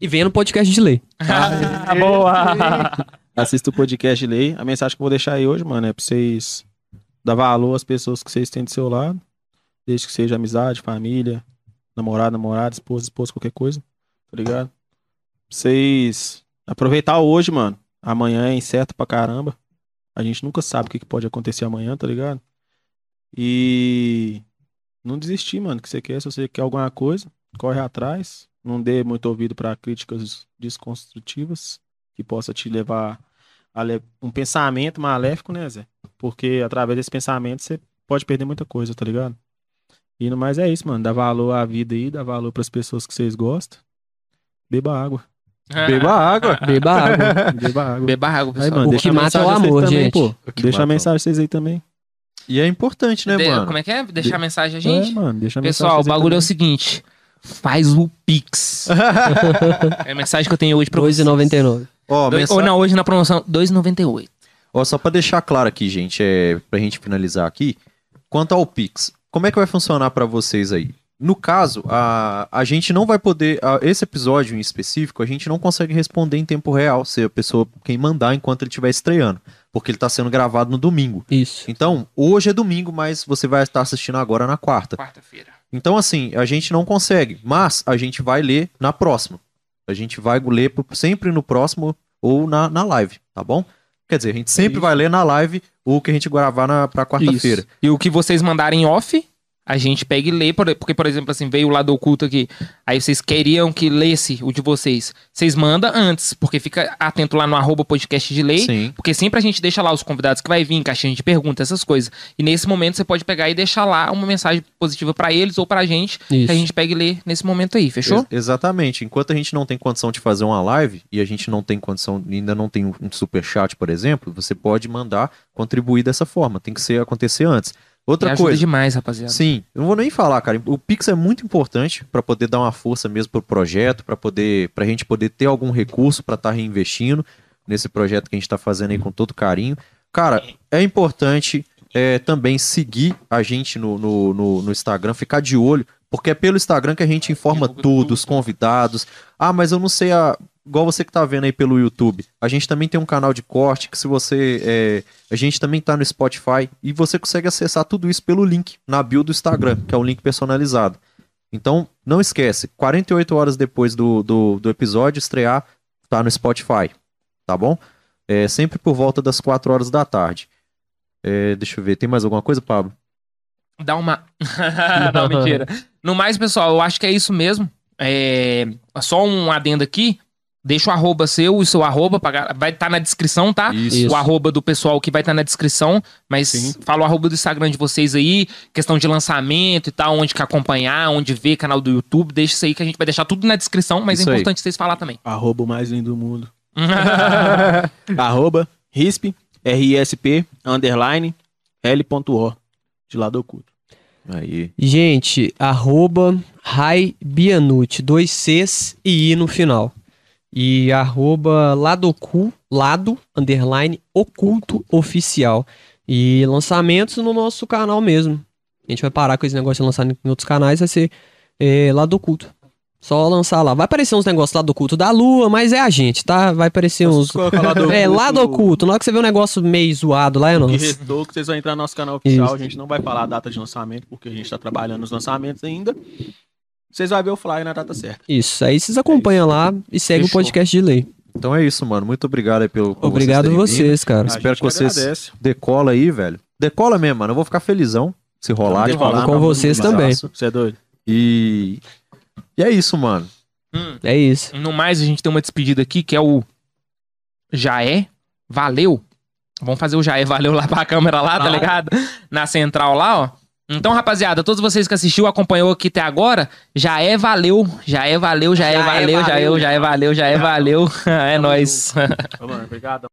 E venha no podcast de lei. Ah, boa! Assista o podcast de lei. A mensagem que eu vou deixar aí hoje, mano, é pra vocês dar valor às pessoas que vocês têm do seu lado. Desde que seja amizade, família, namorado, namorada, esposa, esposa, qualquer coisa. Tá ligado? Pra vocês aproveitar hoje, mano. Amanhã é incerto pra caramba. A gente nunca sabe o que que pode acontecer amanhã, tá ligado? E não desistir, mano, que você quer. Se você quer alguma coisa, corre atrás. Não dê muito ouvido pra críticas desconstrutivas que possa te levar a le- um pensamento maléfico, né, Zé? Porque através desse pensamento você pode perder muita coisa, tá ligado? E no mais é isso, mano. Dá valor à vida aí, dá valor pras pessoas que vocês gostam. Beba água. Beba água. Beba água. Beba água. Beba água, Aí, pessoal. mano, O que a mata é o amor, também, gente. pô. O que Deixa a mensagem vocês aí também. E é importante, né, De- mano? Como é que é? Deixar a mensagem a gente? É, mano, deixa a Pessoal, o mensagem vocês aí bagulho é o também. seguinte. Faz o Pix. é a mensagem que eu tenho hoje pra vocês. 2,99. Ó, Dois- mensa- Ou não, hoje na promoção, 2,98. Ó, só pra deixar claro aqui, gente, é, pra gente finalizar aqui, quanto ao Pix, como é que vai funcionar pra vocês aí? No caso, a, a gente não vai poder, a- esse episódio em específico, a gente não consegue responder em tempo real, se a pessoa, quem mandar enquanto ele estiver estreando, porque ele tá sendo gravado no domingo. Isso. Então, hoje é domingo, mas você vai estar assistindo agora na quarta. Quarta-feira. Então, assim, a gente não consegue, mas a gente vai ler na próxima. A gente vai ler sempre no próximo ou na, na live, tá bom? Quer dizer, a gente sempre Isso. vai ler na live o que a gente gravar na, pra quarta-feira. E o que vocês mandarem off, a gente pega e lê, por- porque, por exemplo, assim, veio o lado oculto aqui. Aí vocês queriam que lesse o de vocês. Vocês mandam antes, porque fica atento lá no arroba podcast de lei. Sim. Porque sempre a gente deixa lá os convidados que vai vir, caixinha de perguntas, essas coisas. E nesse momento você pode pegar e deixar lá uma mensagem positiva pra eles ou pra gente, que Isso. a gente pega e lê nesse momento aí, fechou? Ex- exatamente. Enquanto a gente não tem condição de fazer uma live e a gente não tem condição, ainda não tem um um super chat, por exemplo, você pode mandar contribuir dessa forma. Tem que ser acontecer antes. Outra coisa. demais, rapaziada. Sim, eu não vou nem falar, cara. O Pix é muito importante para poder dar uma força mesmo pro projeto, para poder, pra gente poder ter algum recurso para estar reinvestindo nesse projeto que a gente tá fazendo aí com todo carinho. Cara, é importante é, também seguir a gente no, no, no, no Instagram, ficar de olho, porque é pelo Instagram que a gente informa tudo. os convidados. Ah, mas eu não sei a. Igual você que tá vendo aí pelo YouTube. A gente também tem um canal de corte que se você. é, a gente também tá no Spotify e você consegue acessar tudo isso pelo link na bio do Instagram, que é um link personalizado. Então, não esquece, 48 horas depois do, do, do episódio estrear, tá no Spotify, tá bom? É sempre por volta das 4 horas da tarde. É, deixa eu ver, tem mais alguma coisa, Pablo? Dá uma. não, mentira. No mais, pessoal, eu acho que é isso mesmo. É... Só um adendo aqui. Deixa o arroba seu, o seu arroba, pra vai estar na descrição, tá? Isso. O arroba do pessoal que vai estar na descrição, mas Sim. fala o arroba do Instagram de vocês aí, questão de lançamento e tal, onde que acompanhar, onde ver, canal do YouTube, deixa isso aí que a gente vai deixar tudo na descrição, mas Isso é aí. importante vocês falar também. Arroba o mais lindo do mundo. Arroba RISP, R-I-S-P, underline, L.O, de lado oculto. Aí. Gente, arroba Raibianute, dois Cs e I no final. E arroba Ladocu, lado, underline, oculto oficial. E lançamentos no nosso canal mesmo. A gente vai parar com esse negócio de lançar em outros canais, vai ser é, lado oculto. Só lançar lá. Vai aparecer uns negócios lá do oculto da lua, mas é a gente, tá? Vai aparecer uns. Coloca lá do É, lado oculto. Na hora que você vê um negócio meio zoado lá, é Que nosso. restou que vocês vão entrar no nosso canal oficial. Isso. A gente não vai falar a data de lançamento, porque a gente tá trabalhando nos lançamentos ainda. Vocês vão ver o flyer na data certa. Isso. Aí vocês acompanham lá e seguem o podcast de lei. Então é isso, mano. Muito obrigado aí pelo. Obrigado vindo. vocês, cara. A Espero que vocês- agradece. Decola aí, velho. Decola mesmo, mano. Eu vou ficar felizão se rolar. Decolar, falar. com vocês também. Você é doido? E. E é isso, mano. Hum. É isso. No mais, a gente tem uma despedida aqui que é o Já é, valeu. Vamos fazer o Já é, valeu lá pra câmera lá, tá ligado? Na central lá, ó. Então, rapaziada, todos vocês que assistiu, acompanhou aqui até agora, já é valeu, já é valeu, já, é Já é valeu, já é, valeu, já é valeu, já é valeu. É nóis. Obrigado.